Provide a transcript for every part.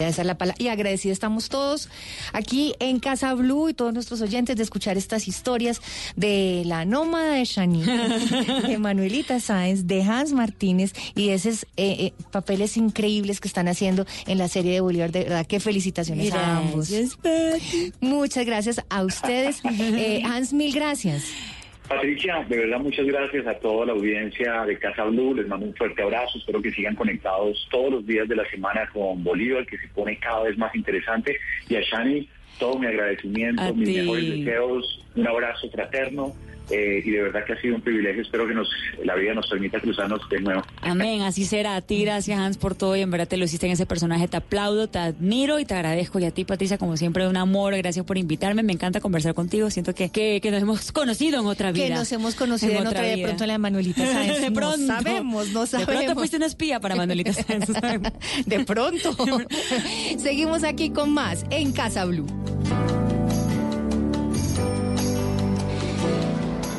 Esa es la palabra. Y agradecidos estamos todos aquí en Casa Blue y todos nuestros oyentes de escuchar estas historias de la nómada de Shani, de Manuelita Sáenz, de Hans Martínez y de esos eh, eh, papeles increíbles que están haciendo en la serie de Bolívar. De verdad, qué felicitaciones a ambos. Muchas gracias a ustedes. Eh, Hans, mil gracias. Patricia, de verdad muchas gracias a toda la audiencia de Casa Blue, les mando un fuerte abrazo, espero que sigan conectados todos los días de la semana con Bolívar, que se pone cada vez más interesante, y a Shani, todo mi agradecimiento, mis mejores deseos, un abrazo fraterno, eh, y de verdad que ha sido un privilegio. Espero que nos la vida nos permita cruzarnos de nuevo. Amén, así será. A ti, gracias Hans por todo y en verdad te lo hiciste en ese personaje. Te aplaudo, te admiro y te agradezco. Y a ti, Patricia, como siempre, un amor. Gracias por invitarme. Me encanta conversar contigo. Siento que, que, nos hemos conocido en otra vida. Que nos hemos conocido en, otra, vida. De pronto la Manuelita Sáenz. de pronto. No sabemos, no sabemos. De pronto fuiste una espía para Manuelita Sáenz. de pronto. Seguimos aquí con más en Casa Blue.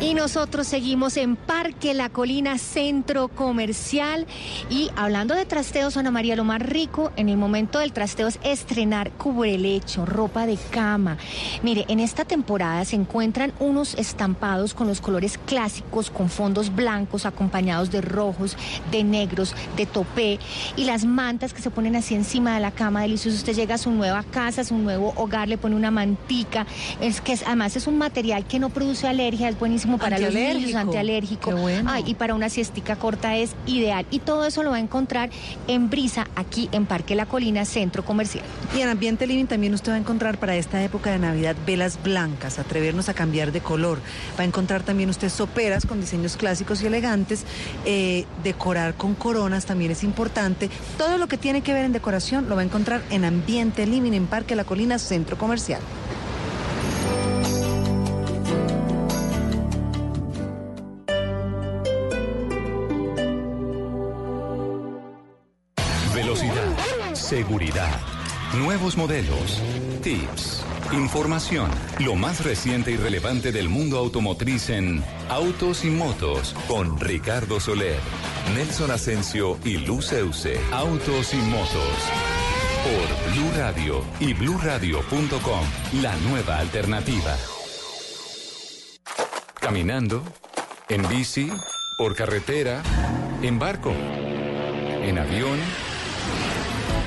Y nosotros seguimos en Parque La Colina Centro Comercial y hablando de trasteos, Ana María, lo más rico en el momento del trasteo es estrenar cubrelecho, ropa de cama. Mire, en esta temporada se encuentran unos estampados con los colores clásicos, con fondos blancos acompañados de rojos, de negros, de topé y las mantas que se ponen así encima de la cama, delicioso. Usted llega a su nueva casa, a su nuevo hogar, le pone una mantica, es que además es un material que no produce alergia, es buenísimo para los niños, antialérgico. y para una siestica corta es ideal. Y todo eso lo va a encontrar en Brisa, aquí en Parque La Colina, Centro Comercial. Y en Ambiente Living también usted va a encontrar para esta época de Navidad velas blancas, atrevernos a cambiar de color. Va a encontrar también usted soperas con diseños clásicos y elegantes. Eh, decorar con coronas también es importante. Todo lo que tiene que ver en decoración lo va a encontrar en Ambiente Living en Parque La Colina, Centro Comercial. Seguridad. Nuevos modelos. Tips. Información. Lo más reciente y relevante del mundo automotriz en Autos y Motos con Ricardo Soler, Nelson Asensio y Luceuse. Autos y Motos. Por Blue Radio y bluradio.com. La nueva alternativa. Caminando. En bici. Por carretera. En barco. En avión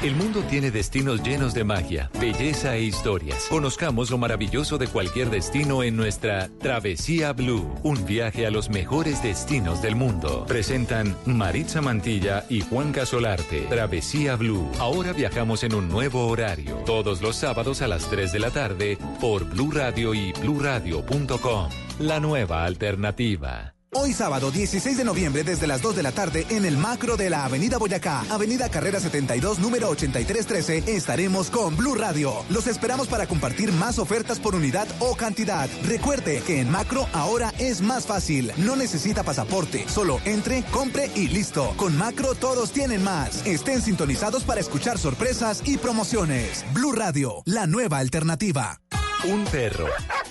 el mundo tiene destinos llenos de magia, belleza e historias. Conozcamos lo maravilloso de cualquier destino en nuestra Travesía Blue, un viaje a los mejores destinos del mundo. Presentan Maritza Mantilla y Juan Casolarte. Travesía Blue. Ahora viajamos en un nuevo horario, todos los sábados a las 3 de la tarde por Blue Radio y bluradio.com. La nueva alternativa. Hoy sábado 16 de noviembre desde las 2 de la tarde en el macro de la Avenida Boyacá, Avenida Carrera 72, número 8313, estaremos con Blue Radio. Los esperamos para compartir más ofertas por unidad o cantidad. Recuerde que en macro ahora es más fácil. No necesita pasaporte, solo entre, compre y listo. Con macro todos tienen más. Estén sintonizados para escuchar sorpresas y promociones. Blue Radio, la nueva alternativa. Un perro,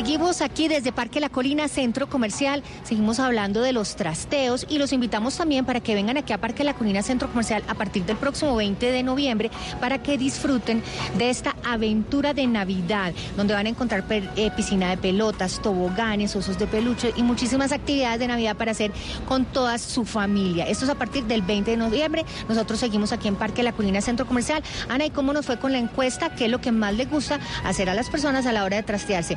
Seguimos aquí desde Parque La Colina, Centro Comercial. Seguimos hablando de los trasteos y los invitamos también para que vengan aquí a Parque La Colina, Centro Comercial, a partir del próximo 20 de noviembre, para que disfruten de esta aventura de Navidad, donde van a encontrar eh, piscina de pelotas, toboganes, osos de peluche y muchísimas actividades de Navidad para hacer con toda su familia. Esto es a partir del 20 de noviembre. Nosotros seguimos aquí en Parque La Colina, Centro Comercial. Ana, ¿y cómo nos fue con la encuesta? ¿Qué es lo que más les gusta hacer a las personas a la hora de trastearse?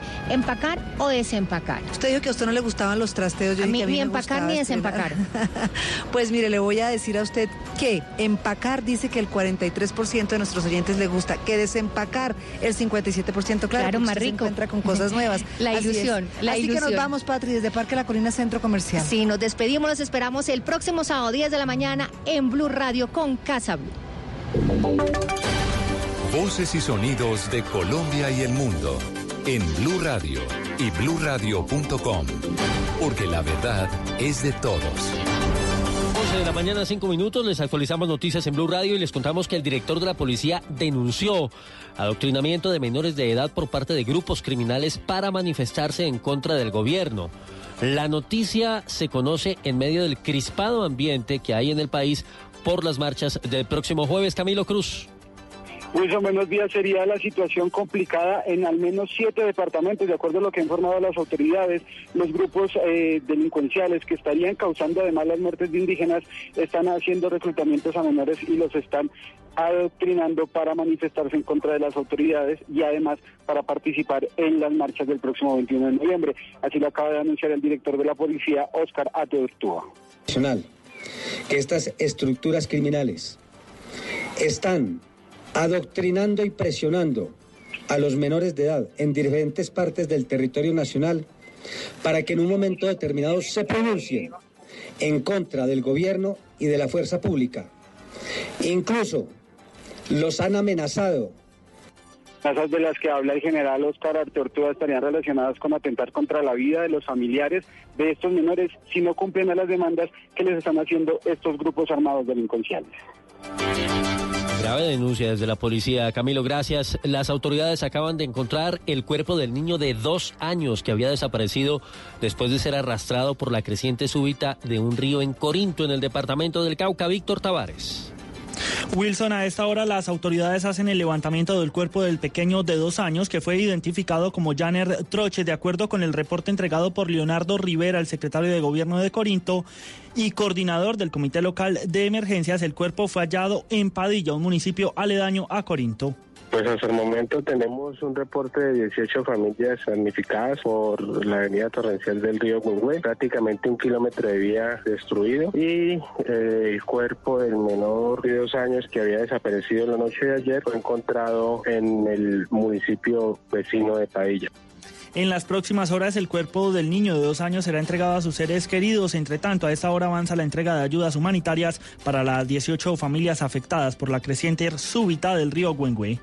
¿Empacar o desempacar? Usted dijo que a usted no le gustaban los trasteos. Yo a, mí, ni empacar ni desempacar. pues mire, le voy a decir a usted que empacar dice que el 43% de nuestros oyentes le gusta, que desempacar el 57%, claro, claro más rico. Se encuentra con cosas nuevas. la ilusión, la Así que nos vamos, Patri, desde Parque La Colina Centro Comercial. Sí, nos despedimos, los esperamos el próximo sábado 10 de la mañana en Blue Radio con Casa Blue. Voces y sonidos de Colombia y el mundo en Blue Radio y bluradio.com, porque la verdad es de todos. 11 de la mañana, 5 minutos, les actualizamos noticias en Blue Radio y les contamos que el director de la policía denunció adoctrinamiento de menores de edad por parte de grupos criminales para manifestarse en contra del gobierno. La noticia se conoce en medio del crispado ambiente que hay en el país por las marchas del próximo jueves. Camilo Cruz. Wilson, buenos días. Sería la situación complicada en al menos siete departamentos, de acuerdo a lo que han informado las autoridades. Los grupos eh, delincuenciales que estarían causando además las muertes de indígenas están haciendo reclutamientos a menores y los están adoctrinando para manifestarse en contra de las autoridades y además para participar en las marchas del próximo 21 de noviembre. Así lo acaba de anunciar el director de la policía, Oscar Ateortúa. Que estas estructuras criminales están adoctrinando y presionando a los menores de edad en diferentes partes del territorio nacional para que en un momento determinado se pronuncien en contra del gobierno y de la fuerza pública. Incluso los han amenazado. Esas de las que habla el general Oscar Artortúa estarían relacionadas con atentar contra la vida de los familiares de estos menores si no cumplen a las demandas que les están haciendo estos grupos armados delincuenciales. Grave denuncia desde la policía. Camilo, gracias. Las autoridades acaban de encontrar el cuerpo del niño de dos años que había desaparecido después de ser arrastrado por la creciente súbita de un río en Corinto, en el departamento del Cauca. Víctor Tavares. Wilson, a esta hora las autoridades hacen el levantamiento del cuerpo del pequeño de dos años que fue identificado como Janer Troche, de acuerdo con el reporte entregado por Leonardo Rivera, el secretario de Gobierno de Corinto y coordinador del Comité Local de Emergencias. El cuerpo fue hallado en Padilla, un municipio aledaño a Corinto. Pues hasta el momento tenemos un reporte de 18 familias damnificadas por la avenida torrencial del río Gungüe, prácticamente un kilómetro de vía destruido y eh, el cuerpo del menor de dos años que había desaparecido la noche de ayer fue encontrado en el municipio vecino de Padilla. En las próximas horas el cuerpo del niño de dos años será entregado a sus seres queridos. Entre tanto, a esta hora avanza la entrega de ayudas humanitarias para las 18 familias afectadas por la creciente súbita del río Güengüe.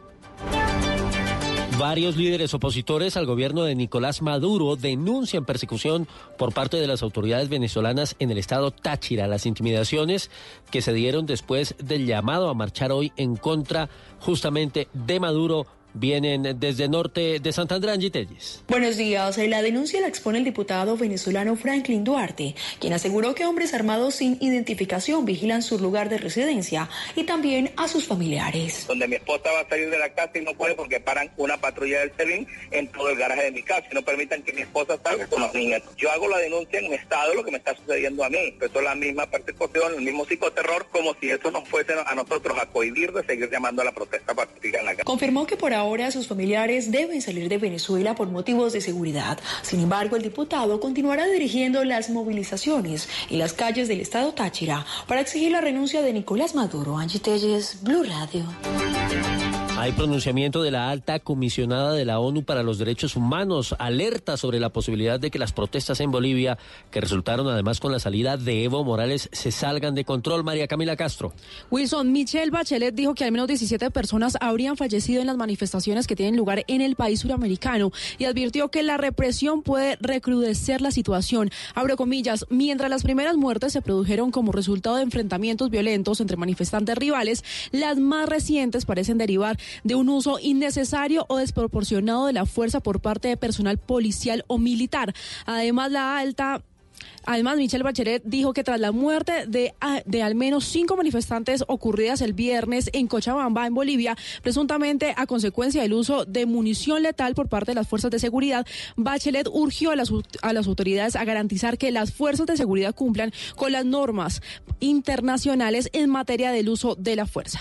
Varios líderes opositores al gobierno de Nicolás Maduro denuncian persecución por parte de las autoridades venezolanas en el estado Táchira, las intimidaciones que se dieron después del llamado a marchar hoy en contra justamente de Maduro vienen desde norte de Santander, Angie Telles. Buenos días. La denuncia la expone el diputado venezolano Franklin Duarte, quien aseguró que hombres armados sin identificación vigilan su lugar de residencia y también a sus familiares. Donde mi esposa va a salir de la casa y no puede porque paran una patrulla del CELIN en todo el garaje de mi casa y no permitan que mi esposa salga con los niños. Yo hago la denuncia en mi estado, lo que me está sucediendo a mí. Esto es la misma persecución, el mismo psicoterror, como si eso nos fuese a nosotros a cohibir de seguir llamando a la protesta pacífica en la casa. Confirmó que por ahora sus familiares deben salir de Venezuela por motivos de seguridad. Sin embargo, el diputado continuará dirigiendo las movilizaciones en las calles del estado Táchira para exigir la renuncia de Nicolás Maduro. Angie Telles, Blue Radio. Hay pronunciamiento de la alta comisionada de la ONU para los Derechos Humanos, alerta sobre la posibilidad de que las protestas en Bolivia, que resultaron además con la salida de Evo Morales, se salgan de control. María Camila Castro. Wilson, Michelle Bachelet dijo que al menos 17 personas habrían fallecido en las manifestaciones que tienen lugar en el país suramericano y advirtió que la represión puede recrudecer la situación. Abro comillas, mientras las primeras muertes se produjeron como resultado de enfrentamientos violentos entre manifestantes rivales, las más recientes parecen derivar de un uso innecesario o desproporcionado de la fuerza por parte de personal policial o militar. Además, la alta Además, Michelle Bachelet dijo que tras la muerte de, de, al menos cinco manifestantes ocurridas el viernes en Cochabamba, en Bolivia, presuntamente a consecuencia del uso de munición letal por parte de las fuerzas de seguridad, Bachelet urgió a las, a las autoridades a garantizar que las fuerzas de seguridad cumplan con las normas internacionales en materia del uso de la fuerza.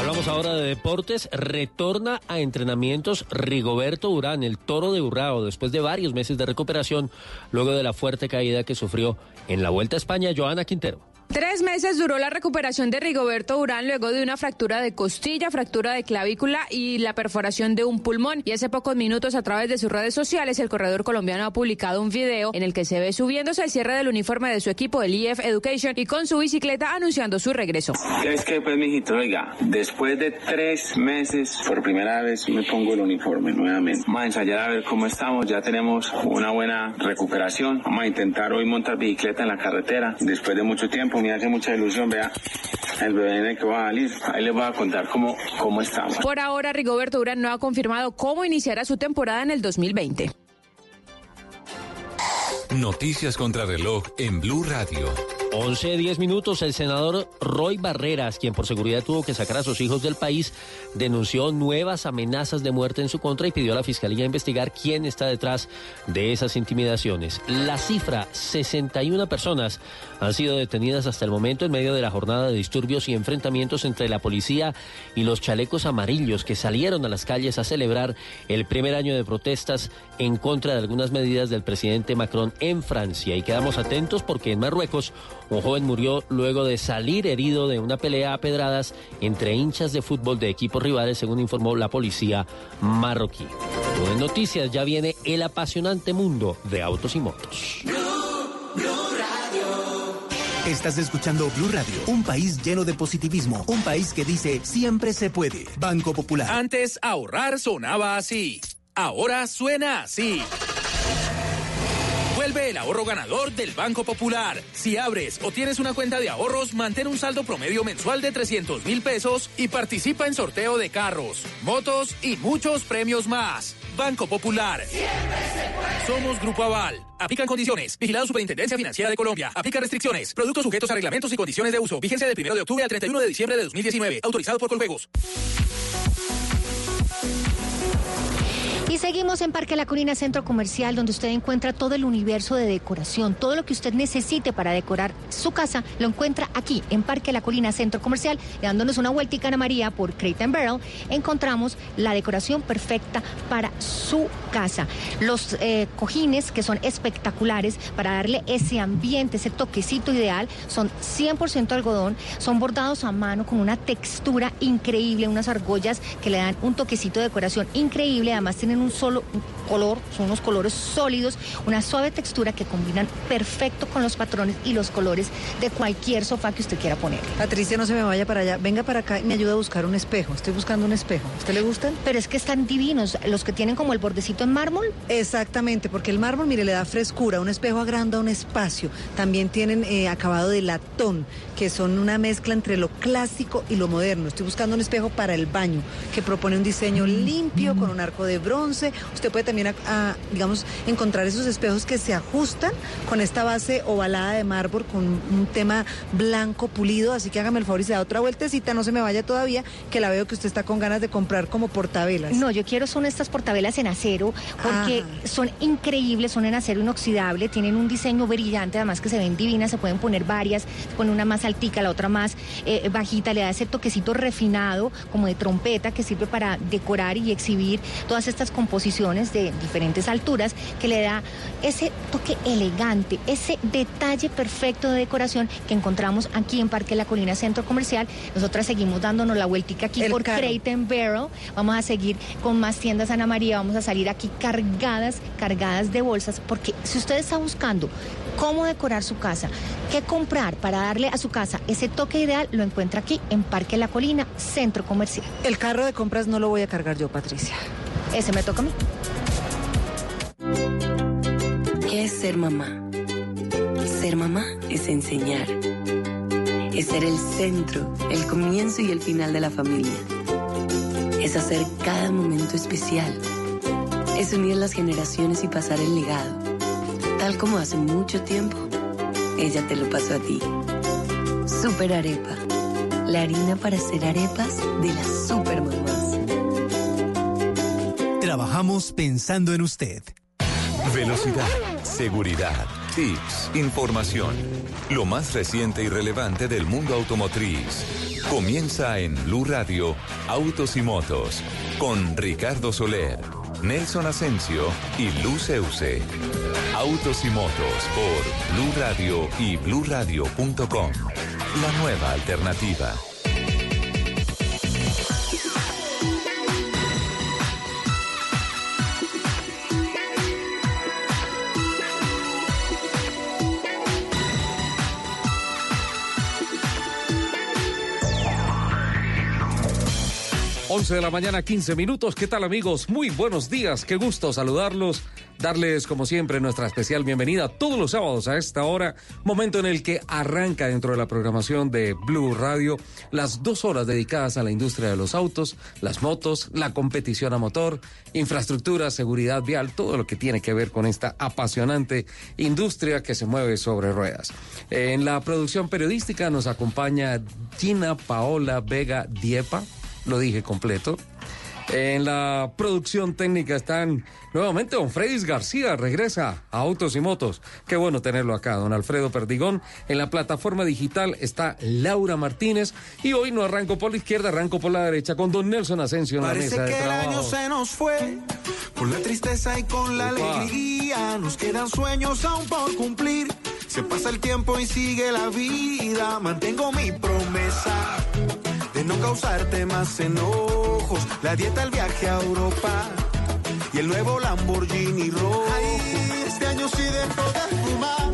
Hablamos ahora de deportes. Retorna a entrenamientos Rigoberto Urán, el toro de Urrao, después de varios meses de recuperación, luego de la fuerte caída que sufrió en la Vuelta a España, Joana Quintero. Tres meses duró la recuperación de Rigoberto Urán luego de una fractura de costilla, fractura de clavícula y la perforación de un pulmón. Y hace pocos minutos a través de sus redes sociales el corredor colombiano ha publicado un video en el que se ve subiéndose el cierre del uniforme de su equipo, el EF Education, y con su bicicleta anunciando su regreso. Es que pues mijito, oiga, después de tres meses por primera vez me pongo el uniforme nuevamente. Vamos a ensayar a ver cómo estamos, ya tenemos una buena recuperación. Vamos a intentar hoy montar bicicleta en la carretera después de mucho tiempo me hace mucha ilusión, vea, el bebé en el que va a salir. Ahí les voy a contar cómo, cómo estamos. Por ahora, Rigoberto Urán no ha confirmado cómo iniciará su temporada en el 2020. Noticias contra reloj en Blue Radio. 11, 10 minutos, el senador Roy Barreras, quien por seguridad tuvo que sacar a sus hijos del país, denunció nuevas amenazas de muerte en su contra y pidió a la fiscalía investigar quién está detrás de esas intimidaciones. La cifra, 61 personas han sido detenidas hasta el momento en medio de la jornada de disturbios y enfrentamientos entre la policía y los chalecos amarillos que salieron a las calles a celebrar el primer año de protestas en contra de algunas medidas del presidente Macron en Francia. Y quedamos atentos porque en Marruecos un joven murió luego de salir herido de una pelea a pedradas entre hinchas de fútbol de equipos rivales, según informó la policía marroquí. En noticias ya viene el apasionante mundo de autos y motos. Estás escuchando Blue Radio, un país lleno de positivismo, un país que dice siempre se puede. Banco Popular. Antes ahorrar sonaba así, ahora suena así. Vuelve el ahorro ganador del Banco Popular. Si abres o tienes una cuenta de ahorros, mantén un saldo promedio mensual de 300 mil pesos y participa en sorteo de carros, motos y muchos premios más. Banco Popular. Somos Grupo Aval. Aplican condiciones. Vigilado Superintendencia Financiera de Colombia. Aplica restricciones. Productos sujetos a reglamentos y condiciones de uso. Vigencia del 1 de octubre al 31 de diciembre de 2019. Autorizado por Coljuegos. Y seguimos en Parque La Colina Centro Comercial, donde usted encuentra todo el universo de decoración. Todo lo que usted necesite para decorar su casa lo encuentra aquí, en Parque La Colina Centro Comercial. Y dándonos una vueltica Ana María por Crate Barrel, encontramos la decoración perfecta para su casa. Los eh, cojines, que son espectaculares para darle ese ambiente, ese toquecito ideal, son 100% algodón, son bordados a mano con una textura increíble, unas argollas que le dan un toquecito de decoración increíble. Además, tienen un solo color, son unos colores sólidos, una suave textura que combinan perfecto con los patrones y los colores de cualquier sofá que usted quiera poner. Patricia, no se me vaya para allá, venga para acá y me ayuda a buscar un espejo. Estoy buscando un espejo. ¿Usted le gustan? Pero es que están divinos, los que tienen como el bordecito en mármol. Exactamente, porque el mármol, mire, le da frescura, un espejo agranda un espacio. También tienen eh, acabado de latón, que son una mezcla entre lo clásico y lo moderno. Estoy buscando un espejo para el baño, que propone un diseño limpio con un arco de bronce. Usted puede también, digamos, encontrar esos espejos que se ajustan con esta base ovalada de mármol con un tema blanco pulido. Así que hágame el favor y se da otra vueltecita, no se me vaya todavía, que la veo que usted está con ganas de comprar como portavelas. No, yo quiero son estas portavelas en acero, porque son increíbles, son en acero inoxidable, tienen un diseño brillante, además que se ven divinas, se pueden poner varias, con una más altica, la otra más eh, bajita, le da ese toquecito refinado, como de trompeta, que sirve para decorar y exhibir todas estas composiciones de diferentes alturas, que le da ese toque elegante, ese detalle perfecto de decoración que encontramos aquí en Parque La Colina Centro Comercial. Nosotras seguimos dándonos la vueltica aquí por Crate Barrel. Vamos a seguir con más tiendas Ana María, vamos a salir aquí cargadas, cargadas de bolsas, porque si usted está buscando cómo decorar su casa, qué comprar para darle a su casa ese toque ideal, lo encuentra aquí en Parque La Colina, Centro Comercial. El carro de compras no lo voy a cargar yo, Patricia. Ese me toca a mí. ¿Qué es ser mamá? Ser mamá es enseñar. Es ser el centro, el comienzo y el final de la familia es hacer cada momento especial. Es unir las generaciones y pasar el legado. Tal como hace mucho tiempo, ella te lo pasó a ti. Super Arepa. La harina para hacer arepas de las super mamás. Trabajamos pensando en usted. Velocidad, seguridad, tips, información. Lo más reciente y relevante del mundo automotriz. Comienza en Blue Radio, Autos y Motos, con Ricardo Soler, Nelson Asensio y Luz Euse. Autos y Motos por Blue Radio y bluradio.com. La nueva alternativa. 11 de la mañana, 15 minutos. ¿Qué tal amigos? Muy buenos días. Qué gusto saludarlos. Darles, como siempre, nuestra especial bienvenida todos los sábados a esta hora. Momento en el que arranca dentro de la programación de Blue Radio las dos horas dedicadas a la industria de los autos, las motos, la competición a motor, infraestructura, seguridad vial, todo lo que tiene que ver con esta apasionante industria que se mueve sobre ruedas. En la producción periodística nos acompaña Gina Paola Vega Diepa lo dije completo. En la producción técnica están nuevamente don Fredis García, regresa a Autos y Motos. Qué bueno tenerlo acá, don Alfredo Perdigón. En la plataforma digital está Laura Martínez y hoy no arranco por la izquierda, arranco por la derecha con don Nelson Asensio en la mesa de que trabajo. el año se nos fue, con la tristeza y con la Opa. alegría, nos quedan sueños aún por cumplir. Se pasa el tiempo y sigue la vida, mantengo mi promesa de no causarte más enojos. La dieta, el viaje a Europa y el nuevo Lamborghini rojo. Ay, este año sí dejo de fumar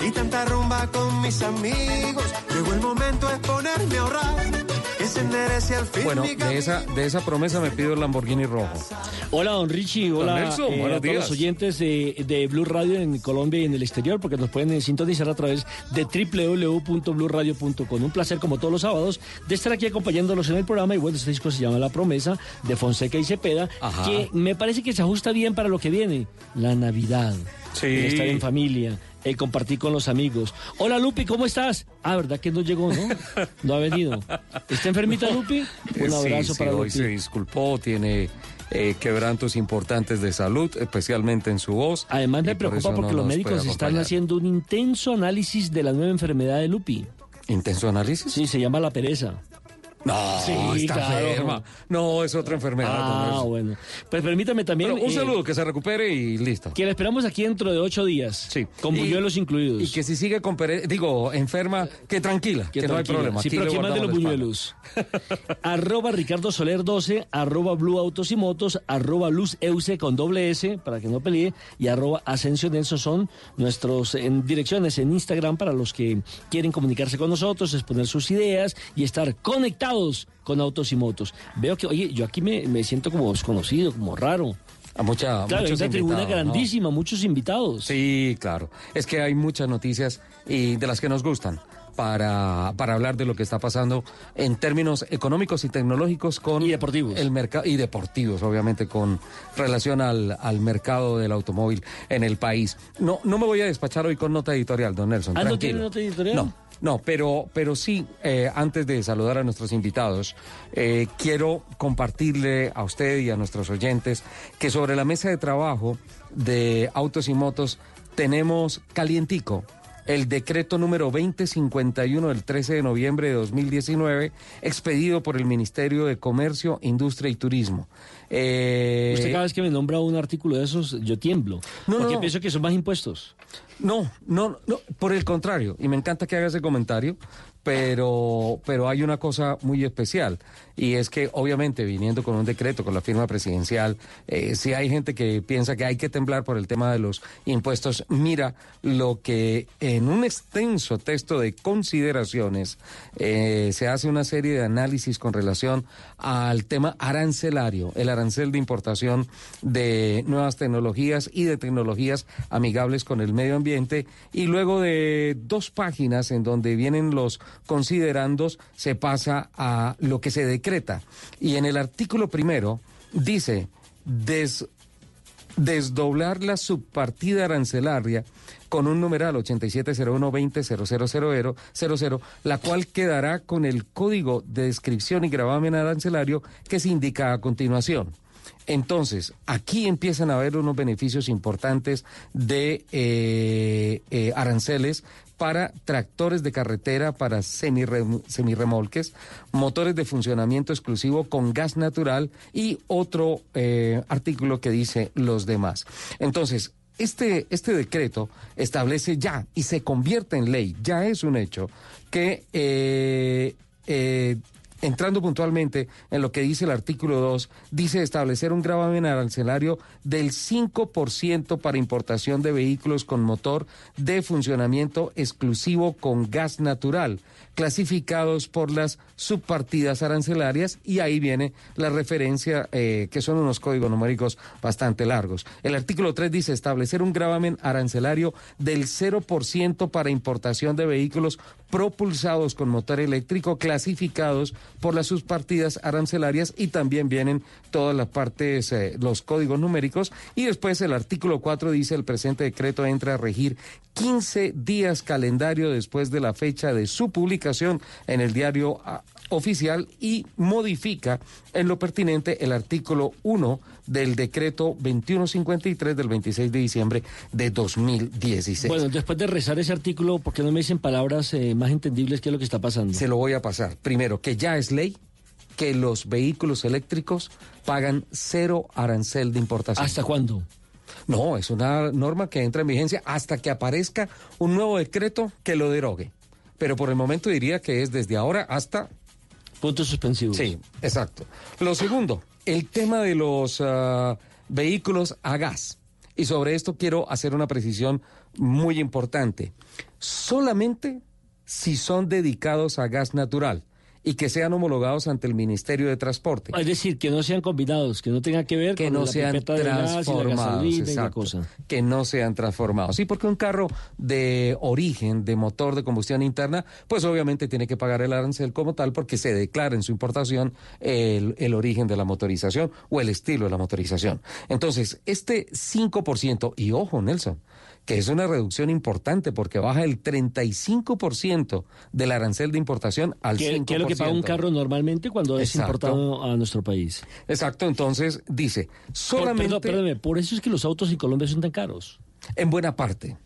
y tanta rumba con mis amigos. Llegó el momento de ponerme a ahorrar, Bueno, de esa, de esa promesa me pido el Lamborghini rojo. Hola, don Richie. Don Hola Nelson, eh, buenos a todos días. los oyentes de, de Blue Radio en Colombia y en el exterior, porque nos pueden eh, sintonizar a través de www.bluradio.com. Un placer, como todos los sábados, de estar aquí acompañándolos en el programa. Y bueno, este disco se llama La Promesa de Fonseca y Cepeda, Ajá. que me parece que se ajusta bien para lo que viene: la Navidad, Sí. el estar en familia. El compartir con los amigos. Hola Lupi, ¿cómo estás? Ah, ¿verdad que no llegó, no? No ha venido. ¿Está enfermita Lupi? Eh, Un abrazo sí, para sí, hoy Lupi. se disculpó, tiene eh, quebrantos importantes de salud, especialmente en su voz. Además me por preocupa no porque los médicos están haciendo un intenso análisis de la nueva enfermedad de Lupi. ¿Intenso análisis? Sí, se llama la pereza. No, Sí, está claro. enferma. No, es otra enfermedad. Ah, bueno. Pues permítame también... Pero un eh, saludo, que se recupere y listo. Que la esperamos aquí dentro de ocho días. Sí. Con Y- buñuelos incluidos. Y que si sigue con pere- digo, enferma, que tranquila, que, no hay problema. Sí, Aquí pero que mande los buñuelos. arroba Ricardo Soler 12, arroba Blue Autos y Motos, arroba Luz Euse con doble S, para que no pelee, y arroba Asensio Nelson son nuestros en direcciones en Instagram para los que quieren comunicarse con nosotros, exponer sus ideas y estar conectados con Autos y Motos. Veo que, oye, yo aquí me, me siento como desconocido, como raro. A mucha, Claro, muchos una tribuna grandísima, muchos invitados. Sí, claro. Es que hay muchas noticias y de las que nos gustan para, para hablar de lo que está pasando en términos económicos y tecnológicos con Y deportivos. el mercado y deportivos, obviamente, con relación al, al mercado del automóvil en el país. No, no me voy a despachar hoy con nota editorial, don Nelson. Ah, ¿no tiene nota editorial? No. No, pero, pero sí, eh, antes de saludar a nuestros invitados, eh, quiero compartirle a usted y a nuestros oyentes que sobre la mesa de trabajo de autos y motos tenemos calientico el decreto número 2051 del 13 de noviembre de 2019, expedido por el Ministerio de Comercio, Industria y Turismo. Eh, Usted cada vez que me nombra un artículo de esos, yo tiemblo. No, porque no. pienso que son más impuestos. No, no, no, por el contrario, y me encanta que haga ese comentario, pero, pero hay una cosa muy especial, y es que obviamente viniendo con un decreto, con la firma presidencial, eh, si hay gente que piensa que hay que temblar por el tema de los impuestos, mira lo que en un extenso texto de consideraciones eh, se hace una serie de análisis con relación al tema arancelario, el arancel de importación de nuevas tecnologías y de tecnologías amigables con el medio ambiente, y luego de dos páginas en donde vienen los considerandos se pasa a lo que se decreta. Y en el artículo primero dice, des- desdoblar la subpartida arancelaria con un numeral 8701200000, la cual quedará con el código de descripción y gravamen arancelario que se indica a continuación. Entonces, aquí empiezan a haber unos beneficios importantes de eh, eh, aranceles para tractores de carretera, para semirrem- semirremolques, motores de funcionamiento exclusivo con gas natural y otro eh, artículo que dice los demás. Entonces, este, este decreto establece ya y se convierte en ley, ya es un hecho, que eh, eh, entrando puntualmente en lo que dice el artículo 2, dice establecer un gravamen arancelario del 5% para importación de vehículos con motor de funcionamiento exclusivo con gas natural, clasificados por las subpartidas arancelarias y ahí viene la referencia eh, que son unos códigos numéricos bastante largos. El artículo 3 dice establecer un gravamen arancelario del 0% para importación de vehículos propulsados con motor eléctrico clasificados por las subpartidas arancelarias y también vienen todas las partes, eh, los códigos numéricos. Y después el artículo 4 dice el presente decreto entra a regir 15 días calendario después de la fecha de su publicación en el diario oficial y modifica en lo pertinente el artículo 1 del decreto 2153 del 26 de diciembre de 2016. Bueno, después de rezar ese artículo, ¿por qué no me dicen palabras eh, más entendibles qué es lo que está pasando? Se lo voy a pasar. Primero, que ya es ley que los vehículos eléctricos pagan cero arancel de importación. ¿Hasta cuándo? No, es una norma que entra en vigencia hasta que aparezca un nuevo decreto que lo derogue. Pero por el momento diría que es desde ahora hasta... Puntos suspensivos. Sí, exacto. Lo segundo, el tema de los ah, vehículos a gas. Y sobre esto quiero hacer una precisión muy importante. Solamente si son dedicados a gas natural y que sean homologados ante el Ministerio de Transporte. Es decir, que no sean combinados, que no tenga que ver que con no la sean y la transformados, y la exacto, cosa. que no sean transformados. Sí, porque un carro de origen, de motor de combustión interna, pues obviamente tiene que pagar el arancel como tal porque se declara en su importación el, el origen de la motorización o el estilo de la motorización. Entonces, este 5%, y ojo Nelson, que es una reducción importante porque baja el 35% del arancel de importación al ¿Qué, 5%. qué es lo que paga un carro normalmente cuando es Exacto. importado a nuestro país? Exacto, entonces dice, Por- solamente... perdón, perdóneme, por eso es que los autos en Colombia son tan caros. En buena parte.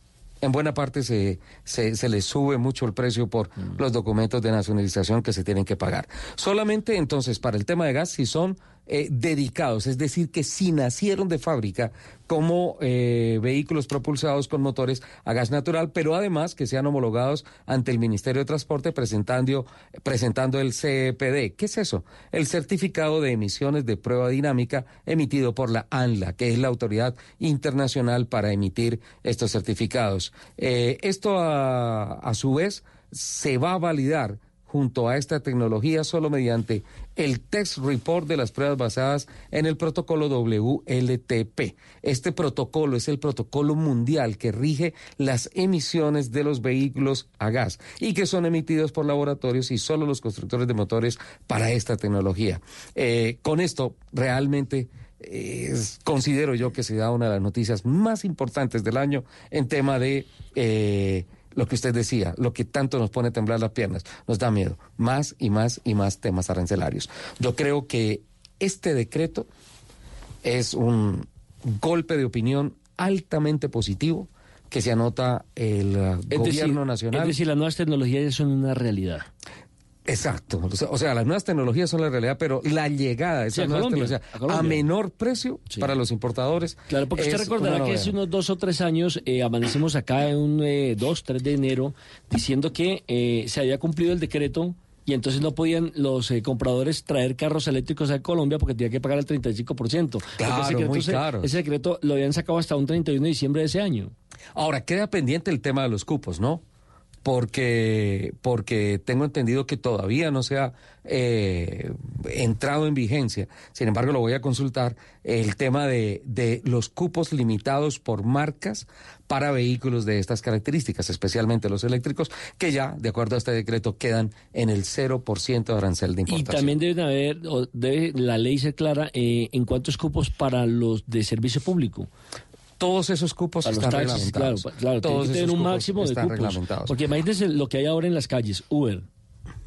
En buena parte se, se, se le sube mucho el precio por Mm. los documentos de nacionalización que se tienen que pagar. Solamente entonces para el tema de gas, si son eh, dedicados, es decir, que si nacieron de fábrica como eh, vehículos propulsados con motores a gas natural, pero además que sean homologados ante el Ministerio de Transporte presentando, presentando el CPD. ¿Qué es eso? El certificado de emisiones de prueba dinámica emitido por la ANLA, que es la autoridad internacional para emitir estos certificados. Eh, esto a, a su vez se va a validar junto a esta tecnología solo mediante el test report de las pruebas basadas en el protocolo WLTP. Este protocolo es el protocolo mundial que rige las emisiones de los vehículos a gas y que son emitidos por laboratorios y solo los constructores de motores para esta tecnología. Eh, con esto realmente considero yo que se da una de las noticias más importantes del año en tema de eh, lo que usted decía, lo que tanto nos pone a temblar las piernas, nos da miedo, más y más y más temas arancelarios. Yo creo que este decreto es un golpe de opinión altamente positivo que se anota el Es gobierno decir, nacional. Es decir, las nuevas tecnologías ya son una realidad. Exacto. O sea, las nuevas tecnologías son la realidad, pero la llegada de esas nuevas Colombia, tecnologías a Colombia. menor precio para los importadores. Claro, porque usted recordará que hace unos dos o tres años eh, amanecimos acá en un eh, 2, 3 de enero diciendo que eh, se había cumplido el decreto y entonces no podían los eh, compradores traer carros eléctricos a Colombia porque tenían que pagar el 35%. Porque Claro, ese muy se- caro. Ese decreto lo habían sacado hasta un 31 de diciembre de ese año. Ahora, queda pendiente el tema de los cupos, ¿no? Porque, porque tengo entendido que todavía no se ha eh, entrado en vigencia. Sin embargo, lo voy a consultar, el tema de, de los cupos limitados por marcas para vehículos de estas características, especialmente los eléctricos, que ya, de acuerdo a este decreto, quedan en el 0% de arancel de Y importación. también deben haber, o debe la ley ser clara eh, en cuántos cupos para los de servicio público. Todos esos cupos los están taxis, claro, reglamentados. claro, tiene Todos que tener esos un máximo de están cupos. reglamentados. Porque imagínense lo que hay ahora en las calles, Uber,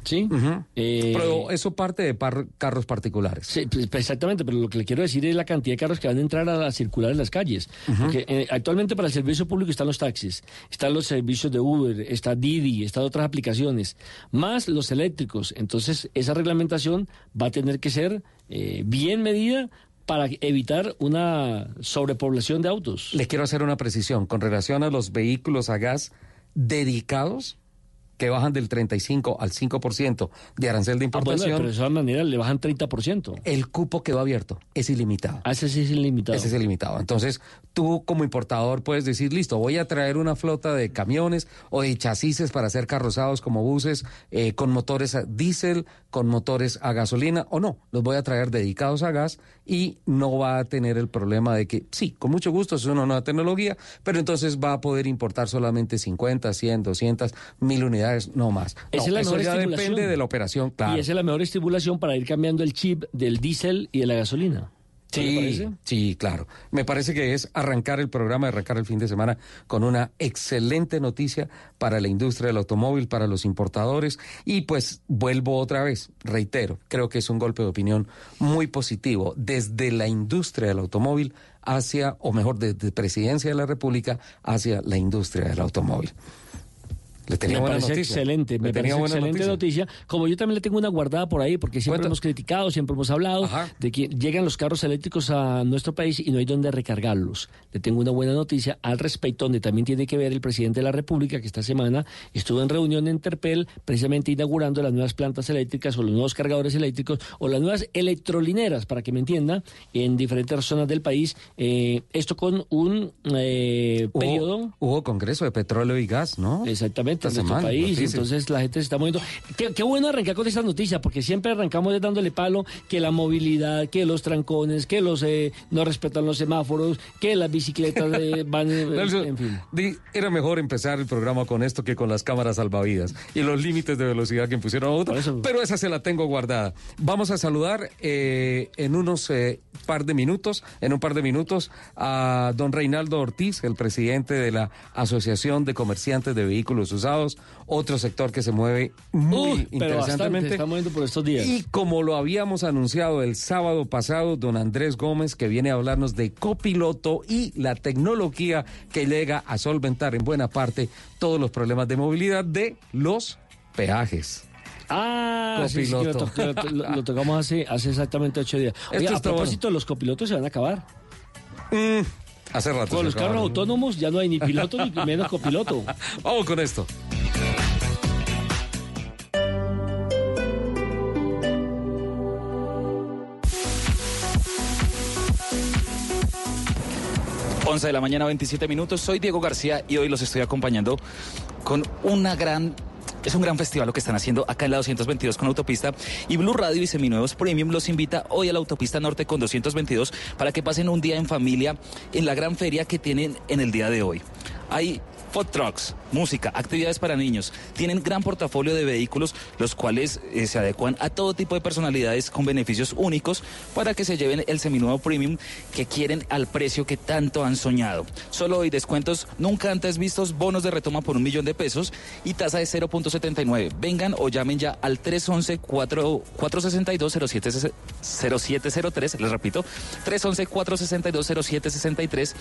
¿sí? Eh, Pero eso parte de par- carros particulares. Sí, pues, exactamente, pero lo que le quiero decir es la cantidad de carros que van a entrar a, a circular en las calles. Porque eh, actualmente para el servicio público están los taxis, están los servicios de Uber, está Didi, están otras aplicaciones, más los eléctricos. Entonces, esa reglamentación va a tener que ser eh, bien medida para evitar una sobrepoblación de autos. Le quiero hacer una precisión con relación a los vehículos a gas dedicados que bajan del 35 al 5% de arancel de Ah, bueno, importación. pero de esa manera le bajan 30%. El cupo quedó abierto, es ilimitado. Ah, ese sí es ilimitado. Ese es ilimitado. Entonces, tú como importador puedes decir, listo, voy a traer una flota de camiones o de chasis para ser carrozados como buses eh, con motores a diésel, con motores a gasolina o no. Los voy a traer dedicados a gas y no va a tener el problema de que, sí, con mucho gusto es una nueva tecnología, pero entonces va a poder importar solamente 50, 100, 200, mil unidades, no más. Esa No, es la eso mejor ya estimulación. depende de la operación, claro. Y esa es la mejor estimulación para ir cambiando el chip del diésel y de la gasolina. ¿No le Sí, sí, claro. Me parece que es arrancar el programa, arrancar el fin de semana con una excelente noticia para la industria del automóvil, para los importadores. Y pues vuelvo otra vez, reitero, creo que es un golpe de opinión muy positivo desde la industria del automóvil hacia, o mejor, desde Presidencia de la República hacia la industria del automóvil. Le tenía me buena parece noticia. excelente, Le me tenía parece excelente noticia. Como yo también le tengo una guardada por ahí, porque siempre Cuenta. hemos criticado, siempre hemos hablado de que llegan los carros eléctricos a nuestro país y no hay dónde recargarlos. Le tengo una buena noticia al respecto, donde también tiene que ver el presidente de la República, que esta semana estuvo en reunión en Terpel, precisamente inaugurando las nuevas plantas eléctricas o los nuevos cargadores eléctricos o las nuevas electrolineras, para que me entienda, en diferentes zonas del país. Eh, esto con un eh, Hubo- periodo Hubo Congreso de Petróleo y Gas, ¿no? Exactamente, En nuestro país. noticia. Entonces la gente se está moviendo. Qué, qué bueno arrancar con esta noticia, porque siempre arrancamos dándole palo que la movilidad, que los trancones, que los eh, no respetan los semáforos, que las bicicletas eh, van, eh, Nelson, en fin. di- era mejor empezar el programa con esto que con las cámaras salvavidas y los límites de velocidad que impusieron a otro, pero esa se la tengo guardada. Vamos a saludar eh, en unos par de minutos, en un par de minutos, a don Reinaldo Ortiz, el presidente de la Asociación de Comerciantes de Vehículos Usados, otro sector que se mueve muy Uy, interesantemente. está moviendo por estos días. Y como lo habíamos anunciado el sábado pasado, don Andrés Gómez, que viene a hablarnos de copiloto y la tecnología que llega a solventar en buena parte todos los problemas de movilidad de los peajes. Ah, sí, lo, Copiloto. to- lo- lo tocamos hace, hace exactamente ocho días. Oye, Esto a propósito, los copilotos se van a acabar. Hace rato. Con los carros autónomos ya no hay ni piloto ni menos copiloto. Vamos con esto. Once de la mañana, 27 minutos. Soy Diego García y hoy los estoy acompañando con una gran. Es un gran festival lo que están haciendo acá en la 222 con autopista y Blue Radio y Seminuevos Premium los invita hoy a la autopista norte con 222 para que pasen un día en familia en la gran feria que tienen en el día de hoy. Hay food trucks, música, actividades para niños. Tienen gran portafolio de vehículos, los cuales eh, se adecuan a todo tipo de personalidades con beneficios únicos para que se lleven el seminuevo premium que quieren al precio que tanto han soñado. Solo hoy descuentos nunca antes vistos, bonos de retoma por un millón de pesos y tasa de 0.79. Vengan o llamen ya al 311-462-0703. Les repito, 311-462-0763.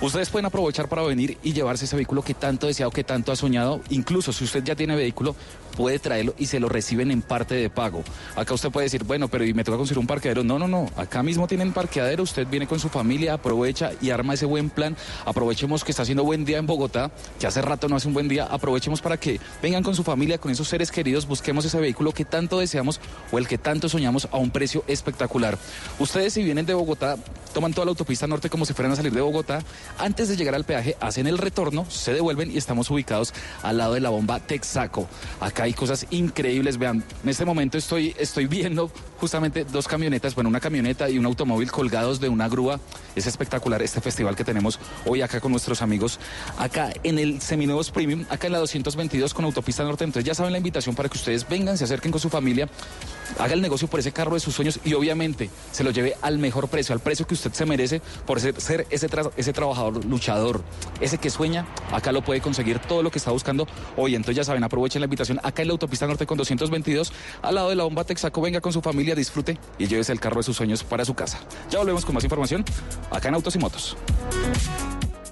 Ustedes pueden aprovechar para venir y llevarse ese vehículo que tanto deseado, que tanto ha soñado. Incluso si usted ya tiene vehículo, puede traerlo y se lo reciben en parte de pago. Acá usted puede decir, bueno, pero ¿y me toca conseguir un parqueadero? No, no, no. Acá mismo tienen parqueadero. Usted viene con su familia, aprovecha y arma ese buen plan. Aprovechemos que está haciendo buen día en Bogotá, que hace rato no hace un buen día. Aprovechemos para que vengan con su familia, con esos seres queridos. Busquemos ese vehículo que tanto deseamos o el que tanto soñamos a un precio espectacular. Ustedes, si vienen de Bogotá, toman toda la autopista norte como si fueran a salir de Bogotá. Antes de llegar al peaje, hacen el retorno, se devuelven y estamos ubicados al lado de la bomba Texaco. Acá hay cosas increíbles. Vean, en este momento estoy, estoy viendo justamente dos camionetas, bueno, una camioneta y un automóvil colgados de una grúa. Es espectacular este festival que tenemos hoy acá con nuestros amigos, acá en el Seminuevos Premium, acá en la 222 con Autopista Norte. Entonces ya saben la invitación para que ustedes vengan, se acerquen con su familia, haga el negocio por ese carro de sus sueños y obviamente se lo lleve al mejor precio, al precio que usted se merece por ser, ser ese, ese trabajador luchador, ese que sueña, acá lo puede conseguir todo lo que está buscando hoy. Entonces ya saben, aprovechen la invitación acá en la Autopista Norte con 222, al lado de la bomba Texaco, venga con su familia, disfrute y llévese el carro de sus sueños para su casa. Ya volvemos con más información acá en Autos y Motos.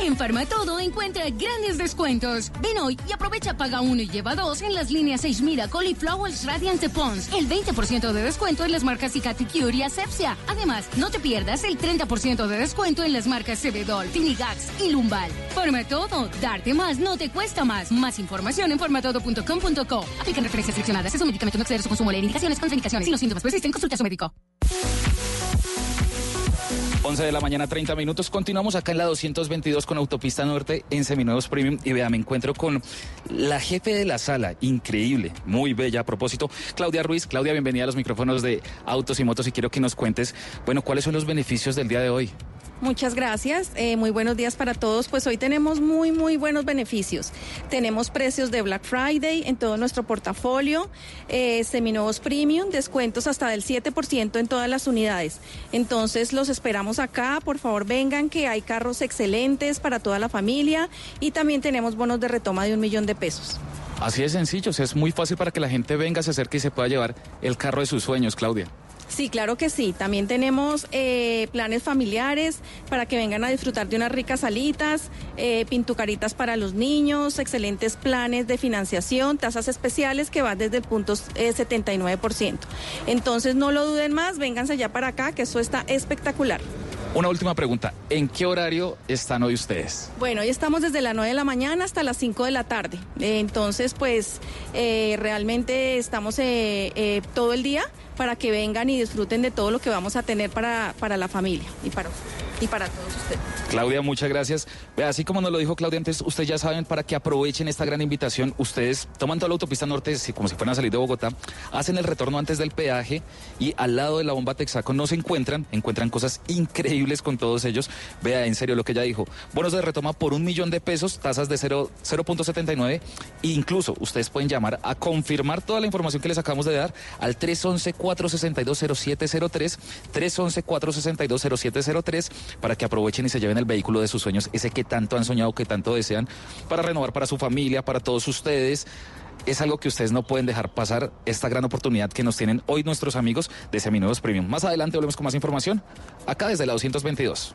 En Farmatodo encuentra grandes descuentos. Ven hoy y aprovecha paga uno y lleva dos en las líneas 6 Miracle y Flowers Radiant Pons. El 20% de descuento en las marcas Cicatricure y Asepsia. Además, no te pierdas el 30% de descuento en las marcas Cebedol, Tinigax y Lumbal. Farmatodo, darte más no te cuesta más. Más información en farmatodo.com.co. Aplican referencias seleccionadas. Es un medicamento no su consumo. Leer indicaciones, contraindicaciones. Si los síntomas persisten, consulta a su médico. 11 de la mañana, 30 minutos. Continuamos acá en la 222 con Autopista Norte en Seminuevos Premium. Y vea, me encuentro con la jefe de la sala, increíble, muy bella a propósito, Claudia Ruiz. Claudia, bienvenida a los micrófonos de Autos y Motos y quiero que nos cuentes, bueno, cuáles son los beneficios del día de hoy. Muchas gracias, eh, muy buenos días para todos. Pues hoy tenemos muy, muy buenos beneficios. Tenemos precios de Black Friday en todo nuestro portafolio, eh, seminuevos premium, descuentos hasta del 7% en todas las unidades. Entonces los esperamos acá, por favor vengan que hay carros excelentes para toda la familia y también tenemos bonos de retoma de un millón de pesos. Así de sencillo, o sea, es muy fácil para que la gente venga, se acerque y se pueda llevar el carro de sus sueños, Claudia. Sí, claro que sí. También tenemos eh, planes familiares para que vengan a disfrutar de unas ricas salitas, eh, pintucaritas para los niños, excelentes planes de financiación, tasas especiales que van desde el punto eh, 79%. Entonces no lo duden más, vénganse ya para acá, que eso está espectacular. Una última pregunta, ¿en qué horario están hoy ustedes? Bueno, hoy estamos desde las 9 de la mañana hasta las 5 de la tarde. Entonces, pues eh, realmente estamos eh, eh, todo el día para que vengan y disfruten de todo lo que vamos a tener para, para la familia y para, y para todos ustedes. Claudia, muchas gracias. Así como nos lo dijo Claudia antes, ustedes ya saben, para que aprovechen esta gran invitación, ustedes toman toda la autopista norte, como si fueran a salir de Bogotá, hacen el retorno antes del peaje y al lado de la bomba Texaco no se encuentran, encuentran cosas increíbles con todos ellos. Vea, en serio lo que ella dijo. Bonos de retoma por un millón de pesos, tasas de cero- 0.79. E incluso ustedes pueden llamar a confirmar toda la información que les acabamos de dar al 311-462-0703, 311-462-0703, para que aprovechen y se lleven el vehículo de sus sueños, ese que tanto han soñado, que tanto desean, para renovar para su familia, para todos ustedes. Es algo que ustedes no pueden dejar pasar, esta gran oportunidad que nos tienen hoy nuestros amigos de Seminuevos Premium. Más adelante volvemos con más información, acá desde la 222.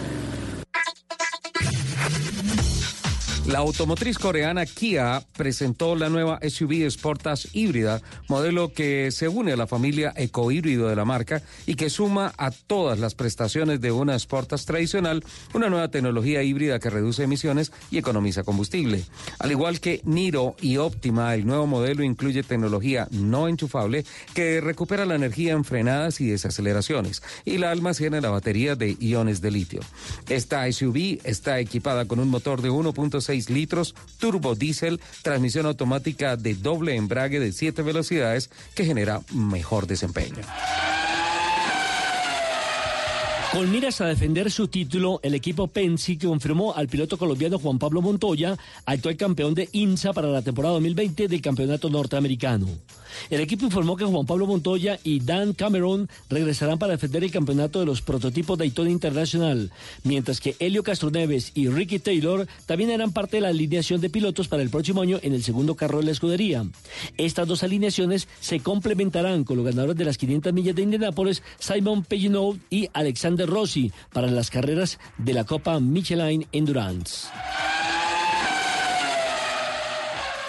La automotriz coreana Kia presentó la nueva SUV Sportage híbrida, modelo que se une a la familia ecohíbrido de la marca y que suma a todas las prestaciones de una Sportage tradicional una nueva tecnología híbrida que reduce emisiones y economiza combustible. Al igual que Niro y Optima, el nuevo modelo incluye tecnología no enchufable que recupera la energía en frenadas y desaceleraciones y la almacena en la batería de iones de litio. Esta SUV está equipada con un motor de 1.6 litros, turbo diésel, transmisión automática de doble embrague de 7 velocidades que genera mejor desempeño. Con miras a defender su título, el equipo Pensi confirmó al piloto colombiano Juan Pablo Montoya, actual campeón de INSA para la temporada 2020 del campeonato norteamericano. El equipo informó que Juan Pablo Montoya y Dan Cameron regresarán para defender el campeonato de los prototipos Daytona Internacional, mientras que Helio Castroneves y Ricky Taylor también eran parte de la alineación de pilotos para el próximo año en el segundo carro de la escudería. Estas dos alineaciones se complementarán con los ganadores de las 500 millas de Indianápolis, Simon Pagenaud y Alexander Rossi, para las carreras de la Copa Michelin Endurance.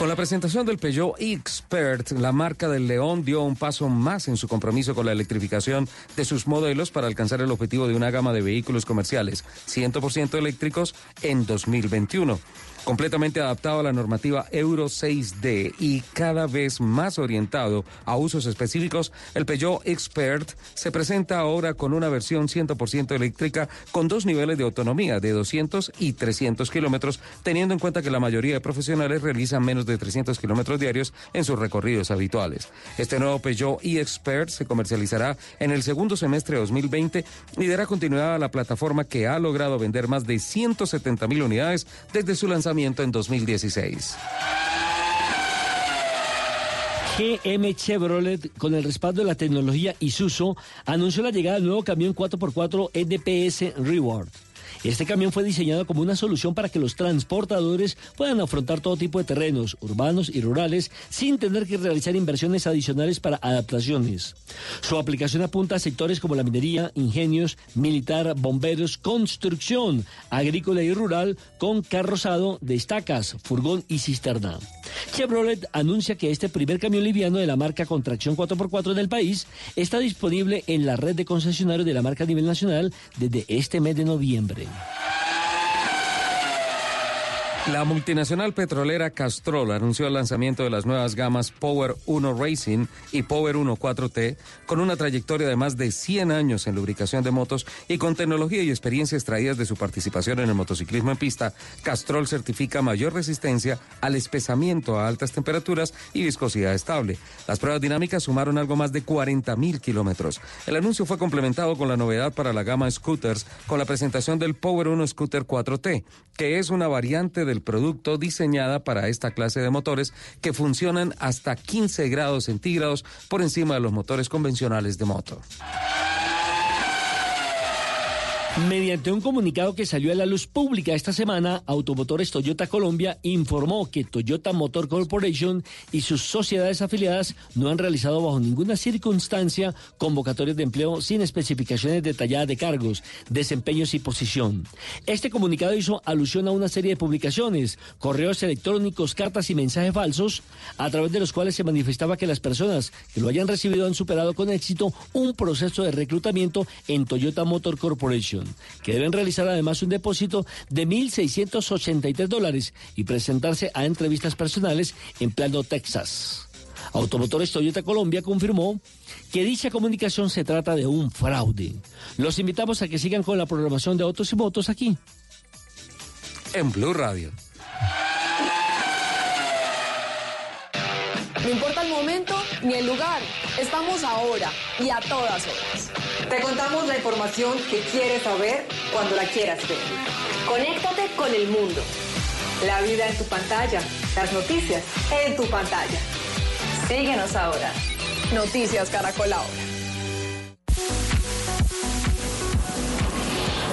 Con la presentación del Peugeot Expert, la marca del León dio un paso más en su compromiso con la electrificación de sus modelos para alcanzar el objetivo de una gama de vehículos comerciales 100% eléctricos en 2021 completamente adaptado a la normativa Euro 6D y cada vez más orientado a usos específicos, el Peugeot Expert se presenta ahora con una versión 100% eléctrica con dos niveles de autonomía de 200 y 300 kilómetros, teniendo en cuenta que la mayoría de profesionales realizan menos de 300 kilómetros diarios en sus recorridos habituales. Este nuevo Peugeot E-Expert se comercializará en el segundo semestre de 2020 y dará continuidad a la plataforma que ha logrado vender más de 170 mil unidades desde su lanzamiento en 2016. GM Chevrolet, con el respaldo de la tecnología Isuzu, anunció la llegada del nuevo camión 4x4 EDPS Reward. Este camión fue diseñado como una solución para que los transportadores puedan afrontar todo tipo de terrenos, urbanos y rurales, sin tener que realizar inversiones adicionales para adaptaciones. Su aplicación apunta a sectores como la minería, ingenios, militar, bomberos, construcción, agrícola y rural, con carrozado de estacas, furgón y cisterna. Chevrolet anuncia que este primer camión liviano de la marca con tracción 4x4 en el país está disponible en la red de concesionarios de la marca a nivel nacional desde este mes de noviembre. La multinacional petrolera Castrol anunció el lanzamiento de las nuevas gamas Power 1 Racing y Power 1 4T con una trayectoria de más de 100 años en lubricación de motos y con tecnología y experiencia extraídas de su participación en el motociclismo en pista. Castrol certifica mayor resistencia al espesamiento a altas temperaturas y viscosidad estable. Las pruebas dinámicas sumaron algo más de 40 mil kilómetros. El anuncio fue complementado con la novedad para la gama scooters con la presentación del Power 1 Scooter 4T, que es una variante de del producto diseñada para esta clase de motores que funcionan hasta 15 grados centígrados por encima de los motores convencionales de moto. Mediante un comunicado que salió a la luz pública esta semana, Automotores Toyota Colombia informó que Toyota Motor Corporation y sus sociedades afiliadas no han realizado bajo ninguna circunstancia convocatorias de empleo sin especificaciones detalladas de cargos, desempeños y posición. Este comunicado hizo alusión a una serie de publicaciones, correos electrónicos, cartas y mensajes falsos, a través de los cuales se manifestaba que las personas que lo hayan recibido han superado con éxito un proceso de reclutamiento en Toyota Motor Corporation que deben realizar además un depósito de 1.683 dólares y presentarse a entrevistas personales en Plano, Texas. Automotores Toyota Colombia confirmó que dicha comunicación se trata de un fraude. Los invitamos a que sigan con la programación de Autos y Motos aquí. En Blue Radio. No importa el momento ni el lugar, estamos ahora y a todas horas. Te contamos la información que quieres saber cuando la quieras ver. Conéctate con el mundo. La vida en tu pantalla, las noticias en tu pantalla. Síguenos ahora. Noticias Caracol.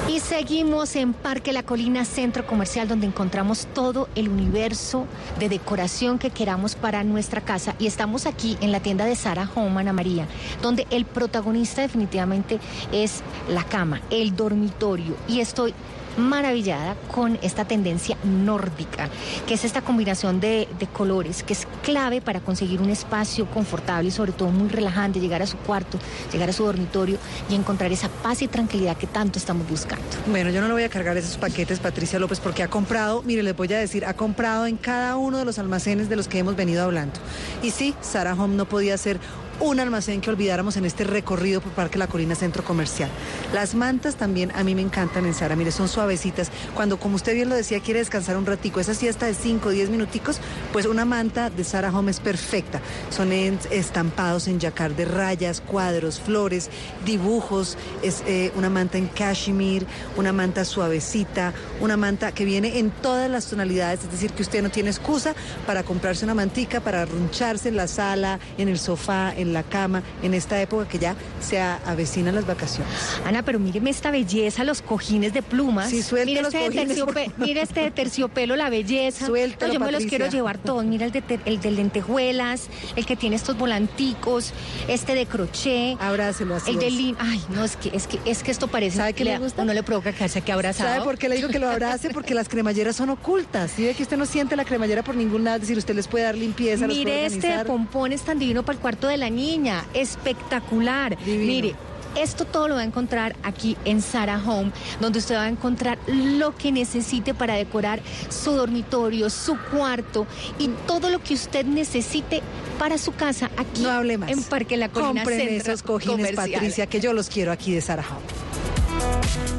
Y seguimos en Parque La Colina, centro comercial, donde encontramos todo el universo de decoración que queramos para nuestra casa. Y estamos aquí en la tienda de Sara Home, Ana María, donde el protagonista definitivamente es la cama, el dormitorio. Y estoy maravillada con esta tendencia nórdica, que es esta combinación de, colores, que es clave para conseguir un espacio confortable y sobre todo muy relajante, llegar a su cuarto, llegar a su dormitorio y encontrar esa paz y tranquilidad que tanto estamos buscando. Bueno, yo no le voy a cargar esos paquetes, Patricia López, porque ha comprado, mire, les voy a decir, ha comprado en cada uno de los almacenes de los que hemos venido hablando. Y sí, Sarah Home no podía ser un almacén que olvidáramos en este recorrido por Parque La Colina Centro Comercial. Las mantas también a mí me encantan en Sara, mire, son suavecitas. Cuando, como usted bien lo decía, quiere descansar un ratico, esa siesta de 5 o 10 minuticos, pues una manta de Sara Home es perfecta. Son estampados en yacar de rayas, cuadros, flores, dibujos, es eh, una manta en cashmere, una manta suavecita, una manta que viene en todas las tonalidades, es decir, que usted no tiene excusa para comprarse una mantica, para arruncharse en la sala, en el sofá, en la cama, en esta época que ya se avecinan las vacaciones. Ana, pero míreme esta belleza, los cojines de plumas. Sí, suelte mire los este de cojines, terciope- mire este de terciopelo, la belleza. Suéltalo, No, yo me los quiero llevar todos. Mira el de, ter- el de lentejuelas, el que tiene estos volanticos, este de crochet. Abrácelo así. El de lin. Ay, no, es que, es que, es que esto parece. ¿Sabe qué le a gusta? uno le provoca quedarse aquí abrazado. ¿Sabe por qué le digo que lo abrace? Porque las cremalleras son ocultas. Si ve que usted no siente la cremallera por ningún lado, es decir, usted les puede dar limpieza, los Mire puede este de pompones tan divino para el cuarto de la niña. Espectacular. Divino. Mire. Esto todo lo va a encontrar aquí en Sarah Home, donde usted va a encontrar lo que necesite para decorar su dormitorio, su cuarto y todo lo que usted necesite para su casa aquí No hable más. en Parque La Colina Compren Centro esos cojines, Comercial. Patricia, que yo los quiero aquí de Sarah Home.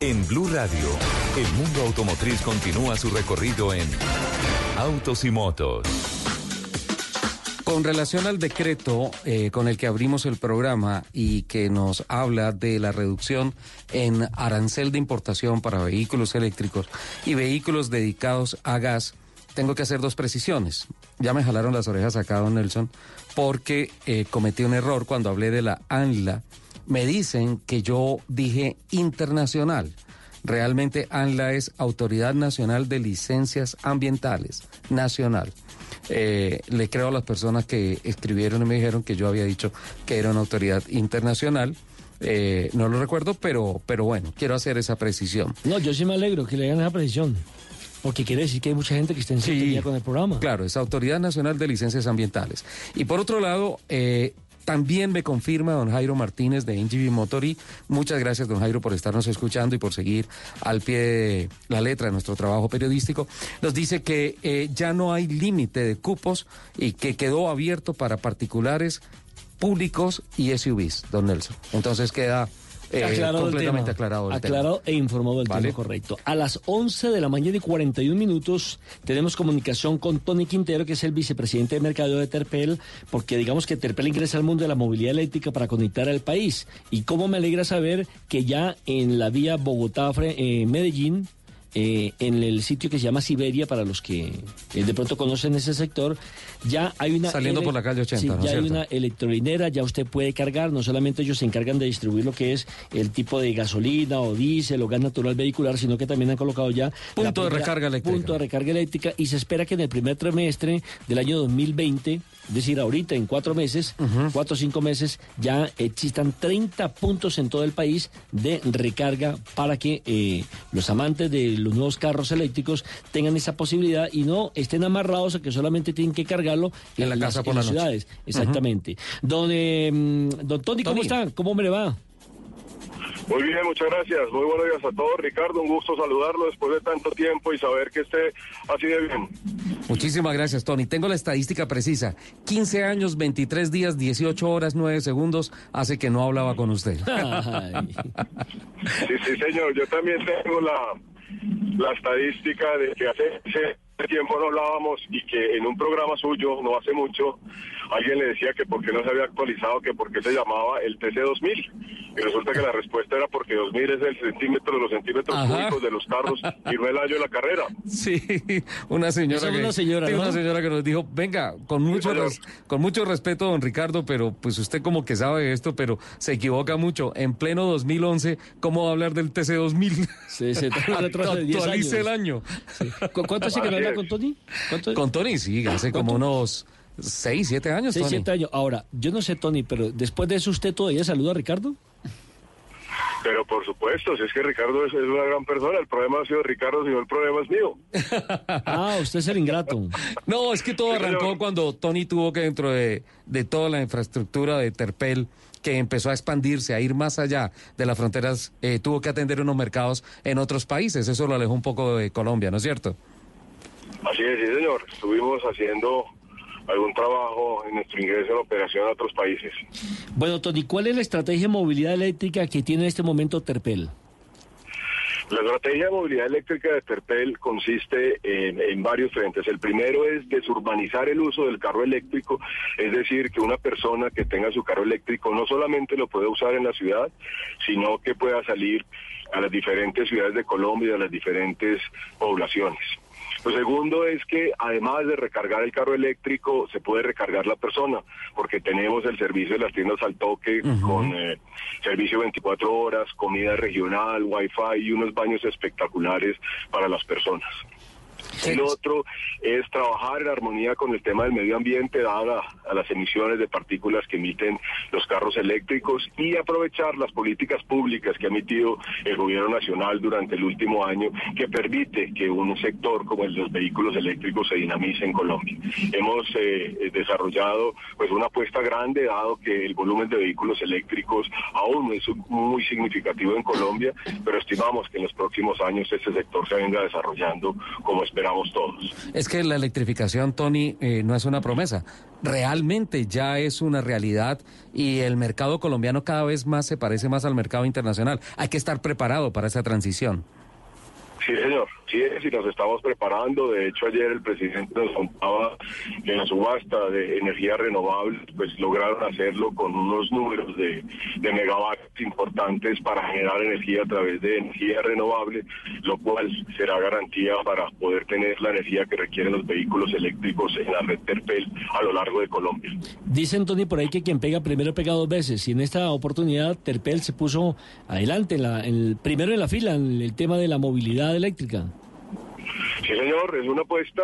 En Blue Radio, el mundo automotriz continúa su recorrido en Autos y Motos. Con relación al decreto eh, con el que abrimos el programa y que nos habla de la reducción en arancel de importación para vehículos eléctricos y vehículos dedicados a gas, tengo que hacer dos precisiones. Ya me jalaron las orejas acá, don Nelson, porque eh, cometí un error cuando hablé de la ANLA. Me dicen que yo dije internacional. Realmente ANLA es Autoridad Nacional de Licencias Ambientales, nacional. Eh, le creo a las personas que escribieron y me dijeron que yo había dicho que era una autoridad internacional. Eh, no lo recuerdo, pero, pero bueno, quiero hacer esa precisión. No, yo sí me alegro que le hagan esa precisión. Porque quiere decir que hay mucha gente que está en sintonía con el programa. Claro, es Autoridad Nacional de Licencias Ambientales. Y por otro lado, eh, también me confirma don Jairo Martínez de NGV Motori. Muchas gracias, don Jairo, por estarnos escuchando y por seguir al pie de la letra de nuestro trabajo periodístico. Nos dice que eh, ya no hay límite de cupos y que quedó abierto para particulares, públicos y SUVs, don Nelson. Entonces queda eh, Aclarado el completamente tema. aclarado el tema. Aclarado e informado del Vale. tema correcto. A las 11 de la mañana y 41 minutos tenemos comunicación con Tony Quintero, que es el vicepresidente de mercadeo de Terpel, porque digamos que Terpel ingresa al mundo de la movilidad eléctrica para conectar al país. Y cómo me alegra saber que ya en la vía Bogotá-Medellín, eh, en el sitio que se llama Siberia, para los que eh, de pronto conocen ese sector, ya hay una... Saliendo ele- por la calle 80, Sí, ¿no es ya hay una electrolinera, ya usted puede cargar, no solamente ellos se encargan de distribuir lo que es el tipo de gasolina o diésel o gas natural vehicular, sino que también han colocado ya... Punto de recarga eléctrica. Punto de recarga eléctrica y se espera que en el primer trimestre del año 2020, es decir, ahorita en cuatro meses, cuatro o cinco meses, ya existan 30 puntos en todo el país de recarga para que eh, los amantes de los nuevos carros eléctricos tengan esa posibilidad y no estén amarrados a que solamente tienen que cargarlo En la las- casa por en la las ciudades. Exactamente. Don, eh, mm, don Tony, ¿cómo Tony. está? ¿Cómo me le va? Muy bien, muchas gracias. Muy buenos días a todos. Ricardo, un gusto saludarlo después de tanto tiempo y saber que esté así de bien. Muchísimas gracias, Tony. Tengo la estadística precisa. 15 años, 23 días, 18 horas, 9 segundos hace que no hablaba con usted. Sí, sí, señor. Yo también tengo la, la estadística de que hace ese tiempo no hablábamos y que en un programa suyo, no hace mucho, alguien le decía que por qué no se había actualizado, que por qué se llamaba el TC2000. Y resulta que la respuesta era porque 2000 es el centímetro de los centímetros Ajá. cúbicos de los carros y no el año de la carrera. Sí, una señora, que, una señora, ¿no? una señora que nos dijo, venga, con mucho, res- con mucho respeto, don Ricardo, pero pues usted como que sabe esto, pero se equivoca mucho. En pleno 2011, ¿cómo va a hablar del TC2000? Sí, 10 Actualice años. el año. ¿Cu- ¿Cuánto hace que no habla con Tony? ¿Cuánto? Con Tony, sí, hace como unos 6, 7 años, Seis, Tony. siete años. Ahora, yo no sé, Tony, pero después de eso, ¿usted todavía saluda a Ricardo? Pero por supuesto, si es que Ricardo es, es una gran persona, el problema ha sido de Ricardo, sino el problema es mío. Ah, usted es el ingrato. No, es que todo arrancó cuando Tony tuvo que dentro de, de toda la infraestructura de Terpel, que empezó a expandirse, a ir más allá de las fronteras, eh, tuvo que atender unos mercados en otros países. Eso lo alejó un poco de Colombia, ¿no es cierto? Así es, sí, señor. Estuvimos haciendo algún trabajo en nuestro ingreso en operación a otros países. Bueno, Tony, ¿cuál es la estrategia de movilidad eléctrica que tiene en este momento Terpel? La estrategia de movilidad eléctrica de Terpel consiste en, en varios frentes. El primero es desurbanizar el uso del carro eléctrico, es decir, que una persona que tenga su carro eléctrico no solamente lo puede usar en la ciudad, sino que pueda salir a las diferentes ciudades de Colombia a las diferentes poblaciones. Lo segundo es que además de recargar el carro eléctrico, se puede recargar la persona, porque tenemos el servicio de las tiendas al toque con eh, servicio 24 horas, comida regional, wifi y unos baños espectaculares para las personas. Lo otro es trabajar en armonía con el tema del medio ambiente, dada a las emisiones de partículas que emiten los carros eléctricos y aprovechar las políticas públicas que ha emitido el gobierno nacional durante el último año, que permite que un sector como el de los vehículos eléctricos se dinamice en Colombia. Hemos eh, desarrollado pues una apuesta grande, dado que el volumen de vehículos eléctricos aún no es muy significativo en Colombia, pero estimamos que en los próximos años este sector se venga desarrollando como esperamos todos. Es que la electrificación, Tony, eh, no es una promesa. Realmente ya es una realidad y el mercado colombiano cada vez más se parece más al mercado internacional. Hay que estar preparado para esa transición. Sí, señor. Sí, es, y nos estamos preparando. De hecho, ayer el presidente nos contaba que en la subasta de energía renovable, pues lograron hacerlo con unos números de, de megavatios importantes para generar energía a través de energía renovable, lo cual será garantía para poder tener la energía que requieren los vehículos eléctricos en la red Terpel a lo largo de Colombia. Dicen, Tony, por ahí que quien pega primero pega dos veces. Y en esta oportunidad, Terpel se puso adelante, la- el, primero en la fila, en el tema de la movilidad eléctrica. Sí, señor, es una apuesta.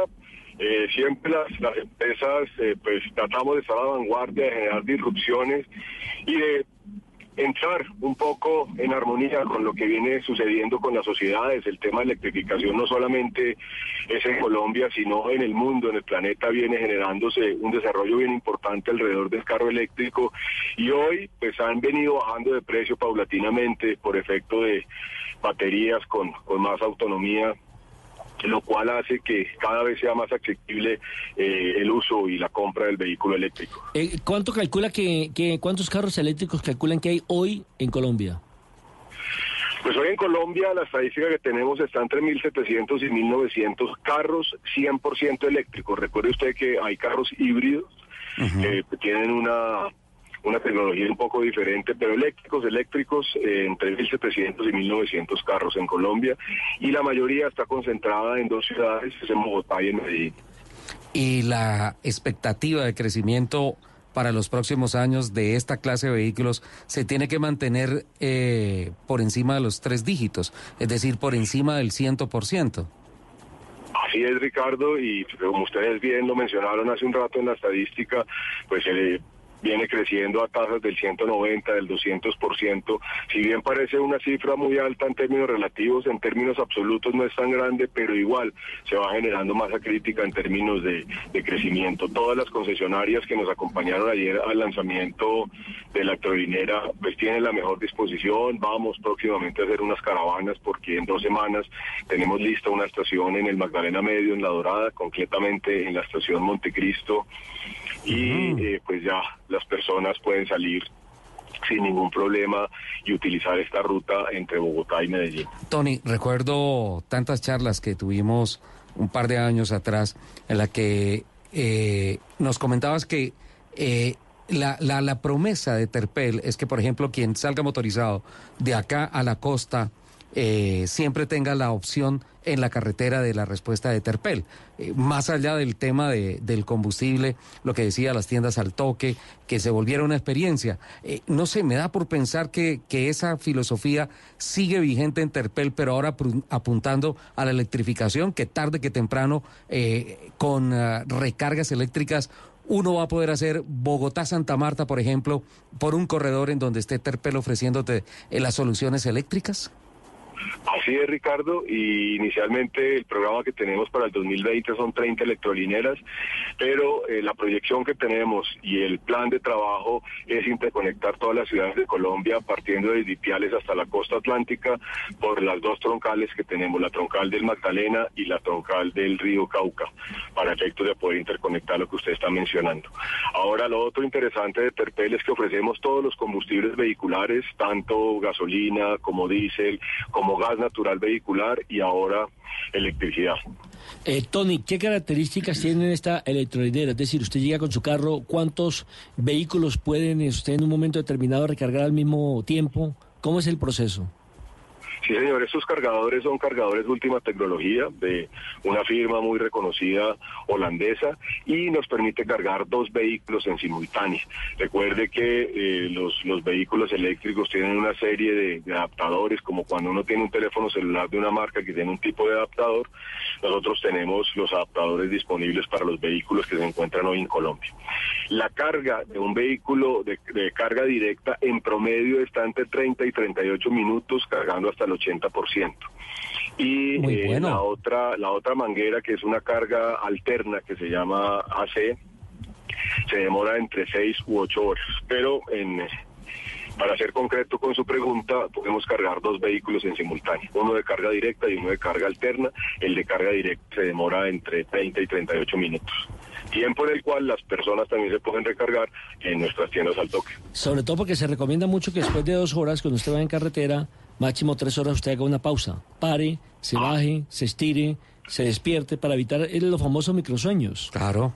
Eh, siempre las, las empresas eh, pues tratamos de estar a la vanguardia, de generar disrupciones y de entrar un poco en armonía con lo que viene sucediendo con las sociedades. El tema de electrificación no solamente es en Colombia, sino en el mundo, en el planeta viene generándose un desarrollo bien importante alrededor del carro eléctrico y hoy pues han venido bajando de precio paulatinamente por efecto de baterías con, con más autonomía lo cual hace que cada vez sea más accesible eh, el uso y la compra del vehículo eléctrico. Eh, ¿Cuánto calcula que, que, cuántos carros eléctricos calculan que hay hoy en Colombia? Pues hoy en Colombia la estadística que tenemos está entre 1.700 y 1.900 carros 100% eléctricos. Recuerde usted que hay carros híbridos eh, que tienen una, una tecnología un poco diferente, pero eléctricos, eléctricos, eh, entre 1.700 y 1.900 carros en Colombia y la mayoría está concentrada en dos ciudades, es en Bogotá y en Medellín. Y la expectativa de crecimiento para los próximos años de esta clase de vehículos se tiene que mantener eh, por encima de los tres dígitos, es decir, por encima del 100%. Así es, Ricardo, y como ustedes bien lo mencionaron hace un rato en la estadística, pues eh, viene creciendo a tasas del 190, del 200%. Si bien parece una cifra muy alta en términos relativos, en términos absolutos no es tan grande, pero igual se va generando masa crítica en términos de, crecimiento. Todas las concesionarias que nos acompañaron ayer al lanzamiento de la electrolinera, pues tienen la mejor disposición. Vamos próximamente a hacer unas caravanas porque en dos semanas tenemos lista una estación en el Magdalena Medio, en La Dorada, concretamente en la estación Montecristo y eh, pues ya las personas pueden salir sin ningún problema y utilizar esta ruta entre Bogotá y Medellín. Tony, recuerdo tantas charlas que tuvimos un par de años atrás en la que eh, nos comentabas que eh, la, la, la promesa de Terpel es que, por ejemplo, quien salga motorizado de acá a la costa eh, siempre tenga la opción en la carretera de la respuesta de Terpel. Eh, más allá del tema de, del combustible, lo que decía las tiendas al toque, que se volviera una experiencia. Eh, no sé, me da por pensar que, que esa filosofía sigue vigente en Terpel, pero ahora apuntando a la electrificación, que tarde que temprano, eh, con ah, recargas eléctricas, uno va a poder hacer Bogotá-Santa Marta, por ejemplo, por un corredor en donde esté Terpel ofreciéndote eh, las soluciones eléctricas. Así es, Ricardo, y inicialmente el programa que tenemos para el 2020 son 30 electrolineras, pero eh, la proyección que tenemos y el plan de trabajo es interconectar todas las ciudades de Colombia, partiendo de Ipiales hasta la costa atlántica, por las dos troncales que tenemos, la troncal del Magdalena y la troncal del río Cauca, para efectos de poder interconectar lo que usted está mencionando. Ahora, lo otro interesante de Terpel es que ofrecemos todos los combustibles vehiculares, tanto gasolina como diésel, como gas natural vehicular y ahora electricidad. Eh, Tony, ¿qué características tiene esta electrolinera? Es decir, usted llega con su carro, ¿cuántos vehículos pueden usted en un momento determinado recargar al mismo tiempo? ¿Cómo es el proceso? Sí, señor, estos cargadores son cargadores de última tecnología de una firma muy reconocida holandesa y nos permite cargar dos vehículos en simultáneo. Recuerde que eh, los, los vehículos eléctricos tienen una serie de, adaptadores, como cuando uno tiene un teléfono celular de una marca que tiene un tipo de adaptador, nosotros tenemos los adaptadores disponibles para los vehículos que se encuentran hoy en Colombia. La carga de un vehículo de, de carga directa en promedio está entre 30 y 38 minutos cargando hasta el 80%. Y Muy eh, la otra la otra manguera que es una carga alterna que se llama AC se demora entre 6 u 8 horas, pero en para ser concreto con su pregunta, podemos cargar dos vehículos en simultáneo, uno de carga directa y uno de carga alterna. El de carga directa se demora entre 30 y 38 minutos, tiempo en el cual las personas también se pueden recargar en nuestras tiendas al toque. Sobre todo porque se recomienda mucho que después de dos horas, cuando usted va en carretera, máximo tres horas, usted haga una pausa. Pare, se baje, se estire, se despierte para evitar los famosos microsueños. Claro.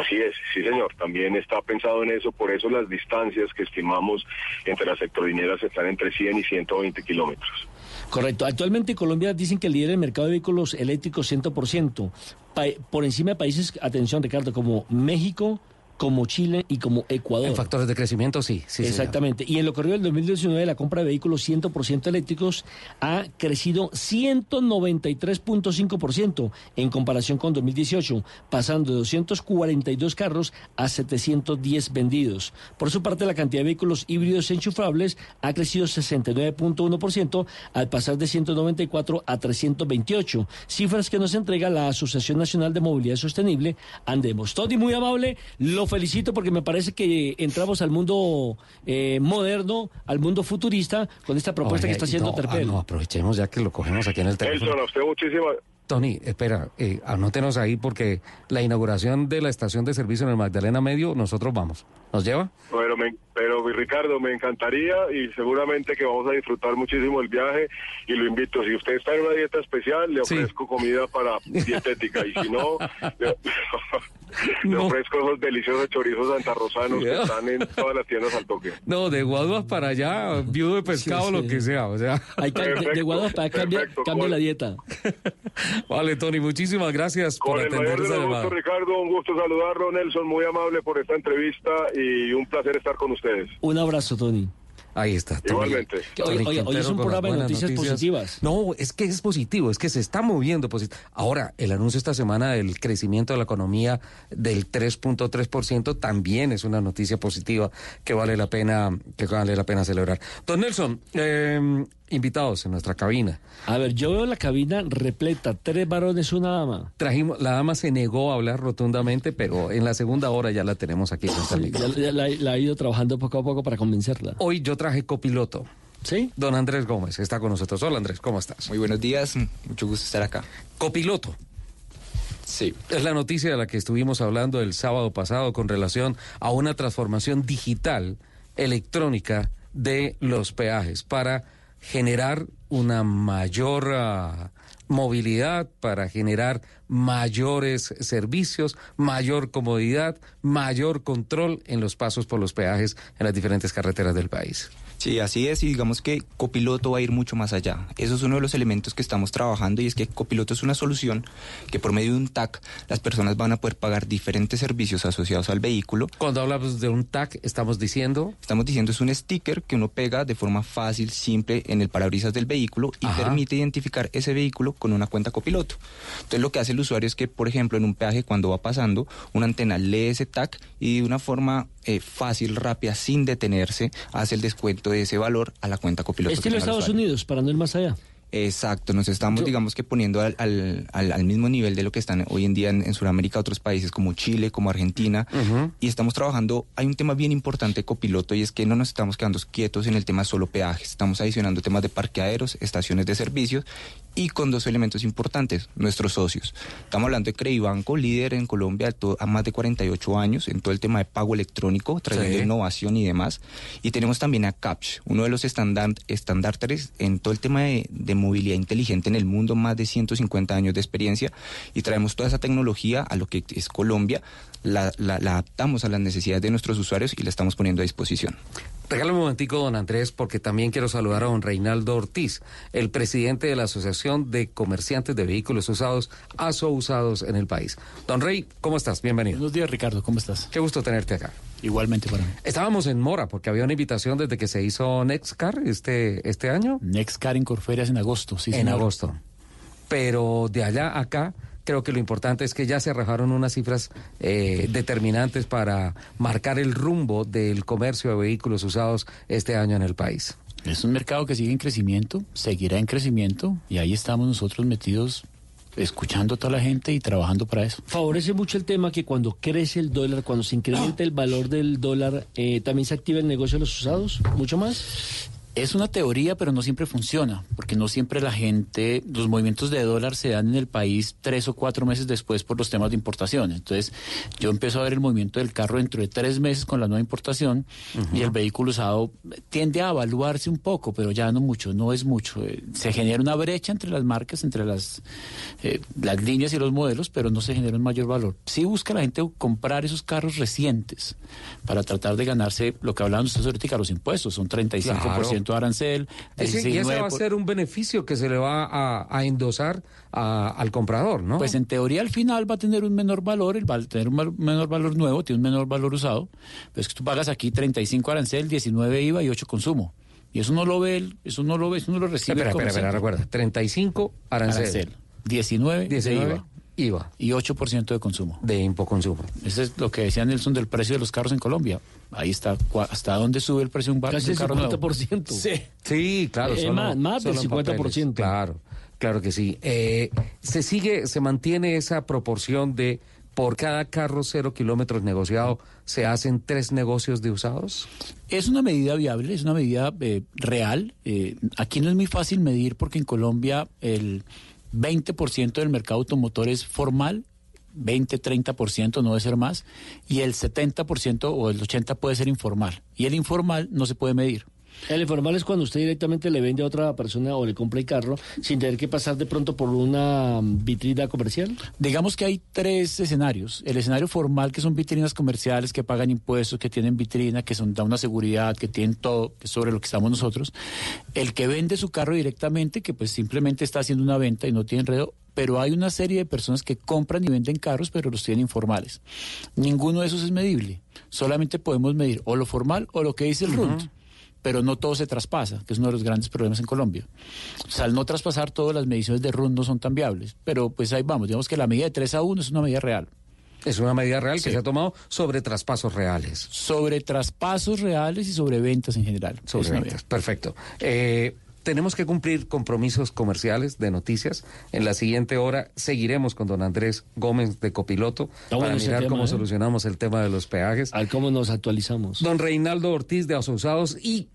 Así es, sí señor, también está pensado en eso, por eso las distancias que estimamos entre las electrolineras están entre 100 y 120 kilómetros. Correcto. Actualmente en Colombia dicen que lidera el mercado de vehículos eléctricos 100%. Pa- por encima de países, atención Ricardo, como México, como Chile y como Ecuador. En factores de crecimiento, sí. sí señor. Exactamente. Y en lo corrido del 2019, la compra de vehículos 100% eléctricos ha crecido 193.5% en comparación con 2018, pasando de 242 carros a 710 vendidos. Por su parte, la cantidad de vehículos híbridos enchufables ha crecido 69.1% al pasar de 194 a 328, cifras que nos entrega la Asociación Nacional de Movilidad Sostenible, Andemos. Tony, muy amable, lo felicito porque me parece que entramos al mundo eh, moderno, al mundo futurista, con esta propuesta Oye, que está haciendo no, Terpel. ah, no, aprovechemos ya que lo cogemos aquí en el teléfono. Nelson, a usted muchísimas... Tony, espera, eh, anótenos ahí porque la inauguración de la estación de servicio en el Magdalena Medio, nosotros vamos. ¿Nos lleva? Pero, me- pero Ricardo, me encantaría y seguramente que vamos a disfrutar muchísimo el viaje y lo invito. Si usted está en una dieta especial, le Sí. ofrezco comida para dietética y si no, le, le No. ofrezco esos deliciosos chorizos santarrosanos que Ya. están en todas las tiendas al toque. No, de Guaduas para allá, viudo de pescado, Sí, lo sí. que sea. O sea, Hay que- de, de Perfecto, Guaduas para cambia, perfecto, cambia con- la dieta. vale, Tony, muchísimas gracias por Con el atender mayor de esa los llamada. gustos, Ricardo, un gusto saludarlo, Nelson, muy amable por esta entrevista y un placer estar con ustedes. Un abrazo, Tony. Ahí está. Tony. Igualmente. Tony es un programa de noticias positivas. No, es que es positivo, es que se está moviendo positivo. Ahora, el anuncio esta semana del crecimiento de la economía del 3.3% también es una noticia positiva que vale la pena que vale la pena celebrar. Don Nelson, eh, invitados en nuestra cabina. A ver, yo veo la cabina repleta, tres varones, una dama. Trajimos, la dama se negó a hablar rotundamente, pero en la segunda hora ya la tenemos aquí. amiga. Ya, ya la, la he ido trabajando poco a poco para convencerla. Hoy yo traje copiloto. ¿Sí? Don Andrés Gómez está con nosotros. Hola Andrés, ¿cómo estás? Muy buenos días, mucho gusto estar acá. Copiloto. Sí. Es la noticia de la que estuvimos hablando el sábado pasado con relación a una transformación digital, electrónica de los peajes para generar una mayor ah, movilidad, para generar mayores servicios, mayor comodidad, mayor control en los pasos por los peajes en las diferentes carreteras del país. Sí, así es, y digamos que Copiloto va a ir mucho más allá. Eso es uno de los elementos que estamos trabajando y es que Copiloto es una solución que por medio de un TAC las personas van a poder pagar diferentes servicios asociados al vehículo. Cuando hablamos de un TAC, estamos diciendo... Estamos diciendo es un sticker que uno pega de forma fácil, simple en el parabrisas del vehículo y Ajá. permite identificar ese vehículo con una cuenta Copiloto. Entonces lo que hace el usuario es que, por ejemplo, en un peaje cuando va pasando, una antena lee ese TAC y de una forma eh, fácil, rápida, sin detenerse, hace el descuento de ese valor a la cuenta Copiloto. Estilo Estados. Unidos, para no ir más allá. Exacto, nos estamos, digamos que poniendo al, al, al- al mismo nivel de lo que están hoy en día en, en Sudamérica otros países como Chile, como Argentina, y estamos trabajando, hay un tema bien importante copiloto y es que no nos estamos quedando quietos en el tema solo peajes, estamos adicionando temas de parqueaderos, estaciones de servicios y con dos elementos importantes, nuestros socios. Estamos hablando de Credibanco, líder en Colombia a más de 48 años en todo el tema de pago electrónico, trayendo Sí. innovación y demás. Y tenemos también a CAPS, uno de los estandar- estándares en todo el tema de, de movilidad inteligente en el mundo, más de 150 años de experiencia. Y traemos toda esa tecnología a lo que es Colombia, la, la- la adaptamos a las necesidades de nuestros usuarios y la estamos poniendo a disposición. Regálame un momentico, don Andrés, porque también quiero saludar a don Reinaldo Ortiz, el presidente de la Asociación de Comerciantes de Vehículos Usados, ASO Usados en el país. Don Rey, ¿cómo estás? Bienvenido. Buenos días, Ricardo, ¿cómo estás? Qué gusto tenerte acá. Igualmente para mí. Estábamos en Mora, porque había una invitación desde que se hizo Nextcar este, este año. Nextcar en Corferias en agosto, sí, En señor. agosto. Pero de allá a acá, creo que lo importante es que ya se arrojaron unas cifras eh, determinantes para marcar el rumbo del comercio de vehículos usados este año en el país. Es un mercado que sigue en crecimiento, seguirá en crecimiento y ahí estamos nosotros metidos escuchando a toda la gente y trabajando para eso. Favorece mucho el tema que cuando crece el dólar, cuando se incrementa el valor del dólar, eh, también se activa el negocio de los usados, mucho más. Es una teoría, pero no siempre funciona, porque no siempre la gente, los movimientos de dólar se dan en el país tres o cuatro meses después por los temas de importación. Entonces, yo empiezo a ver el movimiento del carro dentro de tres meses con la nueva importación y el vehículo usado tiende a evaluarse un poco, pero ya no mucho, no es mucho. Eh, Se genera una brecha entre las marcas, entre las, eh, las líneas y los modelos, pero no se genera un mayor valor. Sí busca la gente comprar esos carros recientes para tratar de ganarse lo que hablaban ustedes ahorita, los impuestos, son 35% de arancel. Ese- y ese va a 19 ser un beneficio que se le va a, a endosar a- al comprador, ¿no? Pues en teoría al final va a tener un menor valor, el va a tener un menor valor nuevo, tiene un menor valor usado, pero es que tú pagas aquí 35 arancel, 19 IVA y 8 consumo. Y eso no lo ve, el- eso no lo ve, eso no lo recibe. espera, el espera, espera, recuerda. 35 arancel. Arancel. 19, 19 de IVA. IVA. Y 8% de consumo. De impoconsumo. Eso es lo que decía Nelson del precio de los carros en Colombia. Ahí está, hasta dónde sube el precio de un, bar- Casi un el carro nuevo. 50%. Sí. Sí, claro. Eh, solo- más- más del solo en 50%. papeles. Claro, claro que sí. Eh, se sigue, se mantiene esa proporción de por cada carro cero kilómetros negociado, ¿se hacen tres negocios de usados? Es una medida viable, es una medida eh, real. Eh, aquí no es muy fácil medir porque en Colombia el 20% del mercado automotor es formal, 20, 30% no debe ser más, y el 70% o el 80% puede ser informal. Y el informal no se puede medir. El informal es cuando usted directamente le vende a otra persona o le compra el carro sin tener que pasar de pronto por una mm, vitrina comercial. Digamos que hay tres escenarios. El escenario formal, que son vitrinas comerciales que pagan impuestos, que tienen vitrina, que son, da una seguridad, que tienen todo, que es sobre lo que estamos nosotros. El que vende su carro directamente, que pues simplemente está haciendo una venta y no tiene enredo. Pero hay una serie de personas que compran y venden carros, pero los tienen informales. Ninguno de esos es medible. Solamente podemos medir o lo formal o lo que dice el RUNT pero no todo se traspasa, que es uno de los grandes problemas en Colombia. O sea, al no traspasar todas las mediciones de RUN no son tan viables, pero pues ahí vamos, digamos que la medida de 3 a 1 es una medida real. Es una medida real Sí. que se ha tomado sobre traspasos reales. Sobre traspasos reales y sobre ventas en general. Sobre ventas. Perfecto. Eh, tenemos que cumplir compromisos comerciales de noticias. En la siguiente hora seguiremos con don Andrés Gómez de Copiloto bueno para ese mirar tema, cómo ¿eh? solucionamos el tema de los peajes. A ver cómo nos actualizamos. Don Reinaldo Ortiz de Asociados y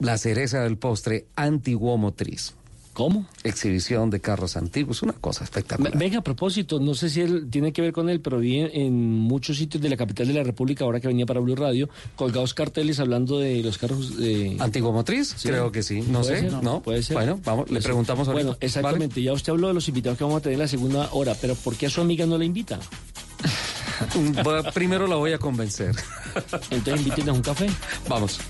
la cereza del postre Antiguo Motriz. ¿Cómo? Exhibición de carros antiguos, una cosa espectacular. Venga, a propósito, no sé si él tiene que ver con él, pero vi en, en muchos sitios de la capital de la República, ahora que venía para Blue Radio, colgados carteles hablando de los carros de... ¿Antiguo motriz? Sí. Creo que sí. No ¿Puede sé, ser? ¿no? Puede ser. Bueno, vamos, le preguntamos ahorita. Bueno, exactamente. Ya usted habló de los invitados que vamos a tener en la segunda hora, pero ¿por qué a su amiga no la invita? Primero la voy a convencer. Entonces invítenos un café. Vamos.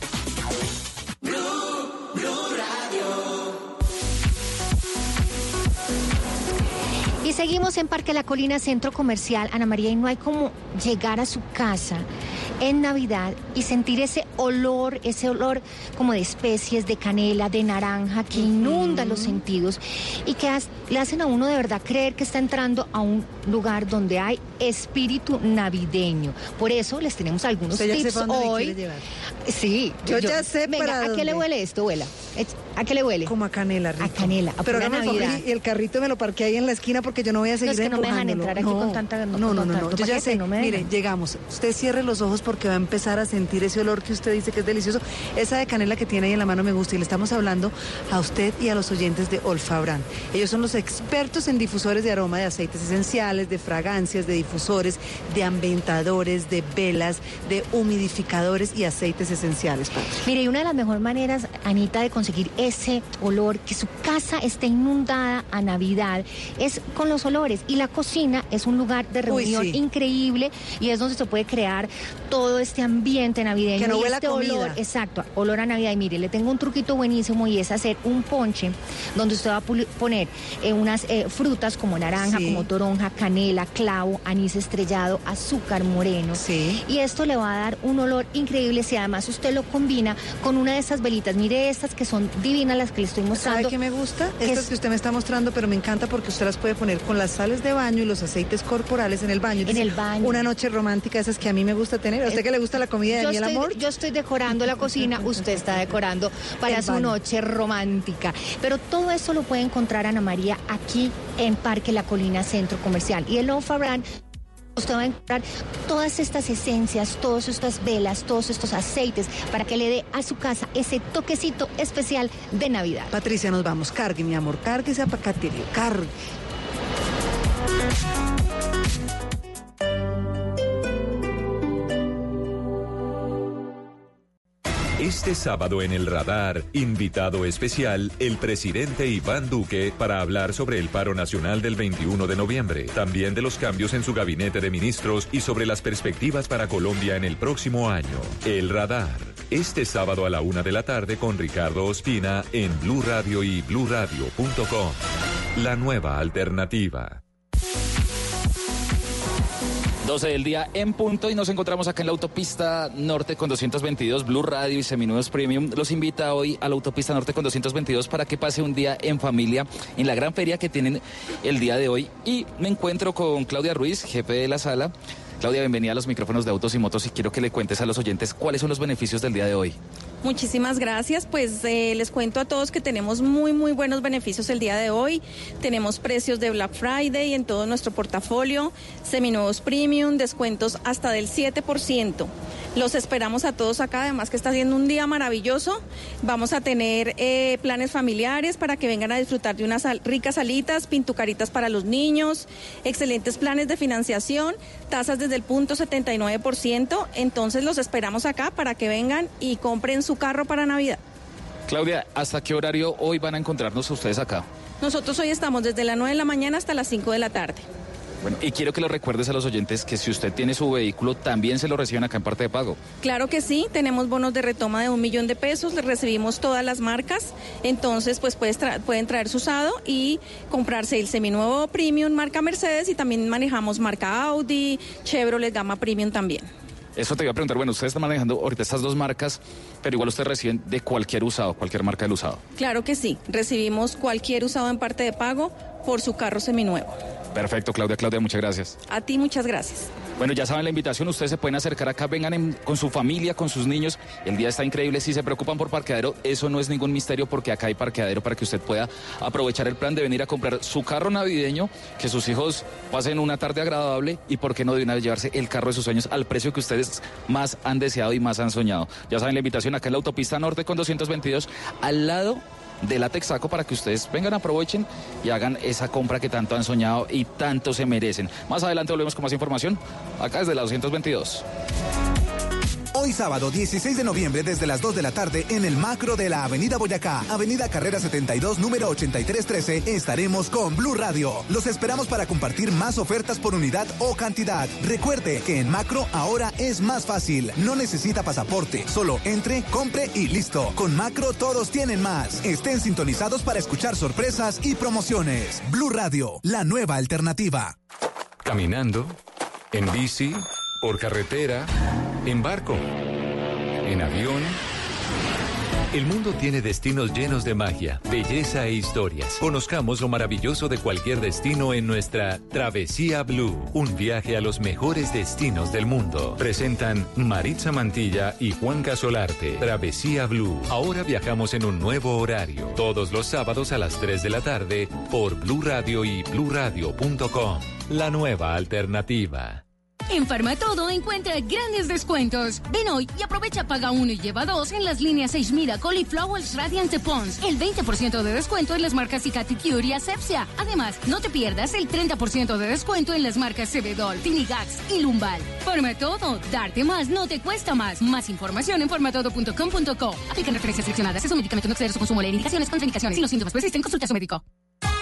Seguimos en Parque La Colina, Centro Comercial, Ana María, y no hay como llegar a su casa en Navidad y sentir ese olor, ese olor como de especies, de canela, de naranja, que inunda los sentidos y que has- le hacen a uno de verdad creer que está entrando a un lugar donde hay espíritu navideño. Por eso les tenemos algunos Usted ya tips me hoy. Sí, Yo ya sé Venga, para ¿a qué le huele esto, abuela? ¿A qué le huele? Como a canela, rico. A canela, a Pero favor Navidad. y el carrito me lo parqué ahí en la esquina porque yo no voy a seguir es que no me dejan empujándolo. entrar aquí con tanta- No, no, no, no, yo ya sé. no Mire, llegamos. Usted cierre los ojos porque va a empezar a sentir ese olor que usted dice que es delicioso. Esa de canela que tiene ahí en la mano me gusta y le estamos hablando a usted y a los oyentes de Olfabran. Ellos son los expertos en difusores de aroma de aceites esenciales, de fragancias, de difusores, de ambientadores, de velas, de humidificadores y aceites esenciales. Mire, y una de las mejores maneras, Anita, de conseguir ese olor, que su casa esté inundada a Navidad, es con los olores. Y la cocina es un lugar de Uy, reunión sí. increíble y es donde se puede crear todo este ambiente navideño. Que no huela este comida. olor, exacto, olor a Navidad. Y mire, le tengo un truquito buenísimo y es hacer un ponche donde usted va a poner eh, unas eh, frutas como naranja, Sí. como toronja, canela, clavo, anís estrellado, azúcar moreno. Sí. Y esto le va a dar un olor increíble si además usted lo combina con una de esas velitas. Mire estas que son divinas las que le estoy ¿Sabe mostrando. qué me gusta? Estas es- que usted me está mostrando, pero me encanta porque usted las puede poner con las sales de baño y los aceites corporales en el baño. En el baño. Una noche romántica, esas que a mí me gusta tener. ¿A usted que le gusta la comida de yo miel estoy, amor? yo estoy decorando la cocina, usted está decorando para El su baño. noche romántica. Pero todo eso lo puede encontrar Ana María aquí en Parque La Colina Centro Comercial. Y el Ofa Brand Usted va a encontrar todas estas esencias, todas estas velas, todos estos aceites para que le dé a su casa ese toquecito especial de Navidad. Patricia, nos vamos. Cargue, mi amor. Cargue ese apacaterio. Cargue. Este sábado en el radar, invitado especial, el presidente Iván Duque para hablar sobre el paro nacional del 21 de noviembre, también de los cambios en su gabinete de ministros y sobre las perspectivas para Colombia en el próximo año. El radar, este sábado a la una de la tarde con Ricardo Ospina en Blue Radio y bluradio.com. La nueva alternativa. 12 del día en punto y nos encontramos acá en la autopista norte con 222 Blue Radio y Seminuevos Premium. Los invita hoy a la autopista norte con 222 para que pase un día en familia en la gran feria que tienen el día de hoy. Y me encuentro con Claudia Ruiz, jefe de la sala. Claudia, bienvenida a los micrófonos de Autos y Motos y quiero que le cuentes a los oyentes cuáles son los beneficios del día de hoy. Muchísimas gracias. Pues eh, les cuento a todos que tenemos muy, muy buenos beneficios el día de hoy. Tenemos precios de Black Friday en todo nuestro portafolio, seminuevos premium, descuentos hasta del 7%. Los esperamos a todos acá, además que está siendo un día maravilloso. Vamos a tener eh, planes familiares para que vengan a disfrutar de unas ricas salitas, pintucaritas para los niños, excelentes planes de financiación, tasas desde el punto 79%. Entonces los esperamos acá para que vengan y compren su carro para Navidad. Claudia, ¿hasta qué horario hoy van a encontrarnos ustedes acá? Nosotros hoy estamos desde las 9 de la mañana hasta las 5 de la tarde. Bueno, y quiero que lo recuerdes a los oyentes que si usted tiene su vehículo, también se lo reciben acá en parte de pago. Claro que sí, tenemos bonos de retoma de un millón de pesos, le recibimos todas las marcas, entonces pues tra- pueden traer su usado y comprarse el seminuevo Premium marca Mercedes y también manejamos marca Audi, Chevrolet Gama Premium también. Eso te iba a preguntar, bueno, ustedes están manejando ahorita estas dos marcas, pero igual ustedes reciben de cualquier usado, cualquier marca del usado. Claro que sí, recibimos cualquier usado en parte de pago por su carro seminuevo. Perfecto, Claudia, Claudia, muchas gracias. A ti muchas gracias. Bueno, ya saben la invitación, ustedes se pueden acercar acá, vengan en- con su familia, con sus niños. El día está increíble. Si se preocupan por parqueadero, eso no es ningún misterio porque acá hay parqueadero para que usted pueda aprovechar el plan de venir a comprar su carro navideño, que sus hijos pasen una tarde agradable y por qué no de una vez llevarse el carro de sus sueños al precio que ustedes más han deseado y más han soñado. Ya saben la invitación acá en la autopista norte con 222, al lado de la Texaco para que ustedes vengan, aprovechen y hagan esa compra que tanto han soñado y tanto se merecen. Más adelante volvemos con más información acá desde la 222. Hoy sábado 16 de noviembre desde las 2 de la tarde en el macro de la Avenida Boyacá, Avenida Carrera 72, número 8313, estaremos con Blue Radio. Los esperamos para compartir más ofertas por unidad o cantidad. Recuerde que en macro ahora es más fácil. No necesita pasaporte, solo entre, compre y listo. Con macro todos tienen más. Estén sintonizados para escuchar sorpresas y promociones. Blue Radio, la nueva alternativa. Caminando, en bici, por carretera, en barco, en avión. El mundo tiene destinos llenos de magia, belleza e historias. Conozcamos lo maravilloso de cualquier destino en nuestra Travesía Blue, un viaje a los mejores destinos del mundo. Presentan Maritza Mantilla y Juan Casolarte. Travesía Blue. Ahora viajamos en un nuevo horario, todos los sábados a las 3 de la tarde por Blue Radio y bluradio.com. La nueva alternativa. En Farmatodo encuentra grandes descuentos. Ven hoy y aprovecha paga uno y lleva dos en las líneas 6 Mira, Cauliflowers, Radiant de Pons. El 20% de descuento en las marcas Cicaticure y Asepsia. Además, no te pierdas el 30% de descuento en las marcas Cebedol, Tinigax y Lumbal. Farmatodo, darte más no te cuesta más. Más información en farmatodo.com.co. Aplican referencias seleccionadas. Es un medicamento no exceder su consumo. Leer indicaciones, contraindicaciones. Si los síntomas persisten, consulta a su médico.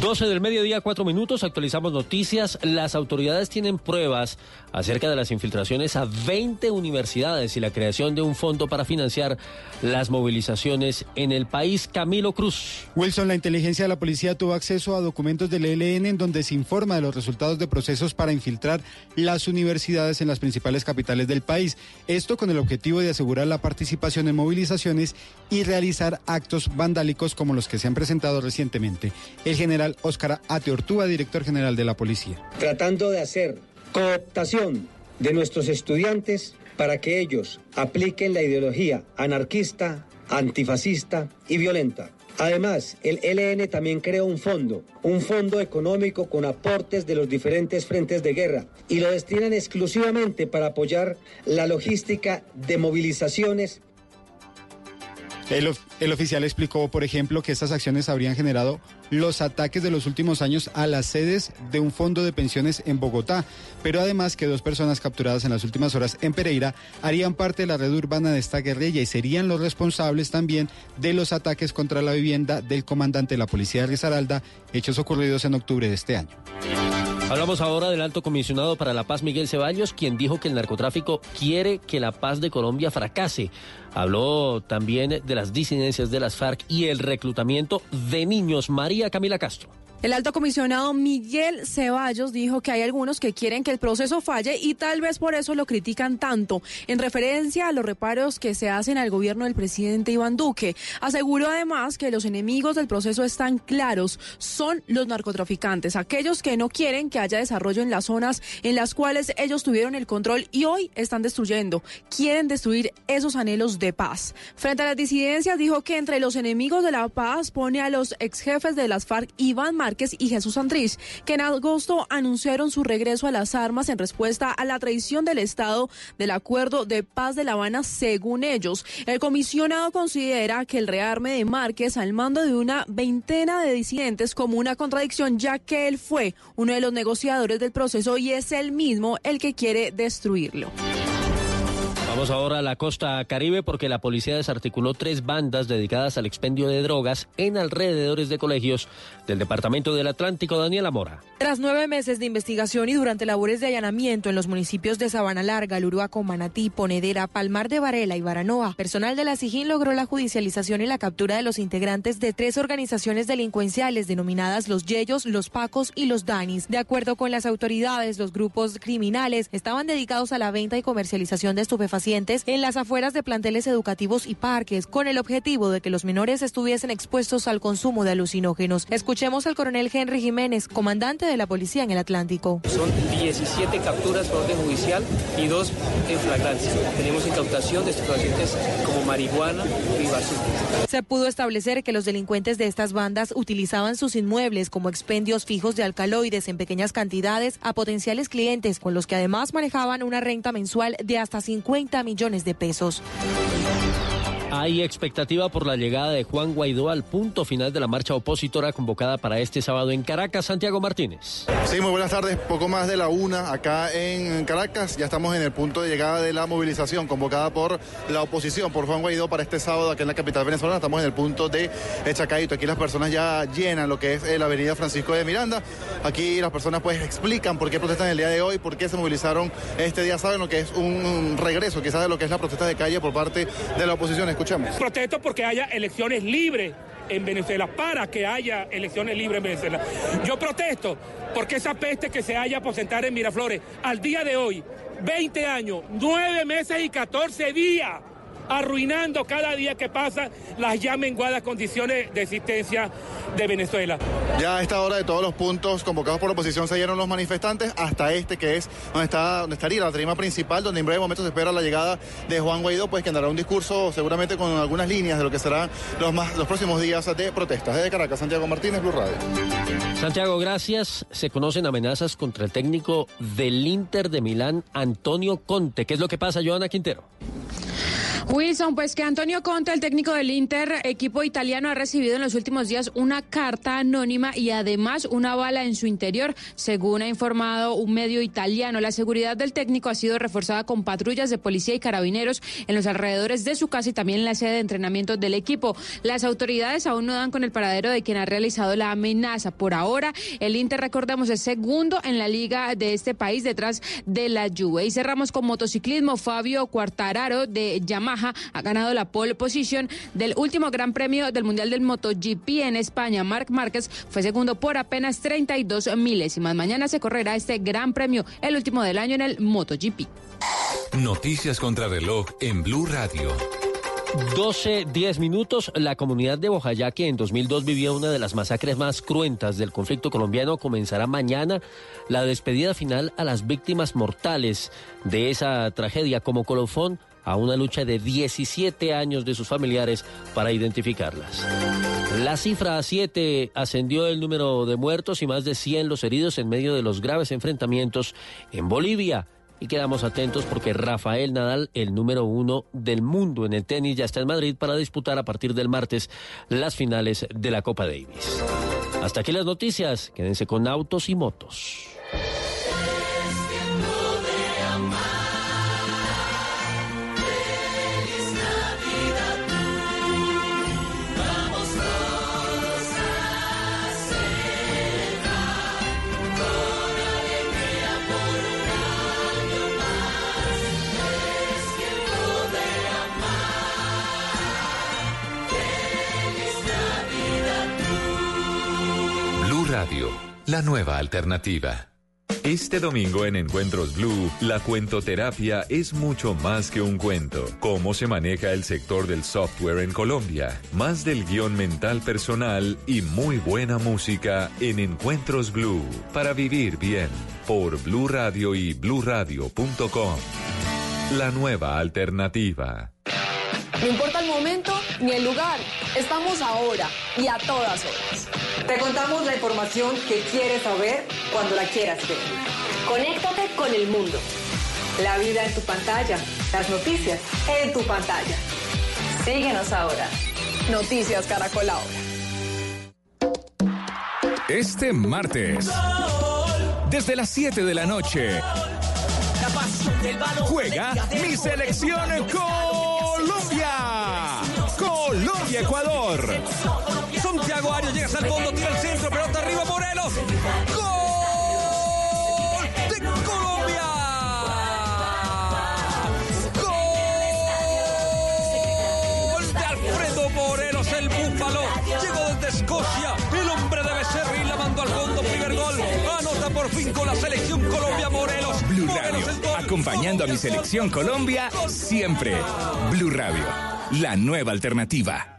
12 del mediodía, 4 minutos, actualizamos noticias. Las autoridades tienen pruebas acerca de las infiltraciones a 20 universidades y la creación de un fondo para financiar las movilizaciones en el país. Camilo Cruz. Wilson, la inteligencia de la policía tuvo acceso a documentos del ELN en donde se informa de los resultados de procesos para infiltrar las universidades en las principales capitales del país. Esto con el objetivo de asegurar la participación en movilizaciones y realizar actos vandálicos como los que se han presentado recientemente. El general Óscar Ateortúa, director general de la policía. Tratando de hacer cooptación de nuestros estudiantes para que ellos apliquen la ideología anarquista, antifascista y violenta. Además, el ELN también creó un fondo, un fondo económico con aportes de los diferentes frentes de guerra y lo destinan exclusivamente para apoyar la logística de movilizaciones el, oficial explicó, por ejemplo, que estas acciones habrían generado los ataques de los últimos años a las sedes de un fondo de pensiones en Bogotá, pero además que dos personas capturadas en las últimas horas en Pereira harían parte de la red urbana de esta guerrilla y serían los responsables también de los ataques contra la vivienda del comandante de la policía de Risaralda, hechos ocurridos en octubre de este año. Hablamos ahora del alto comisionado para la paz Miguel Ceballos, quien dijo que el narcotráfico quiere que la paz de Colombia fracase. Habló también de las disidencias de las FARC y el reclutamiento de niños. María Camila Castro. El alto comisionado Miguel Ceballos dijo que hay algunos que quieren que el proceso falle y tal vez por eso lo critican tanto, en referencia a los reparos que se hacen al gobierno del presidente Iván Duque. Aseguró además que los enemigos del proceso están claros, son los narcotraficantes, aquellos que no quieren que haya desarrollo en las zonas en las cuales ellos tuvieron el control y hoy están destruyendo, quieren destruir esos anhelos de paz. Frente a las disidencias dijo que entre los enemigos de la paz pone a los ex jefes de las FARC Iván Márquez y Jesús Andrés, que en agosto anunciaron su regreso a las armas en respuesta a la traición del Estado del Acuerdo de Paz de La Habana, según ellos. El comisionado considera que el rearme de Márquez al mando de una veintena de disidentes como una contradicción, ya que él fue uno de los negociadores del proceso y es él mismo el que quiere destruirlo. Vamos ahora a la costa caribe porque la policía desarticuló tres bandas dedicadas al expendio de drogas en alrededores de colegios del departamento del Atlántico. Daniela Mora. Tras nueve meses de investigación y durante labores de allanamiento en los municipios de Sabana Larga, Luruaco, Manatí, Ponedera, Palmar de Varela y Baranoa, personal de la SIGIN logró la judicialización y la captura de los integrantes de tres organizaciones delincuenciales denominadas los Yeyos, los Pacos y los Danis. De acuerdo con las autoridades, los grupos criminales estaban dedicados a la venta y comercialización de estupefacientes en las afueras de planteles educativos y parques, con el objetivo de que los menores estuviesen expuestos al consumo de alucinógenos. Escuchemos al coronel Henry Jiménez, comandante de la policía en el Atlántico. Son 17 capturas por orden judicial y dos en flagrancia. Tenemos incautación de estupefacientes como marihuana y basura. Se pudo establecer que los delincuentes de estas bandas utilizaban sus inmuebles como expendios fijos de alcaloides en pequeñas cantidades a potenciales clientes, con los que además manejaban una renta mensual de hasta 50 millones de pesos. Hay expectativa por la llegada de Juan Guaidó al punto final de la marcha opositora convocada para este sábado en Caracas. Santiago Martínez. Sí, muy buenas tardes. Poco más de la una acá en Caracas. Ya estamos en el punto de llegada de la movilización convocada por la oposición, por Juan Guaidó para este sábado aquí en la capital venezolana. Estamos en el punto de Chacaito. Aquí las personas ya llenan lo que es eh, la avenida Francisco de Miranda. Aquí las personas pues explican por qué protestan el día de hoy, por qué se movilizaron este día, saben lo que es un regreso quizás de lo que es la protesta de calle por parte de la oposición. Escuchamos. Protesto porque haya elecciones libres en Venezuela, para que haya elecciones libres en Venezuela. Yo protesto porque esa peste que se haya aposentar en Miraflores, al día de hoy, 20 años, 9 meses y 14 días, arruinando cada día que pasa las ya menguadas condiciones de existencia de Venezuela. Ya a esta hora de todos los puntos convocados por la oposición se dieron los manifestantes hasta este que es donde está donde estaría la trima principal donde en breve momento se espera la llegada de Juan Guaidó pues que dará un discurso seguramente con algunas líneas de lo que serán los más los próximos días de protestas desde Caracas Santiago Martínez Blue Radio. Santiago gracias se conocen amenazas contra el técnico del Inter de Milán Antonio Conte qué es lo que pasa Joana Quintero Wilson, pues que Antonio Conte, el técnico del Inter, equipo italiano, ha recibido en los últimos días una carta anónima y además una bala en su interior, según ha informado un medio italiano. La seguridad del técnico ha sido reforzada con patrullas de policía y carabineros en los alrededores de su casa y también en la sede de entrenamiento del equipo. Las autoridades aún no dan con el paradero de quien ha realizado la amenaza. Por ahora, el Inter, recordemos, es segundo en la liga de este país detrás de la Juve. Y cerramos con motociclismo. Fabio Cuartararo de Yamaha ha ganado la pole position del último Gran Premio del Mundial del MotoGP en España. Marc Márquez fue segundo por apenas 32 milésimas. Mañana se correrá este Gran Premio, el último del año en el MotoGP. Noticias contra reloj en Blue Radio. 12, 10 minutos. La comunidad de Bojayá, que en 2002 vivió una de las masacres más cruentas del conflicto colombiano, comenzará mañana la despedida final a las víctimas mortales de esa tragedia como colofón a una lucha de 17 años de sus familiares para identificarlas. La cifra a 7 ascendió el número de muertos y más de 100 los heridos en medio de los graves enfrentamientos en Bolivia. Y quedamos atentos porque Rafael Nadal, el número uno del mundo en el tenis, ya está en Madrid para disputar a partir del martes las finales de la Copa Davis. Hasta aquí las noticias. Quédense con autos y motos. La nueva alternativa. Este domingo en Encuentros Blue, la cuentoterapia es mucho más que un cuento. Cómo se maneja el sector del software en Colombia. Más del guion mental personal y muy buena música en Encuentros Blue. Para vivir bien. Por Blue Radio y bluradio.com. La nueva alternativa. No importa el momento ni el lugar. Estamos ahora y a todas horas. Te contamos la información que quieres saber cuando la quieras ver. Conéctate con el mundo. La vida en tu pantalla. Las noticias en tu pantalla. Síguenos ahora. Noticias Caracol ahora. Este martes, desde las 7 de la noche. Juega mi selección Colombia. Colombia-Ecuador. El fondo, tira el centro, pelota arriba, Morelos. ¡Gol de Colombia! ¡Gol de Alfredo Morelos, el búfalo! Llegó desde Escocia, el hombre de Becerra y la mandó al fondo, primer gol. Anota por fin con la selección Colombia Morelos. Blue Morelos Radio, gol. acompañando a mi selección Colombia siempre. Blue Radio, la nueva alternativa.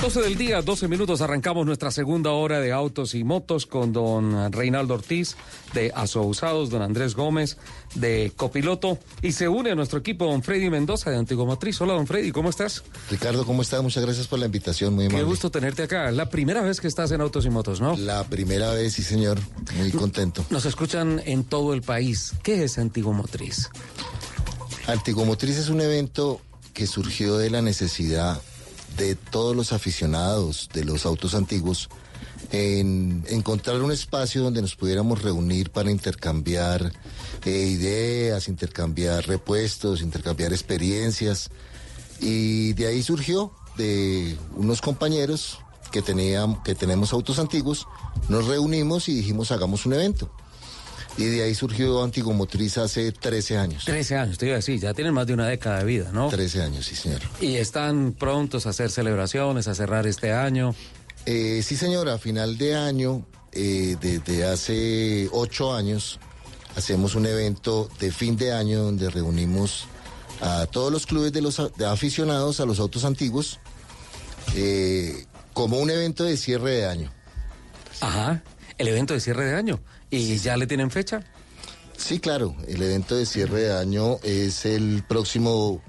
12 del día, 12 minutos, arrancamos nuestra segunda hora de autos y motos con don Reinaldo Ortiz de Asousados, don Andrés Gómez de Copiloto y se une a nuestro equipo don Freddy Mendoza de Antiguo Matriz. Hola don Freddy, ¿cómo estás? Ricardo, ¿cómo estás? Muchas gracias por la invitación, muy Qué amable. gusto tenerte acá. La primera vez que estás en Autos y Motos, ¿no? La primera vez, sí señor, muy contento. Nos escuchan en todo el país. ¿Qué es Antiguo Motriz? Antiguo Motriz es un evento que surgió de la necesidad de todos los aficionados de los autos antiguos en encontrar un espacio donde nos pudiéramos reunir para intercambiar eh, ideas, intercambiar repuestos, intercambiar experiencias. Y de ahí surgió de unos compañeros que, tenían, que tenemos autos antiguos, nos reunimos y dijimos hagamos un evento. Y de ahí surgió Antiguo Motriz hace 13 años. 13 años, te iba a decir, ya tienen más de una década de vida, ¿no? 13 años, sí señor. Y están prontos a hacer celebraciones, a cerrar este año. Eh, sí, señora, a final de año, eh, desde hace ocho años, hacemos un evento de fin de año donde reunimos a todos los clubes de los de aficionados a los autos antiguos eh, como un evento de cierre de año. Ajá, el evento de cierre de año. ¿Y ya le tienen fecha? Sí, claro, el evento de cierre de año es el próximo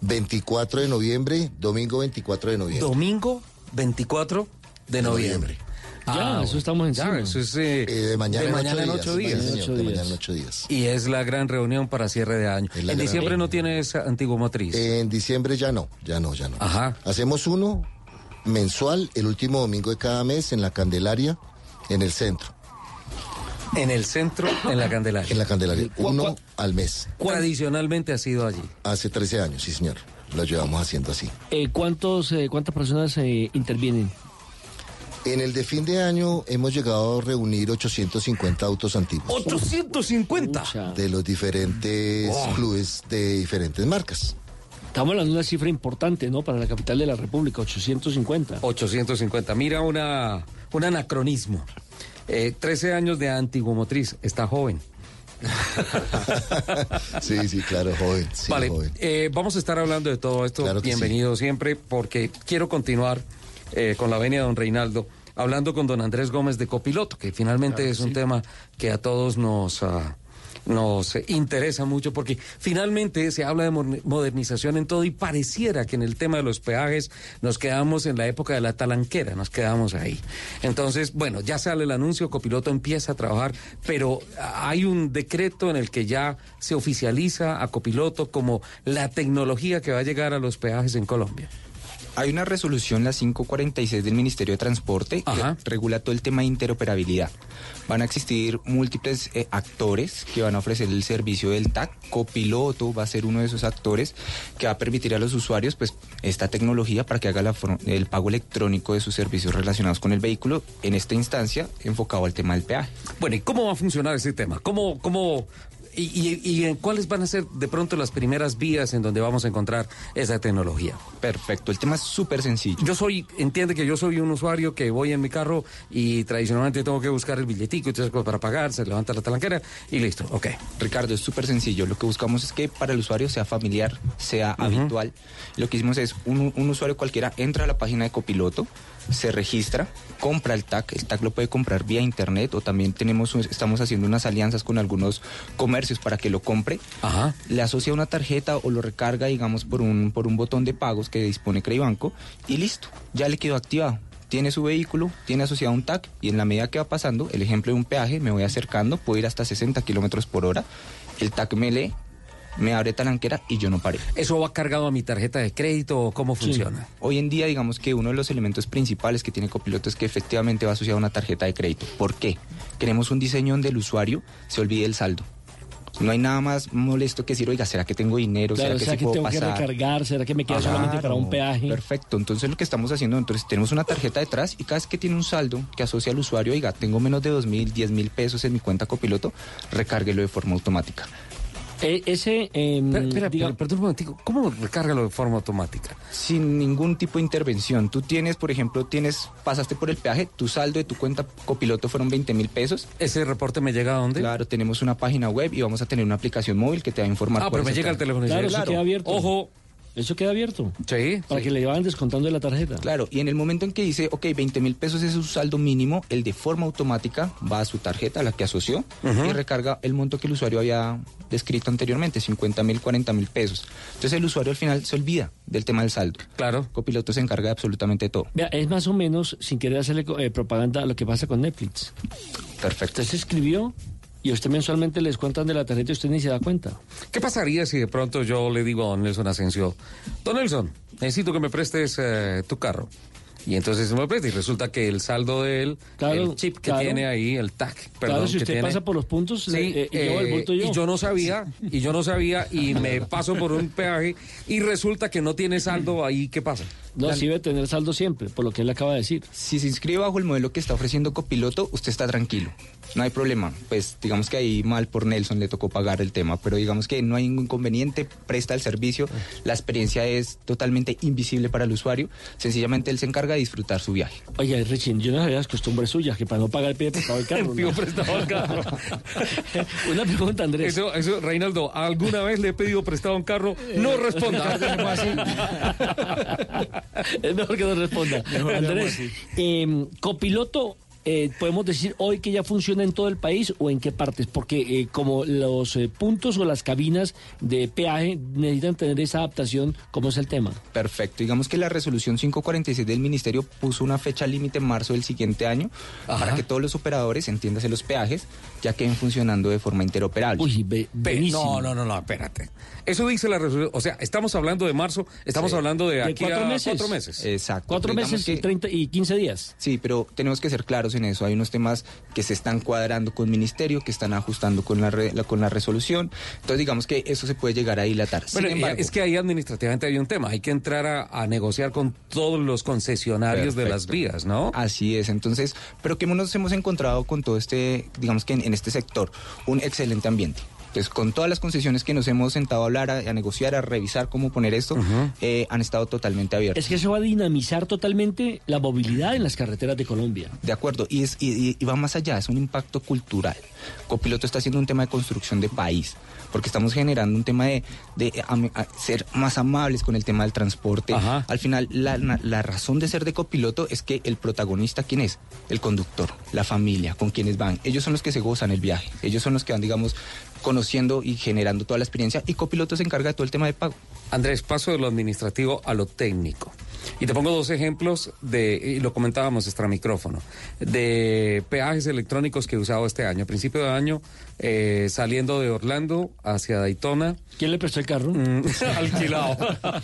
24 de noviembre, domingo 24 de noviembre. Domingo 24 de noviembre. Ya, eso estamos ya, encima. eso es eh, de mañana, en, en de mañana en ocho días. Y es la gran reunión para cierre de año. En diciembre no tienes Antiguo Motriz. En diciembre ya no, ya no, ya no. Ajá. Hacemos uno mensual, el último domingo de cada mes, en la Candelaria, en el centro. En el centro, en la Candelaria. En la Candelaria, uno al mes. Tradicionalmente ha sido allí. Hace 13 años, sí señor. Lo llevamos haciendo así. Eh, ¿cuántos, eh, ¿Cuántas personas eh, intervienen? En el de fin de año hemos llegado a reunir 850 autos antiguos. ¡850! De los diferentes Oh. clubes de diferentes marcas. Estamos hablando de una cifra importante, ¿no? Para la capital de la República, 850. 850. Mira una, un anacronismo. Eh, 13 años de Antiguo Motriz. Está joven. sí, sí, claro, joven. sí, vale, joven. eh, vamos a estar hablando de todo esto. Claro Bienvenido siempre, porque quiero continuar eh, con la venia de don Reinaldo, hablando con don Andrés Gómez de Copiloto, que finalmente Claro que es un sí. tema que a todos nos... ah, nos interesa mucho porque finalmente se habla de mo- modernización en todo y pareciera que en el tema de los peajes nos quedamos en la época de la talanquera, nos quedamos ahí. Entonces, bueno, ya sale el anuncio, Copiloto empieza a trabajar, pero hay un decreto en el que ya se oficializa a Copiloto como la tecnología que va a llegar a los peajes en Colombia. Hay una resolución, la 546 del Ministerio de Transporte, que regula todo el tema de interoperabilidad. Van a existir múltiples eh, actores que van a ofrecer el servicio del TAC. Copiloto va a ser uno de esos actores que va a permitir a los usuarios pues, esta tecnología para que haga la el pago electrónico de sus servicios relacionados con el vehículo, en esta instancia enfocado al tema del peaje. Bueno, ¿y cómo va a funcionar ese tema? ¿Cómo, cómo, y, y- y en cuáles van a ser de pronto las primeras vías en donde vamos a encontrar esa tecnología? Perfecto, el tema es súper sencillo. Yo soy, entiende que yo soy un usuario que voy en mi carro y tradicionalmente tengo que buscar el billetico y todas esas cosas para pagar, se levanta la talanquera y listo, ok. Ricardo, es súper sencillo. Lo que buscamos es que para el usuario sea familiar, sea habitual. Lo que hicimos es un, un usuario cualquiera entra a la página de Copiloto, se registra, compra el TAC. El TAC lo puede comprar vía internet o también tenemos, estamos haciendo unas alianzas con algunos comercios para que lo compre. Le asocia una tarjeta o lo recarga, digamos, por un, por un botón de pagos que dispone Credibanco y listo, ya le quedó activado. Tiene su vehículo, tiene asociado un TAC y en la medida que va pasando, el ejemplo de un peaje, me voy acercando, puedo ir hasta 60 kilómetros por hora, el TAC me lee, me abre talanquera y yo no paré. ¿Eso va cargado a mi tarjeta de crédito o cómo funciona? Hoy en día, digamos que uno de los elementos principales que tiene Copiloto es que efectivamente va asociado a una tarjeta de crédito. ¿Por qué? Queremos un diseño donde el usuario se olvide el saldo. No hay nada más molesto que decir, oiga, ¿será que tengo dinero? Claro, ¿Será que, ¿será sí que puedo tengo pasar? que recargar? ¿Será que me queda solamente para un peaje? Perfecto, entonces lo que estamos haciendo, entonces tenemos una tarjeta detrás y cada vez que tiene un saldo que asocia al usuario, oiga, tengo menos de dos mil, diez mil pesos en mi cuenta copiloto, recárguelo de forma automática. Eh, ese, em, espera, diga- pero- perdón un momentico. ¿Cómo recárgalo de forma automática? Sin ningún tipo de intervención. Tú tienes, por ejemplo, tienes, pasaste por el peaje, tu saldo de tu cuenta copiloto fueron 20 mil pesos. ¿Ese reporte me llega a dónde? Claro, tenemos una página web y vamos a tener una aplicación móvil que te va a informar. Ah, pero me llega el al teléfono. y Claro, dice, eso queda abierto. Ojo. Eso queda abierto. Sí. Para que le vayan descontando de la tarjeta. Claro, y en el momento en que dice, ok, 20 mil pesos es su saldo mínimo, él de forma automática va a su tarjeta, a la que asoció, y recarga el monto que el usuario había descrito anteriormente, 50 mil, 40 mil pesos. Entonces el usuario al final se olvida del tema del saldo. Claro. Copiloto se encarga de absolutamente todo. Vea, es más o menos, sin querer hacerle eh, propaganda, a lo que pasa con Netflix. Perfecto. Usted se escribió y usted mensualmente les cuentan de la tarjeta y usted ni se da cuenta. ¿Qué pasaría si de pronto yo le digo a don Nelson Asensio, don Nelson, necesito que me prestes eh, tu carro? Y entonces me lo presta y resulta que el saldo de él, Claro, el chip que claro. tiene ahí, el TAC, perdón, claro, si que usted tiene- pasa por los puntos, Sí, le- eh, y luego el eh, yo. y yo no sabía, y yo no sabía, y me paso por un peaje y resulta que no tiene saldo ahí, ¿qué pasa? No, sí debe tener saldo siempre, por lo que él acaba de decir. Si se inscribe bajo el modelo que está ofreciendo Copiloto, usted está tranquilo. No hay problema. Pues digamos que ahí mal por Nelson le tocó pagar el tema, pero digamos que no hay ningún inconveniente, presta el servicio, la experiencia es totalmente invisible para el usuario, sencillamente él se encarga de disfrutar su viaje. Oiga, Richie, yo no sabía las costumbres suyas, que para no pagar el pie prestado el carro. El prestado el carro. Una pregunta, Andrés. Eso, eso, Reinaldo, ¿alguna vez le he pedido prestado un carro? No responda. Es mejor que no responda. Andrés, eh, copiloto, eh, ¿podemos decir hoy que ya funciona en todo el país o en qué partes? Porque eh, como los eh, puntos o las cabinas de peaje necesitan tener esa adaptación, ¿cómo es el tema? Perfecto. Digamos que la resolución 546 del Ministerio puso una fecha límite en marzo del siguiente año para que todos los operadores, entiéndase los peajes, ya queden funcionando de forma interoperable. Uy, Pe- no, no, no, no, espérate. Eso dice la resolución. O sea, estamos hablando de marzo, estamos Sí. hablando de ¿De aquí cuatro a meses? cuatro meses. Exacto. Cuatro Digamos meses y, que- 30 y 15 días. Sí, pero tenemos que ser claros en eso. Hay unos temas que se están cuadrando con el ministerio, que están ajustando con la, re- la- con la resolución. Entonces, digamos que eso se puede llegar a dilatar. Sin Bueno, embargo, es que ahí administrativamente hay un tema. Hay que entrar a, a negociar con todos los concesionarios de las vías, ¿no? Así es, entonces, pero que nos hemos encontrado con todo este, digamos que en, en este sector, un excelente ambiente. Entonces, con todas las concesiones que nos hemos sentado a hablar, a, a negociar, a revisar cómo poner esto, eh, han estado totalmente abiertos. Es que eso va a dinamizar totalmente la movilidad en las carreteras de Colombia. De acuerdo, y, es, y, y- y va más allá, es un impacto cultural. Copiloto está haciendo un tema de construcción de país, porque estamos generando un tema de, de a- ser más amables con el tema del transporte. Al final, la, la- la razón de ser de copiloto es que el protagonista, ¿quién es? El conductor, la familia, con quienes van. Ellos son los que se gozan el viaje, ellos son los que van, digamos, conociendo y generando toda la experiencia, y copiloto se encarga de todo el tema de pago. Andrés, paso de lo administrativo a lo técnico. Y te pongo dos ejemplos de, y lo comentábamos extra micrófono, de peajes electrónicos que he usado este año. A principio de año, eh, saliendo de Orlando hacia Daytona. ¿Quién le prestó el carro? alquilado.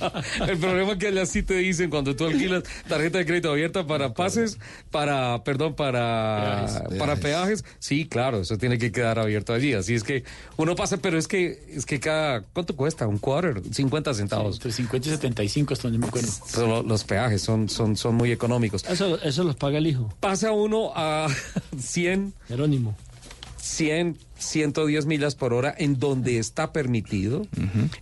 el problema es que allá sí te dicen cuando tú alquilas tarjeta de crédito abierta para pases, para, perdón, para Peajes. para peajes. Sí, claro, eso tiene que quedar abierto allí. Así es que uno pasa, pero es que es que cada ¿cuánto cuesta? Un quarter, 50 centavos. Entre 50 y 75, hasta donde me acuerdo. Lo- los peajes son, son, son muy económicos. Eso, eso los paga el hijo. Pasa uno a 100. Jerónimo. 100, 110 millas por hora en donde está permitido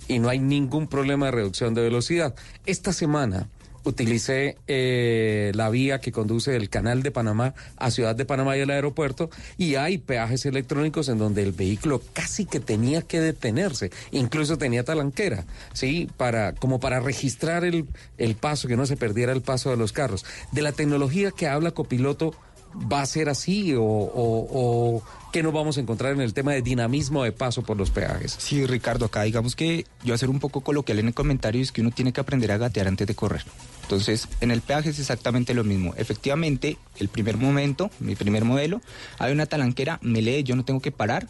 y no hay ningún problema de reducción de velocidad. Esta semana utilicé eh, la vía que conduce del canal de Panamá a Ciudad de Panamá y el aeropuerto y hay peajes electrónicos en donde el vehículo casi que tenía que detenerse, incluso tenía talanquera, ¿sí? Para, como para registrar el, el paso, que no se perdiera el paso de los carros. De la tecnología que habla copiloto, ¿va a ser así o, o, o qué nos vamos a encontrar en el tema de dinamismo de paso por los peajes? Sí, Ricardo, acá digamos que yo ser un poco coloquial en el comentario es que uno tiene que aprender a gatear antes de correr. Entonces, en el peaje es exactamente lo mismo. Efectivamente, el primer momento, mi primer modelo, hay una talanquera, me lee, yo no tengo que parar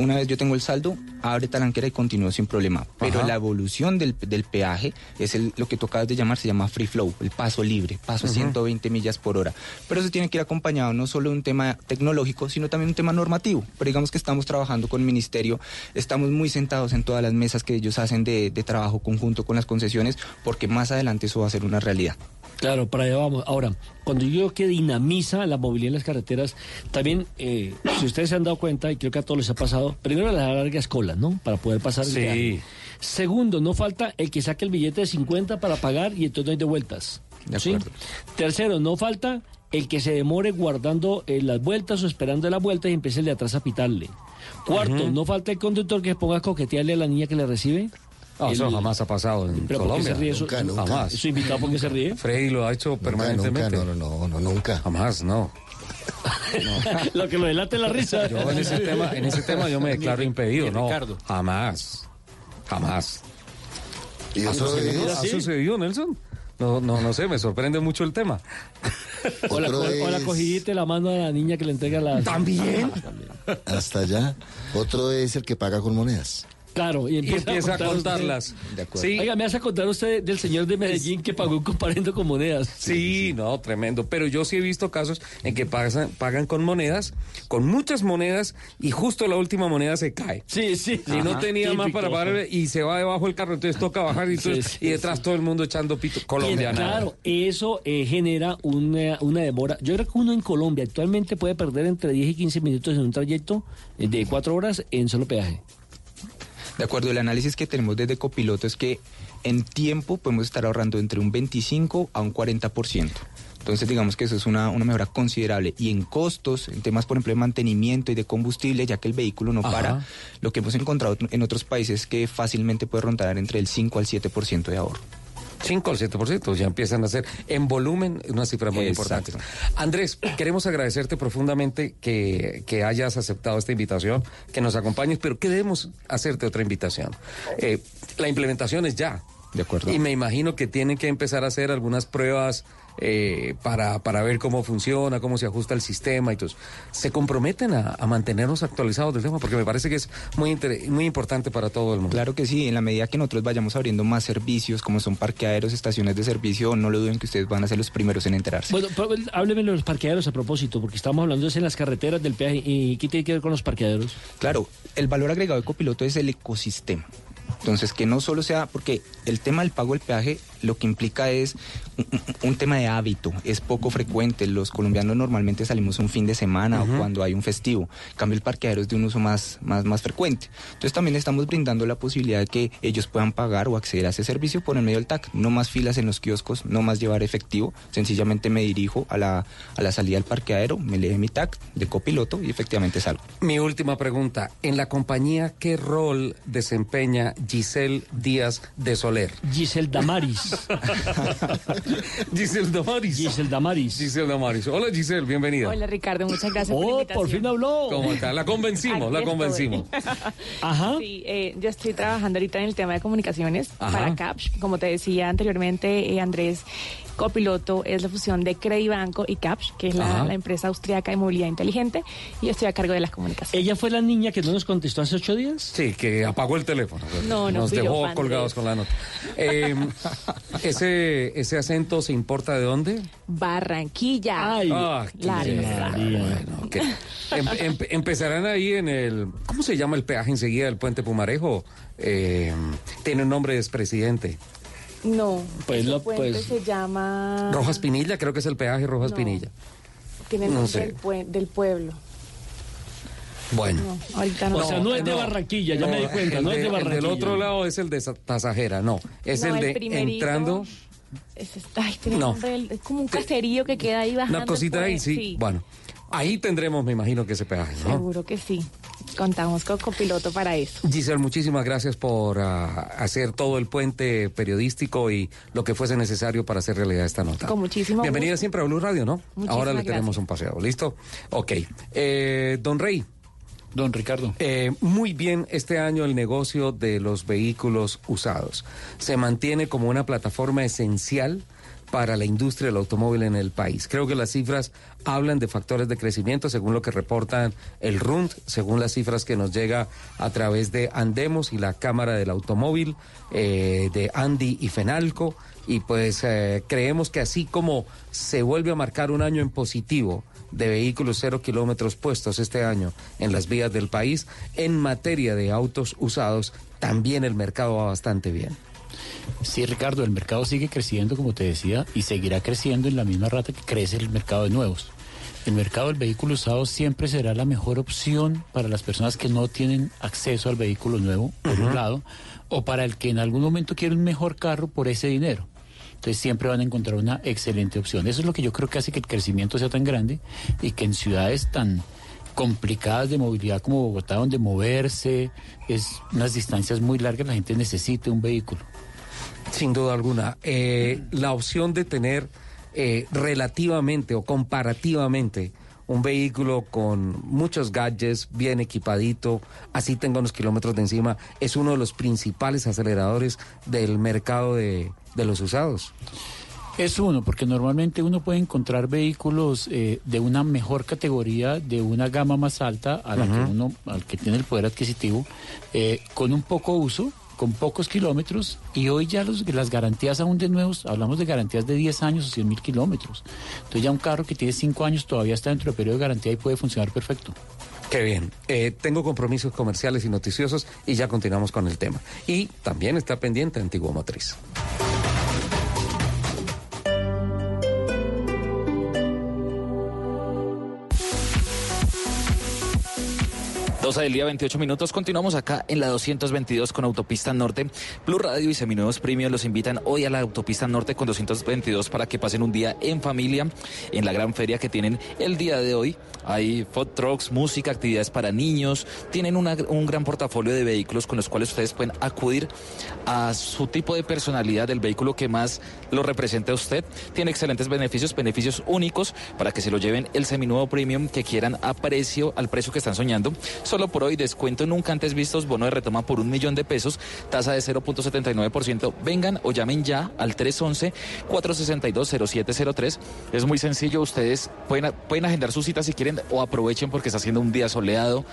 una vez yo tengo el saldo, abre talanquera y continúo sin problema. Pero Ajá. la evolución del, del peaje es el, lo que tú acabas de llamar, se llama free flow, el paso libre, paso Ujú. 120 millas por hora. Pero eso tiene que ir acompañado no solo de un tema tecnológico, sino también un tema normativo. Pero digamos que estamos trabajando con el ministerio, estamos muy sentados en todas las mesas que ellos hacen de, de trabajo conjunto con las concesiones, porque más adelante eso va a ser una realidad. Claro, para allá vamos. Ahora, cuando yo digo que dinamiza la movilidad en las carreteras, también, eh, si ustedes se han dado cuenta, y creo que a todos les ha pasado, primero las largas colas, ¿no? Para poder pasar el Sí. Segundo, no falta el que saque el billete de 50 para pagar y entonces no hay de vueltas. ¿sí? Tercero, no falta el que se demore guardando eh, las vueltas o esperando las vueltas y empiece el de atrás a pitarle. Cuarto, no falta el conductor que ponga a coquetearle a la niña que le recibe. Ah, eso El- jamás ha pasado en ¿Pero por qué Colombia. se ríe eso? Nunca, nunca. Jamás. ¿Su invitado por qué se ríe? Freddy lo ha hecho permanentemente. nunca, no, no, no, nunca. Jamás, no. Lo que lo delate la risa. Yo en ese tema, en ese tema yo me declaro impedido, no. Ricardo. Jamás. Jamás. ¿Y ¿Ha sucedido, es? ¿Ha sucedido, Nelson? No, no, no sé, me sorprende mucho el tema. O la, co- o la es- cogidita y la mano a la niña que le entrega la... ¿También? Hasta allá. Otro es el que paga con monedas. Claro, y Y empieza, empieza a contarlas. De acuerdo. Sí, Oiga, me hace contar usted del señor de Medellín que pagó un comparendo con monedas. Sí, no, tremendo. Pero yo sí he visto casos en que pagan, pagan con monedas, con muchas monedas, y justo la última moneda se cae. Sí, sí. Y no tenía más para pagar y se va debajo del carro, entonces toca bajar y, entonces- Sí, sí, y detrás todo el mundo echando pito. Colombia, Y, nada. Claro, eso eh, genera una, una demora. Yo creo que uno en Colombia actualmente puede perder entre 10 y 15 minutos en un trayecto eh, de 4 horas en solo peaje. De acuerdo, el análisis que tenemos desde Copiloto es que en tiempo podemos estar ahorrando entre un 25 a un 40%. Entonces digamos que eso es una, una mejora considerable. Y en costos, en temas por ejemplo de mantenimiento y de combustible, ya que el vehículo no Ajá. para, lo que hemos encontrado en otros países es que fácilmente puede rondar entre el 5 al 7% de ahorro. 5 al 7%, ya empiezan a ser en volumen una cifra muy Exacto. importante. Andrés, queremos agradecerte profundamente que, que hayas aceptado esta invitación, que nos acompañes, pero queremos hacerte otra invitación. Eh, la implementación es ya. De acuerdo. Y me imagino que tienen que empezar a hacer algunas pruebas eh, para, para ver cómo funciona, cómo se ajusta el sistema y todo. eso. ¿Se comprometen a, a mantenernos actualizados del tema? Porque me parece que es muy, inter- muy importante para todo el mundo. Claro que sí, en la medida que nosotros vayamos abriendo más servicios, como son parqueaderos, estaciones de servicio, no lo duden que ustedes van a ser los primeros en enterarse. Bueno, pero, hábleme de los parqueaderos a propósito, porque estamos hablando de eso en las carreteras del peaje. ¿Y qué tiene que ver con los parqueaderos? Claro, el valor agregado de copiloto es el ecosistema. Entonces, que no solo sea, porque el tema del pago del peaje lo que implica es un, tema de hábito, es poco frecuente. Los colombianos normalmente salimos un fin de semana o cuando hay un festivo. En cambio, el parqueadero es de un uso más, más, más frecuente. Entonces, también estamos brindando la posibilidad de que ellos puedan pagar o acceder a ese servicio por el medio del TAC. No más filas en los kioscos, no más llevar efectivo. Sencillamente me dirijo a la, a la salida del parqueadero, me lee mi TAC de copiloto y efectivamente salgo. Mi última pregunta. En la compañía, ¿qué rol desempeña Giselle Díaz de Soler? Giselle Damaris. Giselle Damaris. Giselle Damaris. Giselle Damaris. Hola Giselle, bienvenida. Hola Ricardo, muchas gracias por la Oh, invitación. por fin habló. ¿Cómo está? La convencimos, Aquí la estoy. convencimos. Ajá. Sí, eh, yo estoy trabajando ahorita en el tema de comunicaciones Ajá. para CAPS. Como te decía anteriormente, eh, Andrés, copiloto es la fusión de Credibanco y CAPS, que es la, empresa austriaca de movilidad inteligente, y yo estoy a cargo de las comunicaciones. ¿Ella fue la niña que no nos contestó hace ocho días? Sí, que apagó el teléfono. No, no Nos yo, dejó colgados con la nota. Eh, ese, ¿Ese acento se importa de dónde? Barranquilla. Ay, Ah, qué Bueno, que em- em- empezarán ahí en el. ¿Cómo se llama el peaje enseguida del puente Pumarejo? Eh, tiene un nombre de expresidente. No, Pues ese lo- puente pues- se llama... Rojas Pinilla, creo que es el peaje Rojas No. Pinilla. Tiene no nombre sé. del, pue- del pueblo. Bueno. No, ahorita no. O sea, no es de Barranquilla, ya me di cuenta, no es de el Barranquilla. del otro lado es el de Sa- Tasajera, no. Es No, el el de entrando. Es, ay, tiene No. nombre del- es como un caserío que queda ahí bajando. Una cosita el ahí, puente. sí. Bueno, ahí tendremos, me imagino, que ese peaje, ¿no? Seguro que sí. Contamos con copiloto para eso. Giselle, muchísimas gracias por ah, hacer todo el puente periodístico y lo que fuese necesario para hacer realidad esta nota. Con muchísimo Bienvenida gusto. siempre a Blue Radio, ¿no? Muchísimas Ahora le tenemos gracias. un paseo, ¿listo? Ok. Eh, don Rey. Don Ricardo. Eh, muy bien, este año el negocio de los vehículos usados se mantiene como una plataforma esencial para la industria del automóvil en el país. Creo que las cifras hablan de factores de crecimiento según lo que reportan el RUND, según las cifras que nos llega a través de Andemos y la Cámara del Automóvil, eh, de Andy y Fenalco. Y pues eh, creemos que así como se vuelve a marcar un año en positivo de vehículos cero kilómetros puestos este año en las vías del país, en materia de autos usados, también el mercado va bastante bien. Sí, Ricardo, el mercado sigue creciendo, como te decía, y seguirá creciendo en la misma rata que crece el mercado de nuevos. El mercado del vehículo usado siempre será la mejor opción para las personas que no tienen acceso al vehículo nuevo, por un lado, o para el que en algún momento quiere un mejor carro por ese dinero. Entonces siempre van a encontrar una excelente opción. Eso es lo que yo creo que hace que el crecimiento sea tan grande y que en ciudades tan complicadas de movilidad como Bogotá, donde moverse es unas distancias muy largas, la gente necesita un vehículo. Sin duda alguna. Eh, la opción de tener eh, relativamente o comparativamente un vehículo con muchos gadgets, bien equipadito, así tenga unos kilómetros de encima, es uno de los principales aceleradores del mercado de, de los usados. Es uno, porque normalmente uno puede encontrar vehículos eh, de una mejor categoría, de una gama más alta a la que uno, al que tiene el poder adquisitivo, eh, con un poco uso, con pocos kilómetros, y hoy ya los, las garantías aún de nuevos, hablamos de garantías de 10 años o 100 mil kilómetros. Entonces ya un carro que tiene 5 años todavía está dentro del periodo de garantía y puede funcionar perfecto. Qué bien. Eh, tengo compromisos comerciales y noticiosos y ya continuamos con el tema. Y también está pendiente Antiguo Motriz. 12 del día, 28 minutos. Continuamos acá en la 222 con Autopista Norte. Blue Radio y Seminuevos Premios los invitan hoy a la Autopista Norte con 222 para que pasen un día en familia en la gran feria que tienen el día de hoy. Hay food trucks, música, actividades para niños. Tienen un gran portafolio de vehículos con los cuales ustedes pueden acudir a su tipo de personalidad del vehículo que más lo represente a usted. Tiene excelentes beneficios, beneficios únicos para que se lo lleven el seminuevo premium que quieran a precio, al precio que están soñando. Solo por hoy descuento nunca antes vistos, bono de retoma por un millón de pesos, tasa de 0.79%. Vengan o llamen ya al 311-462-0703. Es muy sencillo, ustedes pueden, pueden agendar su cita si quieren o aprovechen porque está haciendo un día soleado.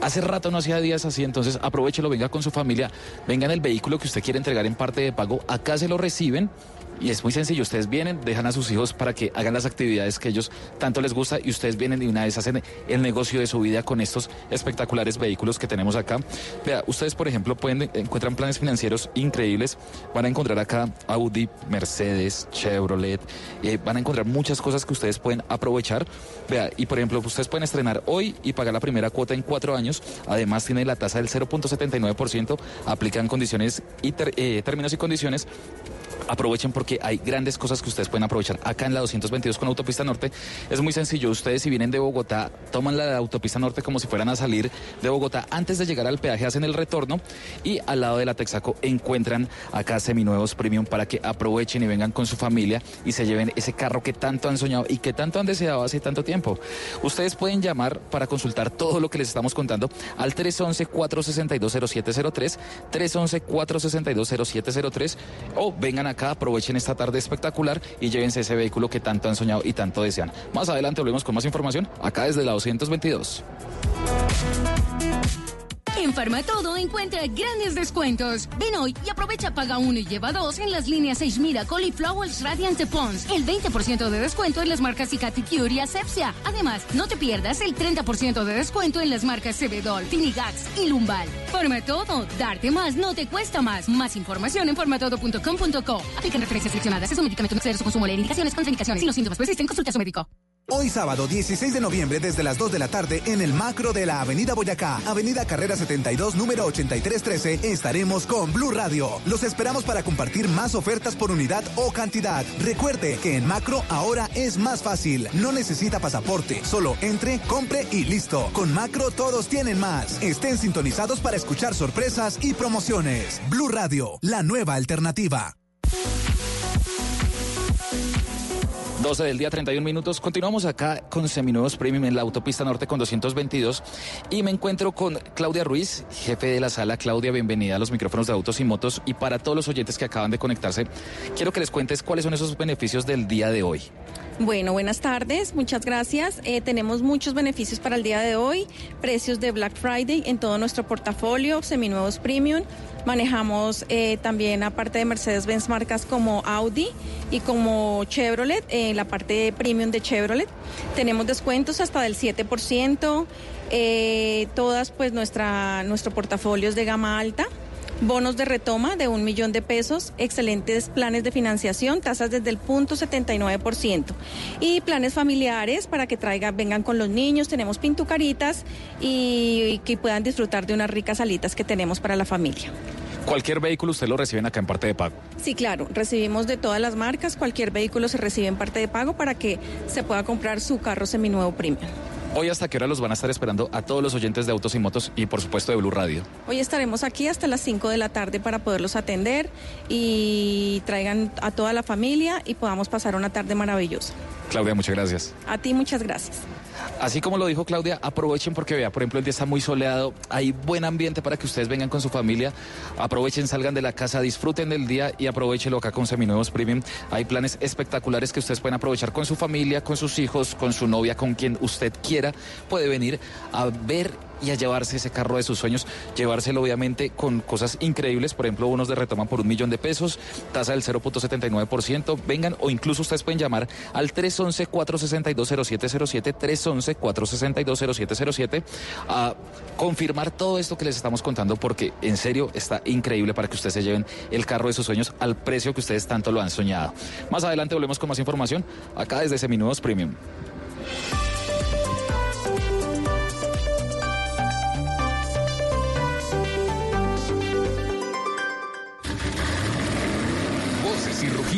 Hace rato no hacía días así, entonces aprovechelo, venga con su familia, vengan el vehículo que usted quiere entregar en parte de pago, acá se lo reciben y es muy sencillo, ustedes vienen, dejan a sus hijos para que hagan las actividades que ellos tanto les gusta y ustedes vienen y una vez hacen el negocio de su vida con estos espectaculares vehículos que tenemos acá. Vea, ustedes por ejemplo pueden encuentran planes financieros increíbles, van a encontrar acá Audi, Mercedes, Chevrolet, eh, van a encontrar muchas cosas que ustedes pueden aprovechar. Vea, y por ejemplo, ustedes pueden estrenar hoy y pagar la primera cuota en cuatro años. Además tiene la tasa del 0.79%, aplican condiciones y eh, términos y condiciones aprovechen porque hay grandes cosas que ustedes pueden aprovechar. Acá en la 222 con Autopista Norte es muy sencillo. Ustedes si vienen de Bogotá, toman la Autopista Norte como si fueran a salir de Bogotá. Antes de llegar al peaje hacen el retorno y al lado de la Texaco encuentran acá seminuevos premium para que aprovechen y vengan con su familia y se lleven ese carro que tanto han soñado y que tanto han deseado hace tanto tiempo. Ustedes pueden llamar para consultar todo lo que les estamos contando al 311-462-0703, 311-462-0703 o vengan acá, aprovechen esta tarde espectacular y llévense ese vehículo que tanto han soñado y tanto desean. Más adelante volvemos con más información acá desde la 222. En Farmatodo encuentra grandes descuentos. Ven hoy y aprovecha paga uno y lleva dos en las líneas 6 Miracle y Flowers Radiant Pons. El 20% de descuento en las marcas Cicati Cure y Asepsia. Además, no te pierdas el 30% de descuento en las marcas Cebedol, Finigax y Lumbal. Farmatodo, darte más no te cuesta más. Más información en farmatodo.com.co. Aplican referencias seleccionadas. Es un medicamento no exceder su consumo. Leer indicaciones, contraindicaciones. Si los síntomas persisten, consulta a su médico. Hoy sábado 16 de noviembre desde las 2 de la tarde en el macro de la Avenida Boyacá, Avenida Carrera 72, número 8313, estaremos con Blue Radio. Los esperamos para compartir más ofertas por unidad o cantidad. Recuerde que en macro ahora es más fácil. No necesita pasaporte, solo entre, compre y listo. Con macro todos tienen más. Estén sintonizados para escuchar sorpresas y promociones. Blue Radio, la nueva alternativa. 12 del día, 31 minutos. Continuamos acá con Seminuevos Premium en la autopista norte con 222 y me encuentro con Claudia Ruiz, jefe de la sala. Claudia, bienvenida a los micrófonos de autos y motos. Y para todos los oyentes que acaban de conectarse, quiero que les cuentes cuáles son esos beneficios del día de hoy. Bueno, buenas tardes, muchas gracias. Eh, tenemos muchos beneficios para el día de hoy, precios de Black Friday en todo nuestro portafolio, seminuevos premium. Manejamos eh, también, aparte de Mercedes-Benz, marcas como Audi y como Chevrolet, en eh, la parte premium de Chevrolet. Tenemos descuentos hasta del 7%. todas, pues, nuestra, nuestro portafolio es de gama alta bonos de retoma de un millón de pesos, excelentes planes de financiación, tasas desde el punto 79% y planes familiares para que traigan, vengan con los niños, tenemos pintucaritas y, y que puedan disfrutar de unas ricas salitas que tenemos para la familia. Cualquier vehículo usted lo reciben acá en parte de pago. Sí, claro, recibimos de todas las marcas, cualquier vehículo se recibe en parte de pago para que se pueda comprar su carro seminuevo premium. Hoy hasta qué hora los van a estar esperando a todos los oyentes de Autos y Motos y por supuesto de Blue Radio. Hoy estaremos aquí hasta las 5 de la tarde para poderlos atender y traigan a toda la familia y podamos pasar una tarde maravillosa. Claudia, muchas gracias. A ti muchas gracias. Así como lo dijo Claudia, aprovechen porque vea, por ejemplo, el día está muy soleado, hay buen ambiente para que ustedes vengan con su familia, aprovechen, salgan de la casa, disfruten del día y aprovechenlo acá con Seminuevos Premium. Hay planes espectaculares que ustedes pueden aprovechar con su familia, con sus hijos, con su novia, con quien usted quiera. Puede venir a ver y a llevarse ese carro de sus sueños, llevárselo obviamente con cosas increíbles, por ejemplo, unos de retoma por un millón de pesos, tasa del 0.79%, vengan o incluso ustedes pueden llamar al 311-462-0707, 311-462-0707 a confirmar todo esto que les estamos contando porque en serio está increíble para que ustedes se lleven el carro de sus sueños al precio que ustedes tanto lo han soñado. Más adelante volvemos con más información acá desde Seminudos Premium.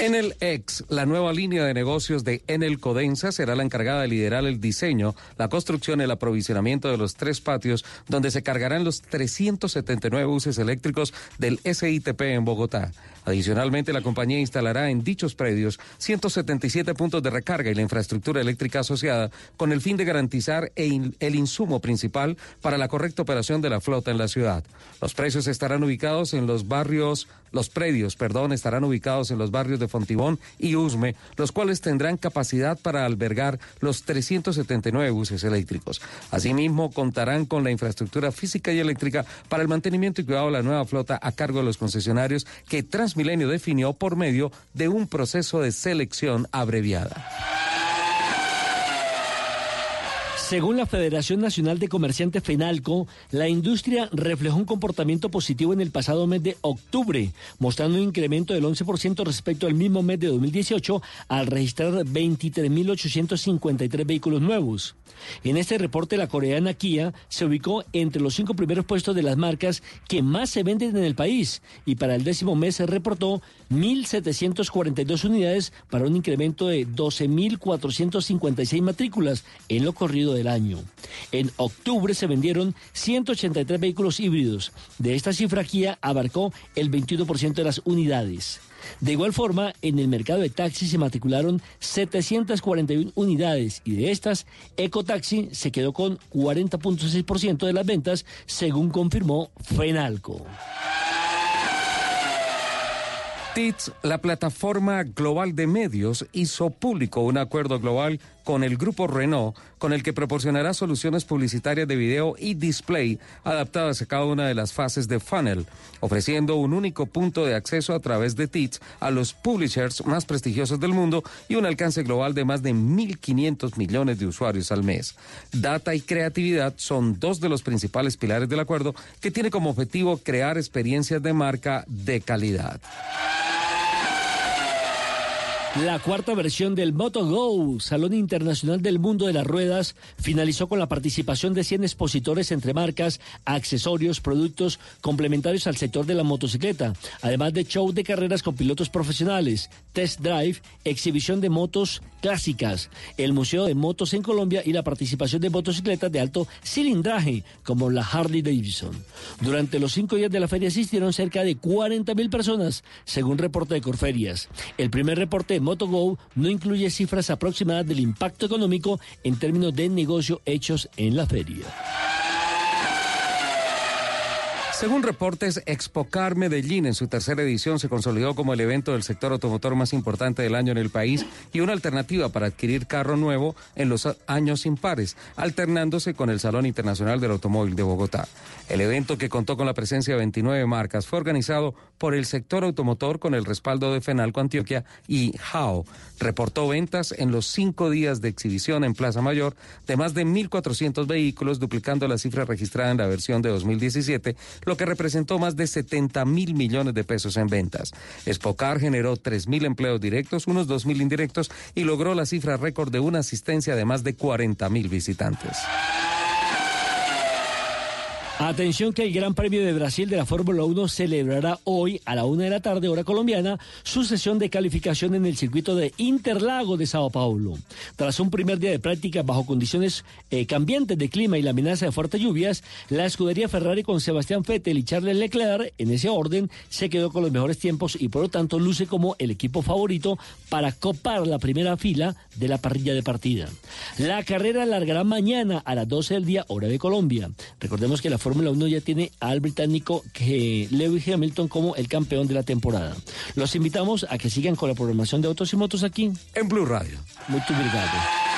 Enel X, la nueva línea de negocios de Enel Codensa, será la encargada de liderar el diseño, la construcción y el aprovisionamiento de los tres patios donde se cargarán los 379 buses eléctricos del SITP en Bogotá. Adicionalmente, la compañía instalará en dichos predios 177 puntos de recarga y la infraestructura eléctrica asociada con el fin de garantizar el insumo principal para la correcta operación de la flota en la ciudad. Los precios estarán ubicados en los barrios los predios, perdón, estarán ubicados en los barrios de Fontibón y Usme, los cuales tendrán capacidad para albergar los 379 buses eléctricos. Asimismo, contarán con la infraestructura física y eléctrica para el mantenimiento y cuidado de la nueva flota a cargo de los concesionarios que Transmilenio definió por medio de un proceso de selección abreviada. Según la Federación Nacional de Comerciantes FENALCO, la industria reflejó un comportamiento positivo en el pasado mes de octubre, mostrando un incremento del 11% respecto al mismo mes de 2018 al registrar 23.853 vehículos nuevos. En este reporte, la coreana Kia se ubicó entre los cinco primeros puestos de las marcas que más se venden en el país y para el décimo mes se reportó 1.742 unidades para un incremento de 12.456 matrículas en lo corrido del año. En octubre se vendieron 183 vehículos híbridos. De esta cifra, abarcó el 21% de las unidades. De igual forma, en el mercado de taxis se matricularon 741 unidades y de estas, Ecotaxi se quedó con 40.6% de las ventas, según confirmó FENALCO. TITS, la plataforma global de medios, hizo público un acuerdo global con el grupo Renault, con el que proporcionará soluciones publicitarias de video y display adaptadas a cada una de las fases de funnel, ofreciendo un único punto de acceso a través de TITS a los publishers más prestigiosos del mundo y un alcance global de más de 1.500 millones de usuarios al mes. Data y creatividad son dos de los principales pilares del acuerdo que tiene como objetivo crear experiencias de marca de calidad. La cuarta versión del MotoGo, Salón Internacional del Mundo de las Ruedas, finalizó con la participación de 100 expositores entre marcas, accesorios, productos complementarios al sector de la motocicleta, además de show de carreras con pilotos profesionales, test drive, exhibición de motos clásicas, el Museo de Motos en Colombia y la participación de motocicletas de alto cilindraje, como la Harley Davidson. Durante los cinco días de la feria asistieron cerca de 40 mil personas, según reporte de Corferias. El primer reporte de MotoGo no incluye cifras aproximadas del impacto económico en términos de negocio hechos en la feria. Según reportes, Expocar Medellín en su tercera edición se consolidó como el evento del sector automotor más importante del año en el país y una alternativa para adquirir carro nuevo en los años impares, alternándose con el Salón Internacional del Automóvil de Bogotá. El evento, que contó con la presencia de 29 marcas, fue organizado por el sector automotor con el respaldo de Fenalco Antioquia y HAO. Reportó ventas en los cinco días de exhibición en Plaza Mayor de más de 1.400 vehículos, duplicando la cifra registrada en la versión de 2017 lo que representó más de 70 mil millones de pesos en ventas. Espocar generó 3 mil empleos directos, unos 2 mil indirectos y logró la cifra récord de una asistencia de más de 40 mil visitantes. Atención que el Gran Premio de Brasil de la Fórmula 1 celebrará hoy a la una de la tarde, hora colombiana, su sesión de calificación en el circuito de Interlago de Sao Paulo. Tras un primer día de práctica bajo condiciones eh, cambiantes de clima y la amenaza de fuertes lluvias, la escudería Ferrari con Sebastián Vettel y Charles Leclerc, en ese orden, se quedó con los mejores tiempos y por lo tanto luce como el equipo favorito para copar la primera fila de la parrilla de partida. La carrera largará mañana a las 12 del día, hora de Colombia. Recordemos que la Fórmula 1 ya tiene al británico que Lewis Hamilton como el campeón de la temporada. Los invitamos a que sigan con la programación de Autos y Motos aquí en Blue Radio. Muchas gracias.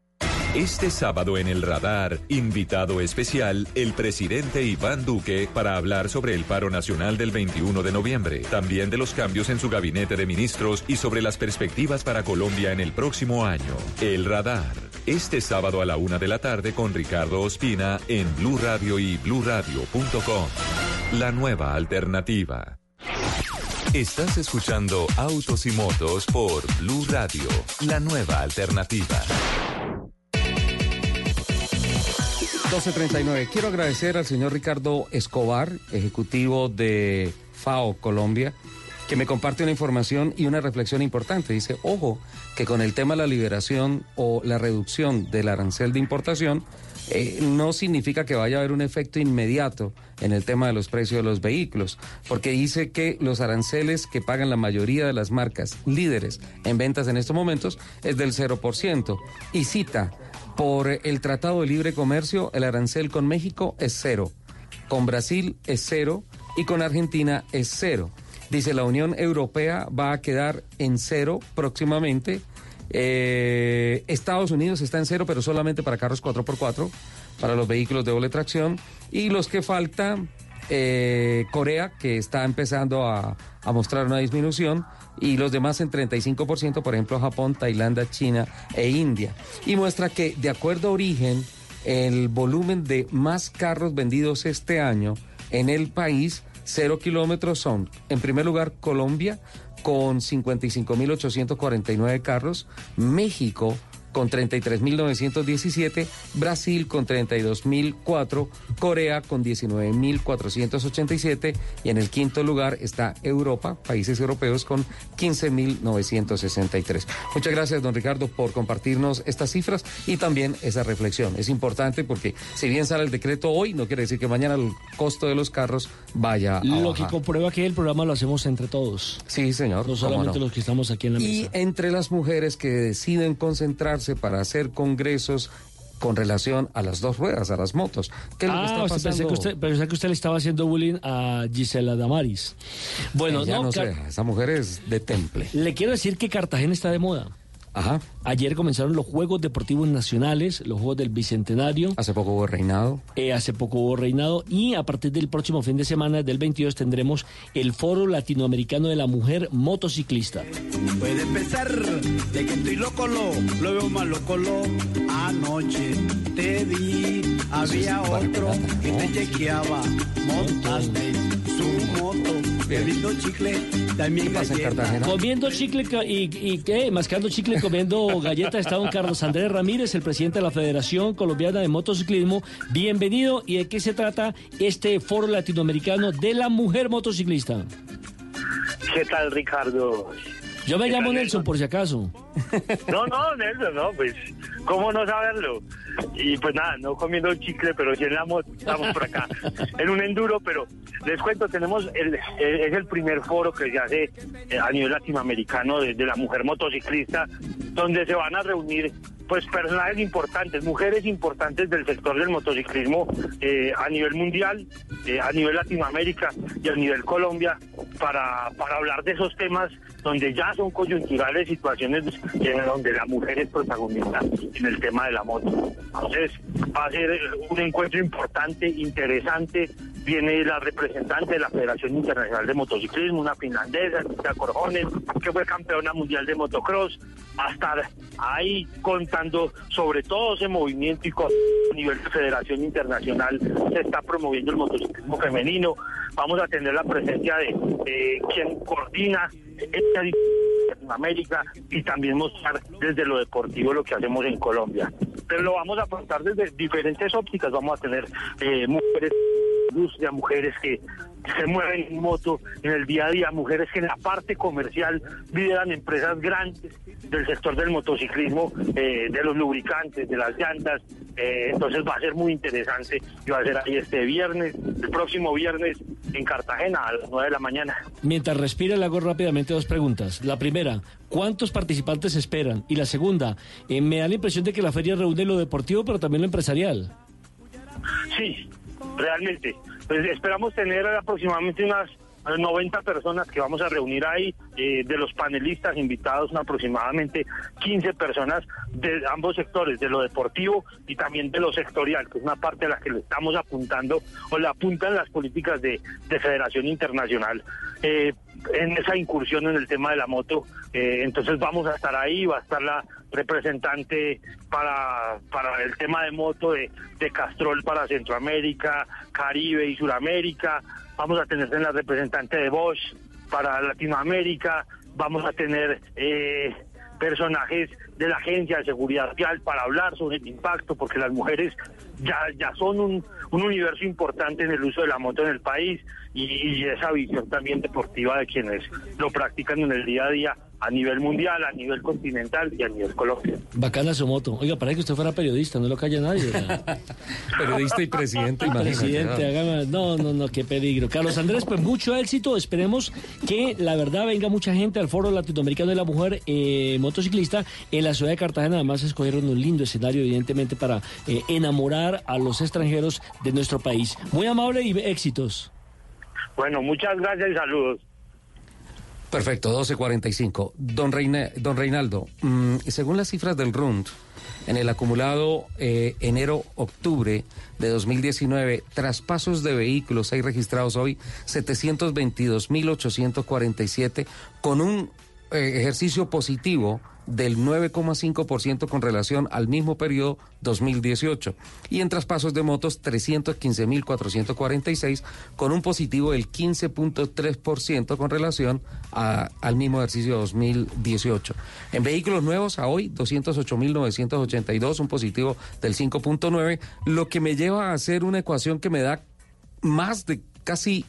Este sábado en el radar, invitado especial, el presidente Iván Duque para hablar sobre el paro nacional del 21 de noviembre, también de los cambios en su gabinete de ministros y sobre las perspectivas para Colombia en el próximo año. El radar, este sábado a la una de la tarde con Ricardo Ospina en Blue Radio y bluradio.com. La nueva alternativa. Estás escuchando Autos y Motos por Blue Radio, la nueva alternativa. 1239. Quiero agradecer al señor Ricardo Escobar, ejecutivo de FAO Colombia, que me comparte una información y una reflexión importante. Dice, ojo, que con el tema de la liberación o la reducción del arancel de importación, eh, no significa que vaya a haber un efecto inmediato en el tema de los precios de los vehículos, porque dice que los aranceles que pagan la mayoría de las marcas líderes en ventas en estos momentos es del 0%. Y cita, por el Tratado de Libre Comercio, el arancel con México es cero, con Brasil es cero y con Argentina es cero. Dice, la Unión Europea va a quedar en cero próximamente. Eh, Estados Unidos está en cero, pero solamente para carros 4x4, para los vehículos de doble tracción. Y los que faltan, eh, Corea, que está empezando a, a mostrar una disminución, y los demás en 35%, por ejemplo Japón, Tailandia, China e India. Y muestra que, de acuerdo a origen, el volumen de más carros vendidos este año en el país, cero kilómetros son, en primer lugar, Colombia con 55.849 carros, México con 33.917, Brasil con 32.004, Corea con 19.487 y en el quinto lugar está Europa, países europeos con 15.963. Muchas gracias, don Ricardo, por compartirnos estas cifras y también esa reflexión. Es importante porque si bien sale el decreto hoy, no quiere decir que mañana el costo de los carros vaya a Lo que comprueba que el programa lo hacemos entre todos. Sí, señor. No solamente no. los que estamos aquí en la Y mesa. entre las mujeres que deciden concentrarse para hacer congresos con relación a las dos ruedas, a las motos. ¿Qué es lo que Ah, está usted pensé pasando? que usted, pensé que usted le estaba haciendo bullying a Gisela Damaris. Bueno, Eh, ya no, no, sé, esa mujer es de temple. le quiero decir que Cartagena está de moda. Ajá. Ayer comenzaron los Juegos Deportivos Nacionales, los Juegos del Bicentenario. Hace poco hubo reinado. Eh, hace poco hubo reinado y a partir del próximo fin de semana, del 22, tendremos el Foro Latinoamericano de la Mujer Motociclista. Puede pensar de que estoy loco, lo, lo veo más loco, lo. Anoche te vi, había otro que te chequeaba. Montaste su moto, bebiendo chicle, también galleta. Comiendo chicle y, y qué, mascando chicle, comiendo galletas está don Carlos Andrés Ramírez, el presidente de la Federación Colombiana de Motociclismo. Bienvenido. ¿Y de qué se trata este foro latinoamericano de la mujer motociclista? ¿Qué tal, Ricardo? Yo me ¿Qué llamo Nelson, por si acaso. No, no, Nelson, no, pues, ¿cómo no saberlo? Y pues nada, no comiendo chicle, pero sí en la moto, estamos por acá, en un enduro, pero les cuento, tenemos, el, el- es el primer foro que se hace eh, a nivel latinoamericano de, de la mujer motociclista, donde se van a reunir pues personajes importantes, mujeres importantes del sector del motociclismo eh, a nivel mundial, eh, a nivel Latinoamérica y a nivel Colombia, para, para hablar de esos temas donde ya son coyunturales situaciones en donde la mujer es protagonista en el tema de la moto. Entonces, va a ser un encuentro importante, interesante. Viene la representante de la Federación Internacional de Motociclismo, una finlandesa, Lucia Corjones, que fue campeona mundial de motocross, a estar ahí contando sobre todo ese movimiento y con a nivel de Federación Internacional se está promoviendo el motociclismo femenino. Vamos a tener la presencia de eh, quien coordina esta Latinoamérica y también mostrar desde lo deportivo lo que hacemos en Colombia. Pero lo vamos a afrontar desde diferentes ópticas. Vamos a tener eh, mujeres industria, mujeres que se mueven en moto en el día a día, mujeres que en la parte comercial lideran empresas grandes del sector del motociclismo, eh, de los lubricantes, de las llantas. Eh, entonces va a ser muy interesante y va a ser ahí este viernes, el próximo viernes en Cartagena a las 9 de la mañana. Mientras respira, le hago rápidamente dos preguntas. La primera, ¿cuántos participantes esperan? Y la segunda, eh, me da la impresión de que la feria reúne lo deportivo, pero también lo empresarial. Sí, realmente. Pues esperamos tener aproximadamente unas 90 personas que vamos a reunir ahí, eh, de los panelistas invitados, aproximadamente 15 personas de ambos sectores, de lo deportivo y también de lo sectorial, que es una parte a la que le estamos apuntando o le apuntan las políticas de, de Federación Internacional. Eh, en esa incursión en el tema de la moto, eh, entonces vamos a estar ahí, va a estar la representante para, para el tema de moto de, de Castrol para Centroamérica, Caribe y Suramérica, vamos a tener en la representante de Bosch para Latinoamérica, vamos a tener eh, personajes de la Agencia de Seguridad Vial para hablar sobre el impacto, porque las mujeres ya, ya son un, un universo importante en el uso de la moto en el país y esa visión también deportiva de quienes lo practican en el día a día a nivel mundial, a nivel continental y a nivel Colombia. Bacana su moto. Oiga, para que usted fuera periodista, no lo calla nadie. Periodista y presidente, imagínate. Presidente, hágame- no, no, no, qué peligro. Carlos Andrés, pues mucho éxito. Esperemos que la verdad venga mucha gente al Foro Latinoamericano de la Mujer eh, Motociclista en la ciudad de Cartagena. Además, escogieron un lindo escenario, evidentemente, para eh, enamorar a los extranjeros de nuestro país. Muy amable y éxitos. Bueno, muchas gracias y saludos. Perfecto, 12.45. Don, Reina- don Reinaldo, mm, según las cifras del RUND, en el acumulado eh, enero-octubre de 2019, traspasos de vehículos hay registrados hoy 722.847 con un eh, ejercicio positivo del 9,5% con relación al mismo periodo 2018 y en traspasos de motos 315.446 con un positivo del 15.3% con relación a- al mismo ejercicio 2018. En vehículos nuevos a hoy 208.982, un positivo del 5.9, lo que me lleva a hacer una ecuación que me da más de casi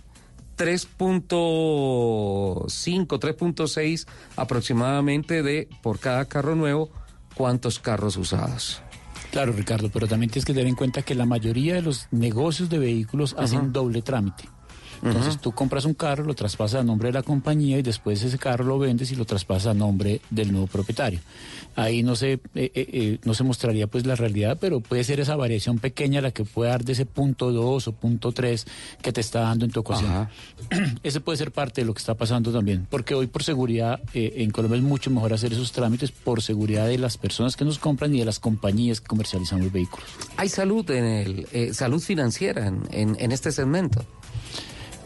3.5, 3.6 aproximadamente de por cada carro nuevo, cuántos carros usados. Claro, Ricardo, pero también tienes que tener en cuenta que la mayoría de los negocios de vehículos hacen Ujú. doble trámite. Entonces tú compras un carro, lo traspasas a nombre de la compañía y después ese carro lo vendes y lo traspasas a nombre del nuevo propietario. Ahí no se, eh, eh, eh, no se mostraría pues la realidad, pero puede ser esa variación pequeña la que puede dar de ese punto 2 o punto 3 que te está dando en tu ecuación. Ese puede ser parte de lo que está pasando también, porque hoy por seguridad eh, en Colombia es mucho mejor hacer esos trámites por seguridad de las personas que nos compran y de las compañías que comercializan los vehículos. Hay salud en el salud financiera en, en- en este segmento.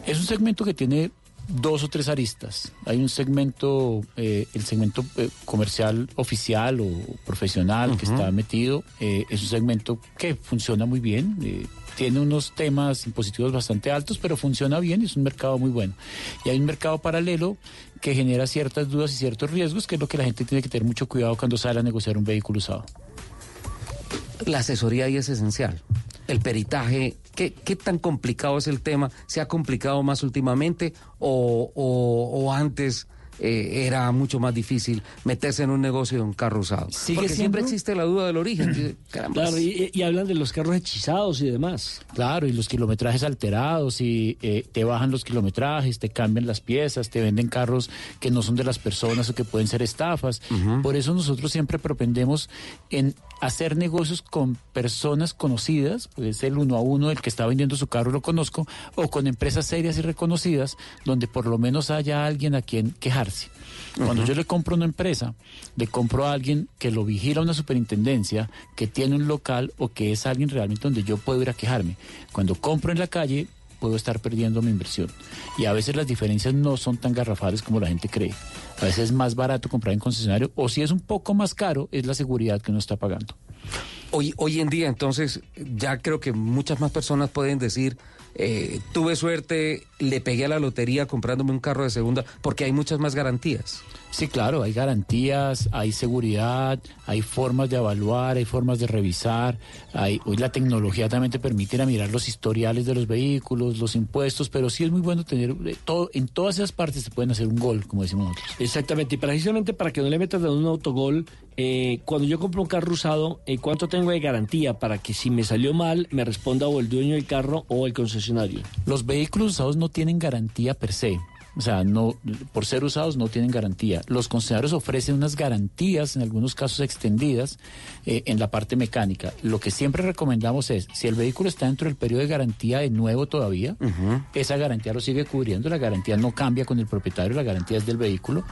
Es un segmento que tiene dos o tres aristas. Hay un segmento, eh, el segmento eh, comercial oficial o profesional que está metido. eh, es un segmento que funciona muy bien. eh, tiene unos temas impositivos bastante altos, pero funciona bien y es un mercado muy bueno. Y hay un mercado paralelo que genera ciertas dudas y ciertos riesgos, que es lo que la gente tiene que tener mucho cuidado cuando sale a negociar un vehículo usado. La asesoría ahí es esencial. El peritaje, ¿qué, tan complicado es el tema? ¿Se ha complicado más últimamente o, o- o antes eh, era mucho más difícil meterse en un negocio de un carro usado? Sigue Porque siempre existe la duda del origen. Claro, y, y hablan de los carros hechizados y demás. Claro, y los kilometrajes alterados, y eh, te bajan los kilometrajes, te cambian las piezas, te venden carros que no son de las personas o que pueden ser estafas. Por eso nosotros siempre propendemos en hacer negocios con personas conocidas, pues el uno a uno, el que está vendiendo su carro lo conozco, o con empresas serias y reconocidas, donde por lo menos haya alguien a quien Cuando yo le compro una empresa, le compro a alguien que lo vigila una superintendencia, que tiene un local o que es alguien realmente donde yo puedo ir a quejarme. Cuando compro en la calle, puedo estar perdiendo mi inversión. Y a veces las diferencias no son tan garrafales como la gente cree. A veces es más barato comprar en concesionario o si es un poco más caro, es la seguridad que uno está pagando. Hoy, hoy en día, entonces, ya creo que muchas más personas pueden decir, eh, tuve suerte, le pegué a la lotería comprándome un carro de segunda, porque hay muchas más garantías. Sí, claro, hay garantías, hay seguridad, hay formas de evaluar, hay formas de revisar. Hay, hoy la tecnología también te permite ir a mirar los historiales de los vehículos, los impuestos, pero sí es muy bueno tener eh, todo, en todas esas partes se pueden hacer un gol, como decimos nosotros. Exactamente, y precisamente para que no le metas de un autogol, eh, cuando yo compro un carro usado, eh, ¿cuánto tengo de garantía para que si me salió mal me responda o el dueño del carro o el concesionario? Los vehículos usados no tienen garantía per se. O sea, no, por ser usados no tienen garantía. Los concesionarios ofrecen unas garantías, en algunos casos extendidas, eh, en la parte mecánica. Lo que siempre recomendamos es, si el vehículo está dentro del periodo de garantía de nuevo todavía, esa garantía lo sigue cubriendo, la garantía no cambia con el propietario, la garantía es del vehículo.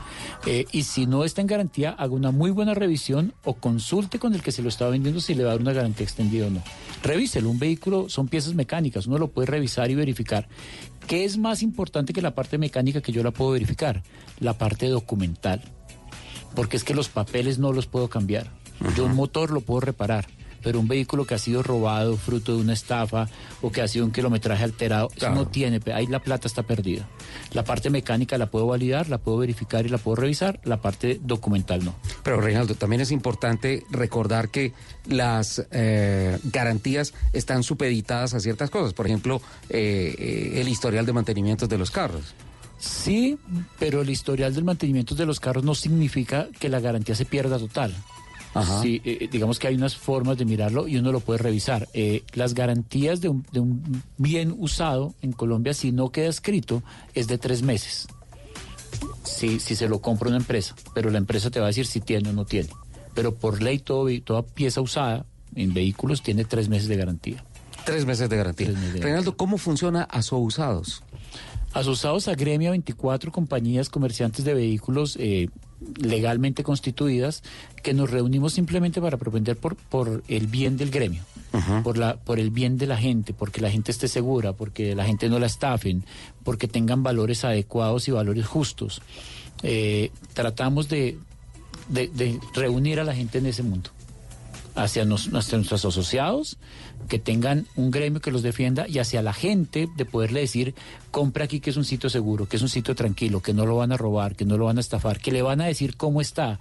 Eh, y si no está en garantía, haga una muy buena revisión o consulte con el que se lo está vendiendo si le va a dar una garantía extendida o no. Revíselo, un vehículo son piezas mecánicas, uno lo puede revisar y verificar. ¿Qué es más importante que la parte mecánica que yo la puedo verificar? La parte documental. Porque es que los papeles no los puedo cambiar. Yo un motor lo puedo reparar, pero un vehículo que ha sido robado fruto de una estafa o que ha sido un kilometraje alterado, eso no tiene, ahí la plata está perdida. La parte mecánica la puedo validar, la puedo verificar y la puedo revisar, la parte documental no. Pero Reinaldo, también es importante recordar que las eh, garantías están supeditadas a ciertas cosas. Por ejemplo, eh, eh, el historial de mantenimiento de los carros. Sí, pero el historial del mantenimiento de los carros no significa que la garantía se pierda total. Sí, eh, digamos que hay unas formas de mirarlo y uno lo puede revisar. Eh, las garantías de un, de un bien usado en Colombia, si no queda escrito, es de tres meses. Si, si se lo compra una empresa, pero la empresa te va a decir si tiene o no tiene. Pero por ley, todo, toda pieza usada en vehículos tiene tres meses de garantía. Tres meses de garantía. Reinaldo, ¿cómo funciona Asousados? Asociados a Gremio 24 compañías comerciantes de vehículos eh, legalmente constituidas que nos reunimos simplemente para propender por, por el bien del gremio, por, la, por el bien de la gente, porque la gente esté segura, porque la gente no la estafen, porque tengan valores adecuados y valores justos. Eh, tratamos de de, de reunir a la gente en ese mundo hacia, nos- hacia nuestros asociados, que tengan un gremio que los defienda y hacia la gente de poderle decir, compra aquí que es un sitio seguro, que es un sitio tranquilo, que no lo van a robar, que no lo van a estafar, que le van a decir cómo está,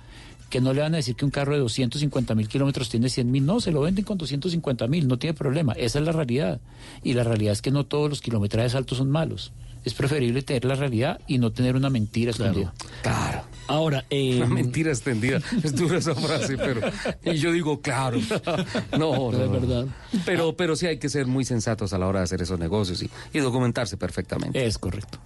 que no le van a decir que un carro de 250 mil kilómetros tiene 100 mil, no, se lo venden con 250 mil, no tiene problema, esa es la realidad. Y la realidad es que no todos los kilometrajes altos son malos. Es preferible tener la realidad y no tener una mentira escondida. Claro. Ahora, eh, Una mentira extendida. Es dura esa frase, pero. Y yo digo, claro. No, no. Es verdad. Pero, pero sí hay que ser muy sensatos a la hora de hacer esos negocios y, y documentarse perfectamente. Es correcto.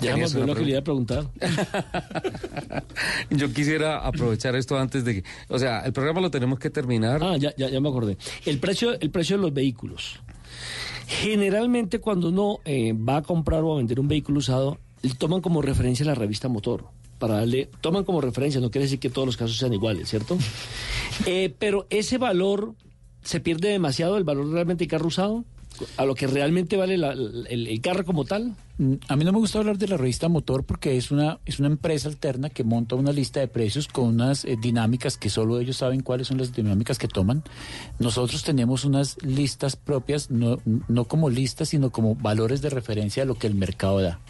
ya ¿Tenías me una lo que le iba a preguntar. Yo quisiera aprovechar esto antes de que. O sea, el programa lo tenemos que terminar. Ah, ya, ya, ya me acordé. El precio, el precio de los vehículos. Generalmente cuando uno eh, va a comprar o a vender un vehículo usado, toman como referencia la revista Motor. Para darle, toman como referencia, no quiere decir que todos los casos sean iguales, ¿cierto? Eh, pero ese valor se pierde demasiado, el valor realmente del carro usado, a lo que realmente vale la- el, el carro como tal. Mm, A mí no me gusta hablar de la revista Motor porque es una, es una empresa alterna que monta una lista de precios con unas eh, dinámicas que solo ellos saben cuáles son las dinámicas que toman. Nosotros tenemos unas listas propias, no, no como listas, sino como valores de referencia a lo que el mercado da.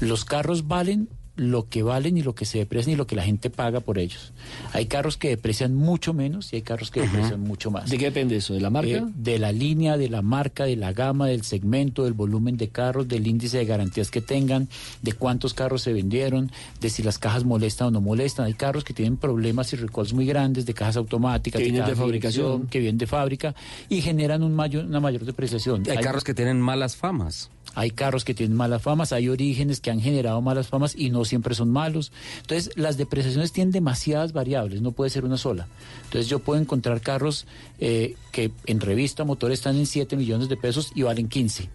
Los carros valen lo que valen y lo que se deprecian y lo que la gente paga por ellos. Hay carros que deprecian mucho menos y hay carros que deprecian mucho más. ¿De qué depende eso? ¿De la marca? Eh, de la línea, de la marca, de la gama, del segmento, del volumen de carros, del índice de garantías que tengan, de cuántos carros se vendieron, de si las cajas molestan o no molestan. Hay carros que tienen problemas y recalls muy grandes de cajas automáticas, Que vienen de fabricación. que vienen de fábrica y generan un mayor, una mayor depreciación. Hay carros que tienen malas famas. Hay carros que tienen malas famas, hay orígenes que han generado malas famas y no siempre son malos. Entonces, las depreciaciones tienen demasiadas variables, no puede ser una sola. Entonces, yo puedo encontrar carros eh, que en revista motor están en 7 millones de pesos y valen 15,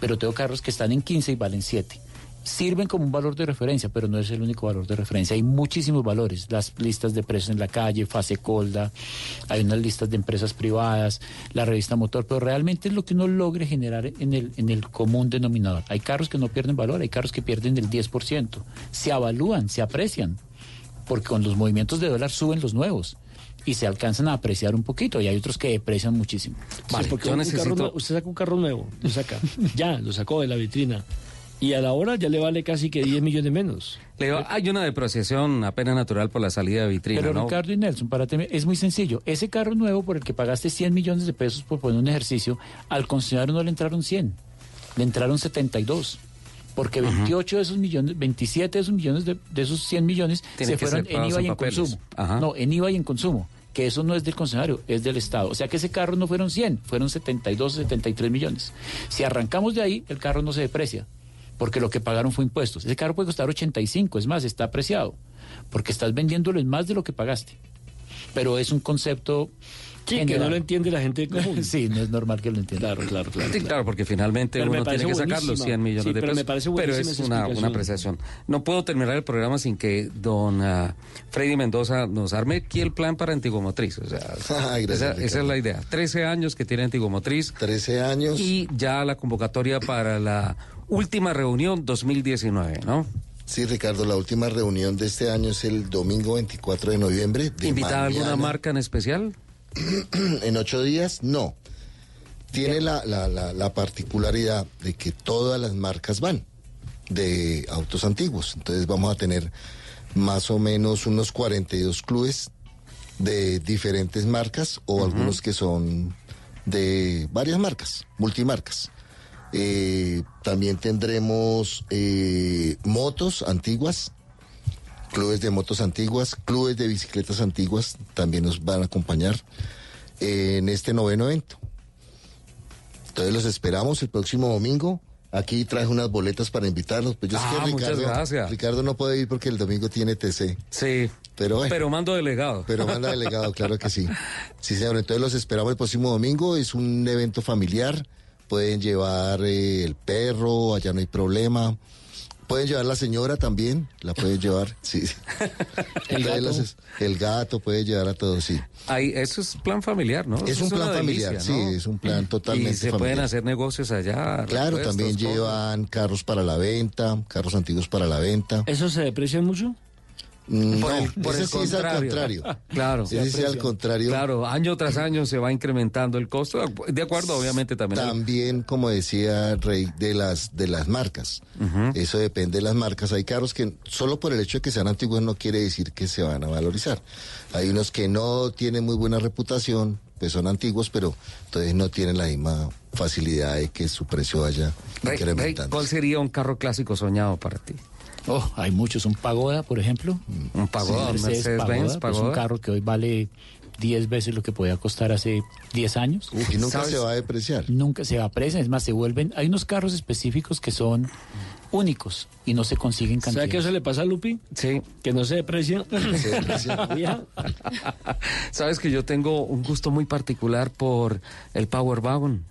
pero tengo carros que están en 15 y valen 7. Sirven como un valor de referencia, pero no es el único valor de referencia. Hay muchísimos valores, las listas de precios en la calle, Fase Colda, hay unas listas de empresas privadas, la revista Motor, pero realmente es lo que uno logre generar en el, en el común denominador. Hay carros que no pierden valor, hay carros que pierden el 10%. Se avalúan, se aprecian, porque con los movimientos de dólar suben los nuevos y se alcanzan a apreciar un poquito y hay otros que deprecian muchísimo. Sí, porque carro usted saca un carro nuevo, lo saca, ya, lo sacó de la vitrina. Y a la hora ya le vale casi que 10 millones menos. Le digo, hay una depreciación apenas natural por la salida de vitrina, Pero ¿no? Ricardo y Nelson, para es muy sencillo. Ese carro nuevo por el que pagaste 100 millones de pesos por poner un ejercicio, al concesionario no le entraron 100, le entraron 72. Porque 28 de esos millones, 27 de esos millones, de, de esos 100 millones, Tienen se fueron en IVA y en papeles. consumo. Ajá. No, en IVA y en consumo. Que eso no es del concesionario, es del Estado. O sea que ese carro no fueron 100, fueron 72 o 73 millones. Si arrancamos de ahí, el carro no se deprecia, porque lo que pagaron fue impuestos. Ese carro puede costar 85, es más, está apreciado, porque estás vendiéndolo en más de lo que pagaste. Pero es un concepto Sí, que no lo entiende la gente común. sí, no es normal que lo entienda. Claro, claro, claro. Sí, claro, porque finalmente Pero me uno tiene que sacar los buenísima. 100 millones Sí, de pero pesos. me parece pero es esa una, una apreciación. No puedo terminar el programa sin que don ah, Freddy Mendoza nos arme aquí el plan para Antiguo Motriz. O sea, Ay, gracias, esa, esa es la idea. 13 años que tiene Antiguo Motriz. 13 años. Y ya la convocatoria para la última reunión 2019, ¿no? Sí, Ricardo, la última reunión de este año es el domingo 24 de noviembre. De ¿Invitada alguna marca en especial? en ocho días, no. Tiene la, la- la- la particularidad de que todas las marcas van de autos antiguos. Entonces vamos a tener más o menos unos 42 clubes de diferentes marcas o algunos que son de varias marcas, multimarcas. Eh, también tendremos eh, motos antiguas, clubes de motos antiguas, clubes de bicicletas antiguas también nos van a acompañar eh, en este noveno evento. Entonces los esperamos el próximo domingo. Aquí traje unas boletas para invitarlos. Pues yo sé Ah, que muchas Ricardo, gracias. Ricardo no puede ir porque el domingo tiene TC. Sí. Pero bueno. Pero mando delegado. Pero manda delegado, claro que sí. Sí, señor. Entonces los esperamos el próximo domingo. Es un evento familiar. Pueden llevar eh, el perro, allá no hay problema. Pueden llevar la señora también, la pueden llevar, sí. El gato. los- el gato puede llevar a todos, sí. Ahí, eso es plan familiar, ¿no? Es Eso un plan familiar, delicia, sí, es un plan totalmente Y se familiar. pueden hacer negocios allá. Claro, también cosas. llevan carros para la venta, carros antiguos para la venta. ¿Eso se deprecia mucho? No, por el, ese sí es al contrario. Claro. Ese sí al contrario. Claro, año tras año se va incrementando el costo, de acuerdo, obviamente también. También, como decía Rey, de las de las marcas. Eso depende de las marcas. Hay carros que solo por el hecho de que sean antiguos no quiere decir que se van a valorizar. Hay unos que no tienen muy buena reputación, pues son antiguos, pero entonces no tienen la misma facilidad de que su precio vaya Rey, Rey, incrementando. ¿Cuál sería un carro clásico soñado para ti? Oh, hay muchos. Un Pagoda, por ejemplo. Un Pagoda, un Mercedes-Benz, Pagoda, pues Pagoda. un carro que hoy vale 10 veces lo que podía costar hace 10 años. y nunca ¿Sabes? se va a depreciar. Nunca se aprecian, es más, se vuelven... Hay unos carros específicos que son únicos y no se consiguen ¿Sabe cantidades. qué eso le pasa a Lupi? Sí. Que no se deprecia. Se deprecia. Ya. Sabes que yo tengo un gusto muy particular por el Power Wagon.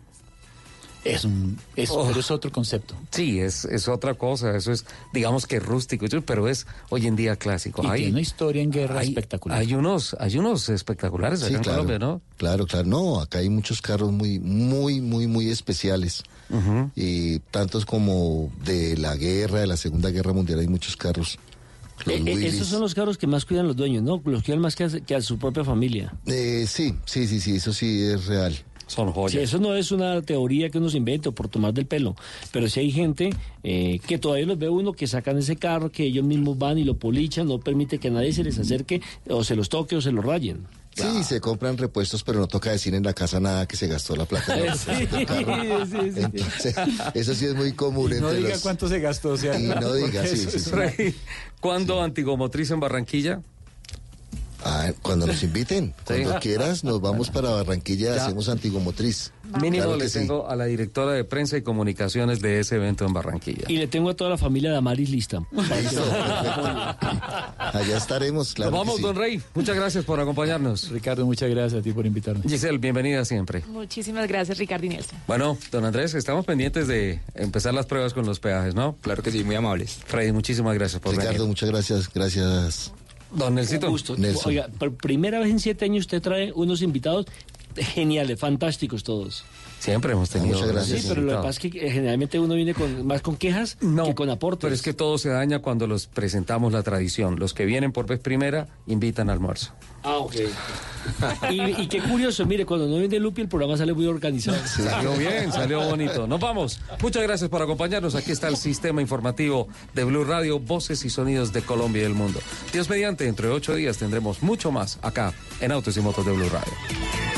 Es un, es, Oh. pero es otro concepto. Sí, es, es otra cosa, eso es, digamos que rústico, pero es hoy en día clásico. Y Hay- tiene una historia en guerra hay- espectacular. Hay unos, hay unos espectaculares Sí, acá en claro. Colombia, ¿no? Claro, claro. No, acá hay muchos carros muy, muy, muy, muy especiales. Y tantos como de la guerra, de la Segunda Guerra Mundial, hay muchos carros. Eh, eh, esos son los carros que más cuidan los dueños, ¿no? Los cuidan más que a, que a su propia familia. Eh, sí, sí, sí, sí, eso sí es real. Son Sí, eso no es una teoría que uno se invente o por tomar del pelo, pero sí hay gente eh, que todavía los ve uno que sacan ese carro, que ellos mismos van y lo polichan, no permite que nadie se les acerque o se los toque o se los rayen. Sí, se compran repuestos, pero no toca decir en la casa nada que se gastó la plata. en el Sí, sí, sí. Entonces, eso sí es muy común no entre diga los... cuánto se gastó, o sea, Y no diga, sí, sí, sí. Rey, ¿Cuándo Antigomotriz en Barranquilla? Ah, cuando nos inviten, cuando quieras, nos vamos para Barranquilla, Ya. hacemos Antigomotriz. Mínimo Claro le sí. tengo a la directora de prensa y comunicaciones de ese evento en Barranquilla. Y le tengo a toda la familia de Amaris lista. Listo, Allá estaremos, claro. Nos que vamos, sí. don Rey. Muchas gracias por acompañarnos. Ricardo, muchas gracias a ti por invitarme. Giselle, bienvenida siempre. Muchísimas gracias, Ricardo Nelson. Bueno, don Andrés, estamos pendientes de empezar las pruebas con los peajes, ¿no? Claro que sí, muy amables. Freddy, muchísimas gracias por Ricardo, venir. muchas gracias, gracias. Don Nelsito. Un gusto. Nelson. Oiga, por primera vez en siete años usted trae unos invitados geniales, fantásticos todos. Siempre hemos tenido. Muchas gracias. Sí, pero lo que pasa es que eh, generalmente uno viene con más con quejas que con aportes. Pero es que todo se daña cuando los presentamos la tradición. Los que vienen por vez primera invitan al almuerzo. Ah, ok. y, y qué curioso, mire, cuando no viene Lupi el programa sale muy organizado. Salió bien, salió bonito. Nos vamos. Muchas gracias por acompañarnos. Aquí está el sistema informativo de Blue Radio, voces y sonidos de Colombia y del mundo. Dios mediante, entre ocho días tendremos mucho más acá en Autos y Motos de Blue Radio.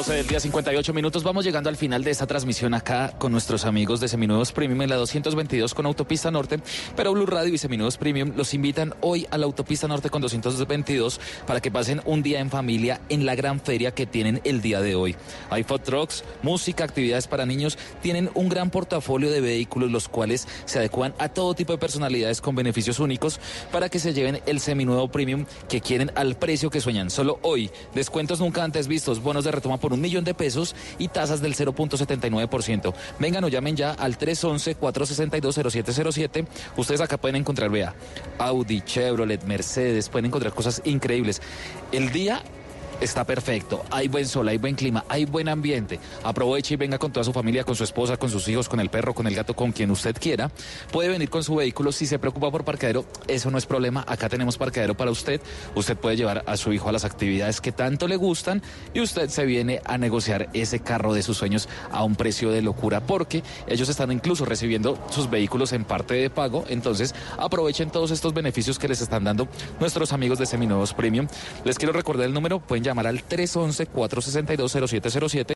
12 del día 58 minutos. Vamos llegando al final de esta transmisión acá con nuestros amigos de Seminuevos Premium en la 222 con Autopista Norte. Pero Blue Radio y Seminuevos Premium los invitan hoy a la Autopista Norte con 222 para que pasen un día en familia en la gran feria que tienen el día de hoy. Hay food trucks, música, actividades para niños. Tienen un gran portafolio de vehículos los cuales se adecuan a todo tipo de personalidades con beneficios únicos para que se lleven el seminuevo premium que quieren al precio que sueñan. Solo hoy, descuentos nunca antes vistos, bonos de retoma un millón de pesos y tasas del 0.79%. Vengan o llamen ya al 311-462-0707. Ustedes acá pueden encontrar, vea, Audi, Chevrolet, Mercedes, pueden encontrar cosas increíbles. El día está perfecto. Hay buen sol, hay buen clima, hay buen ambiente. Aproveche y venga con toda su familia, con su esposa, con sus hijos, con el perro, con el gato, con quien usted quiera. Puede venir con su vehículo. Si se preocupa por parqueadero, eso no es problema. Acá tenemos parqueadero para usted. Usted puede llevar a su hijo a las actividades que tanto le gustan y usted se viene a negociar ese carro de sus sueños a un precio de locura porque ellos están incluso recibiendo sus vehículos en parte de pago. Entonces aprovechen todos estos beneficios que les están dando nuestros amigos de Seminuevos Premium. Les quiero recordar el número, pueden llamar al 311-462-0707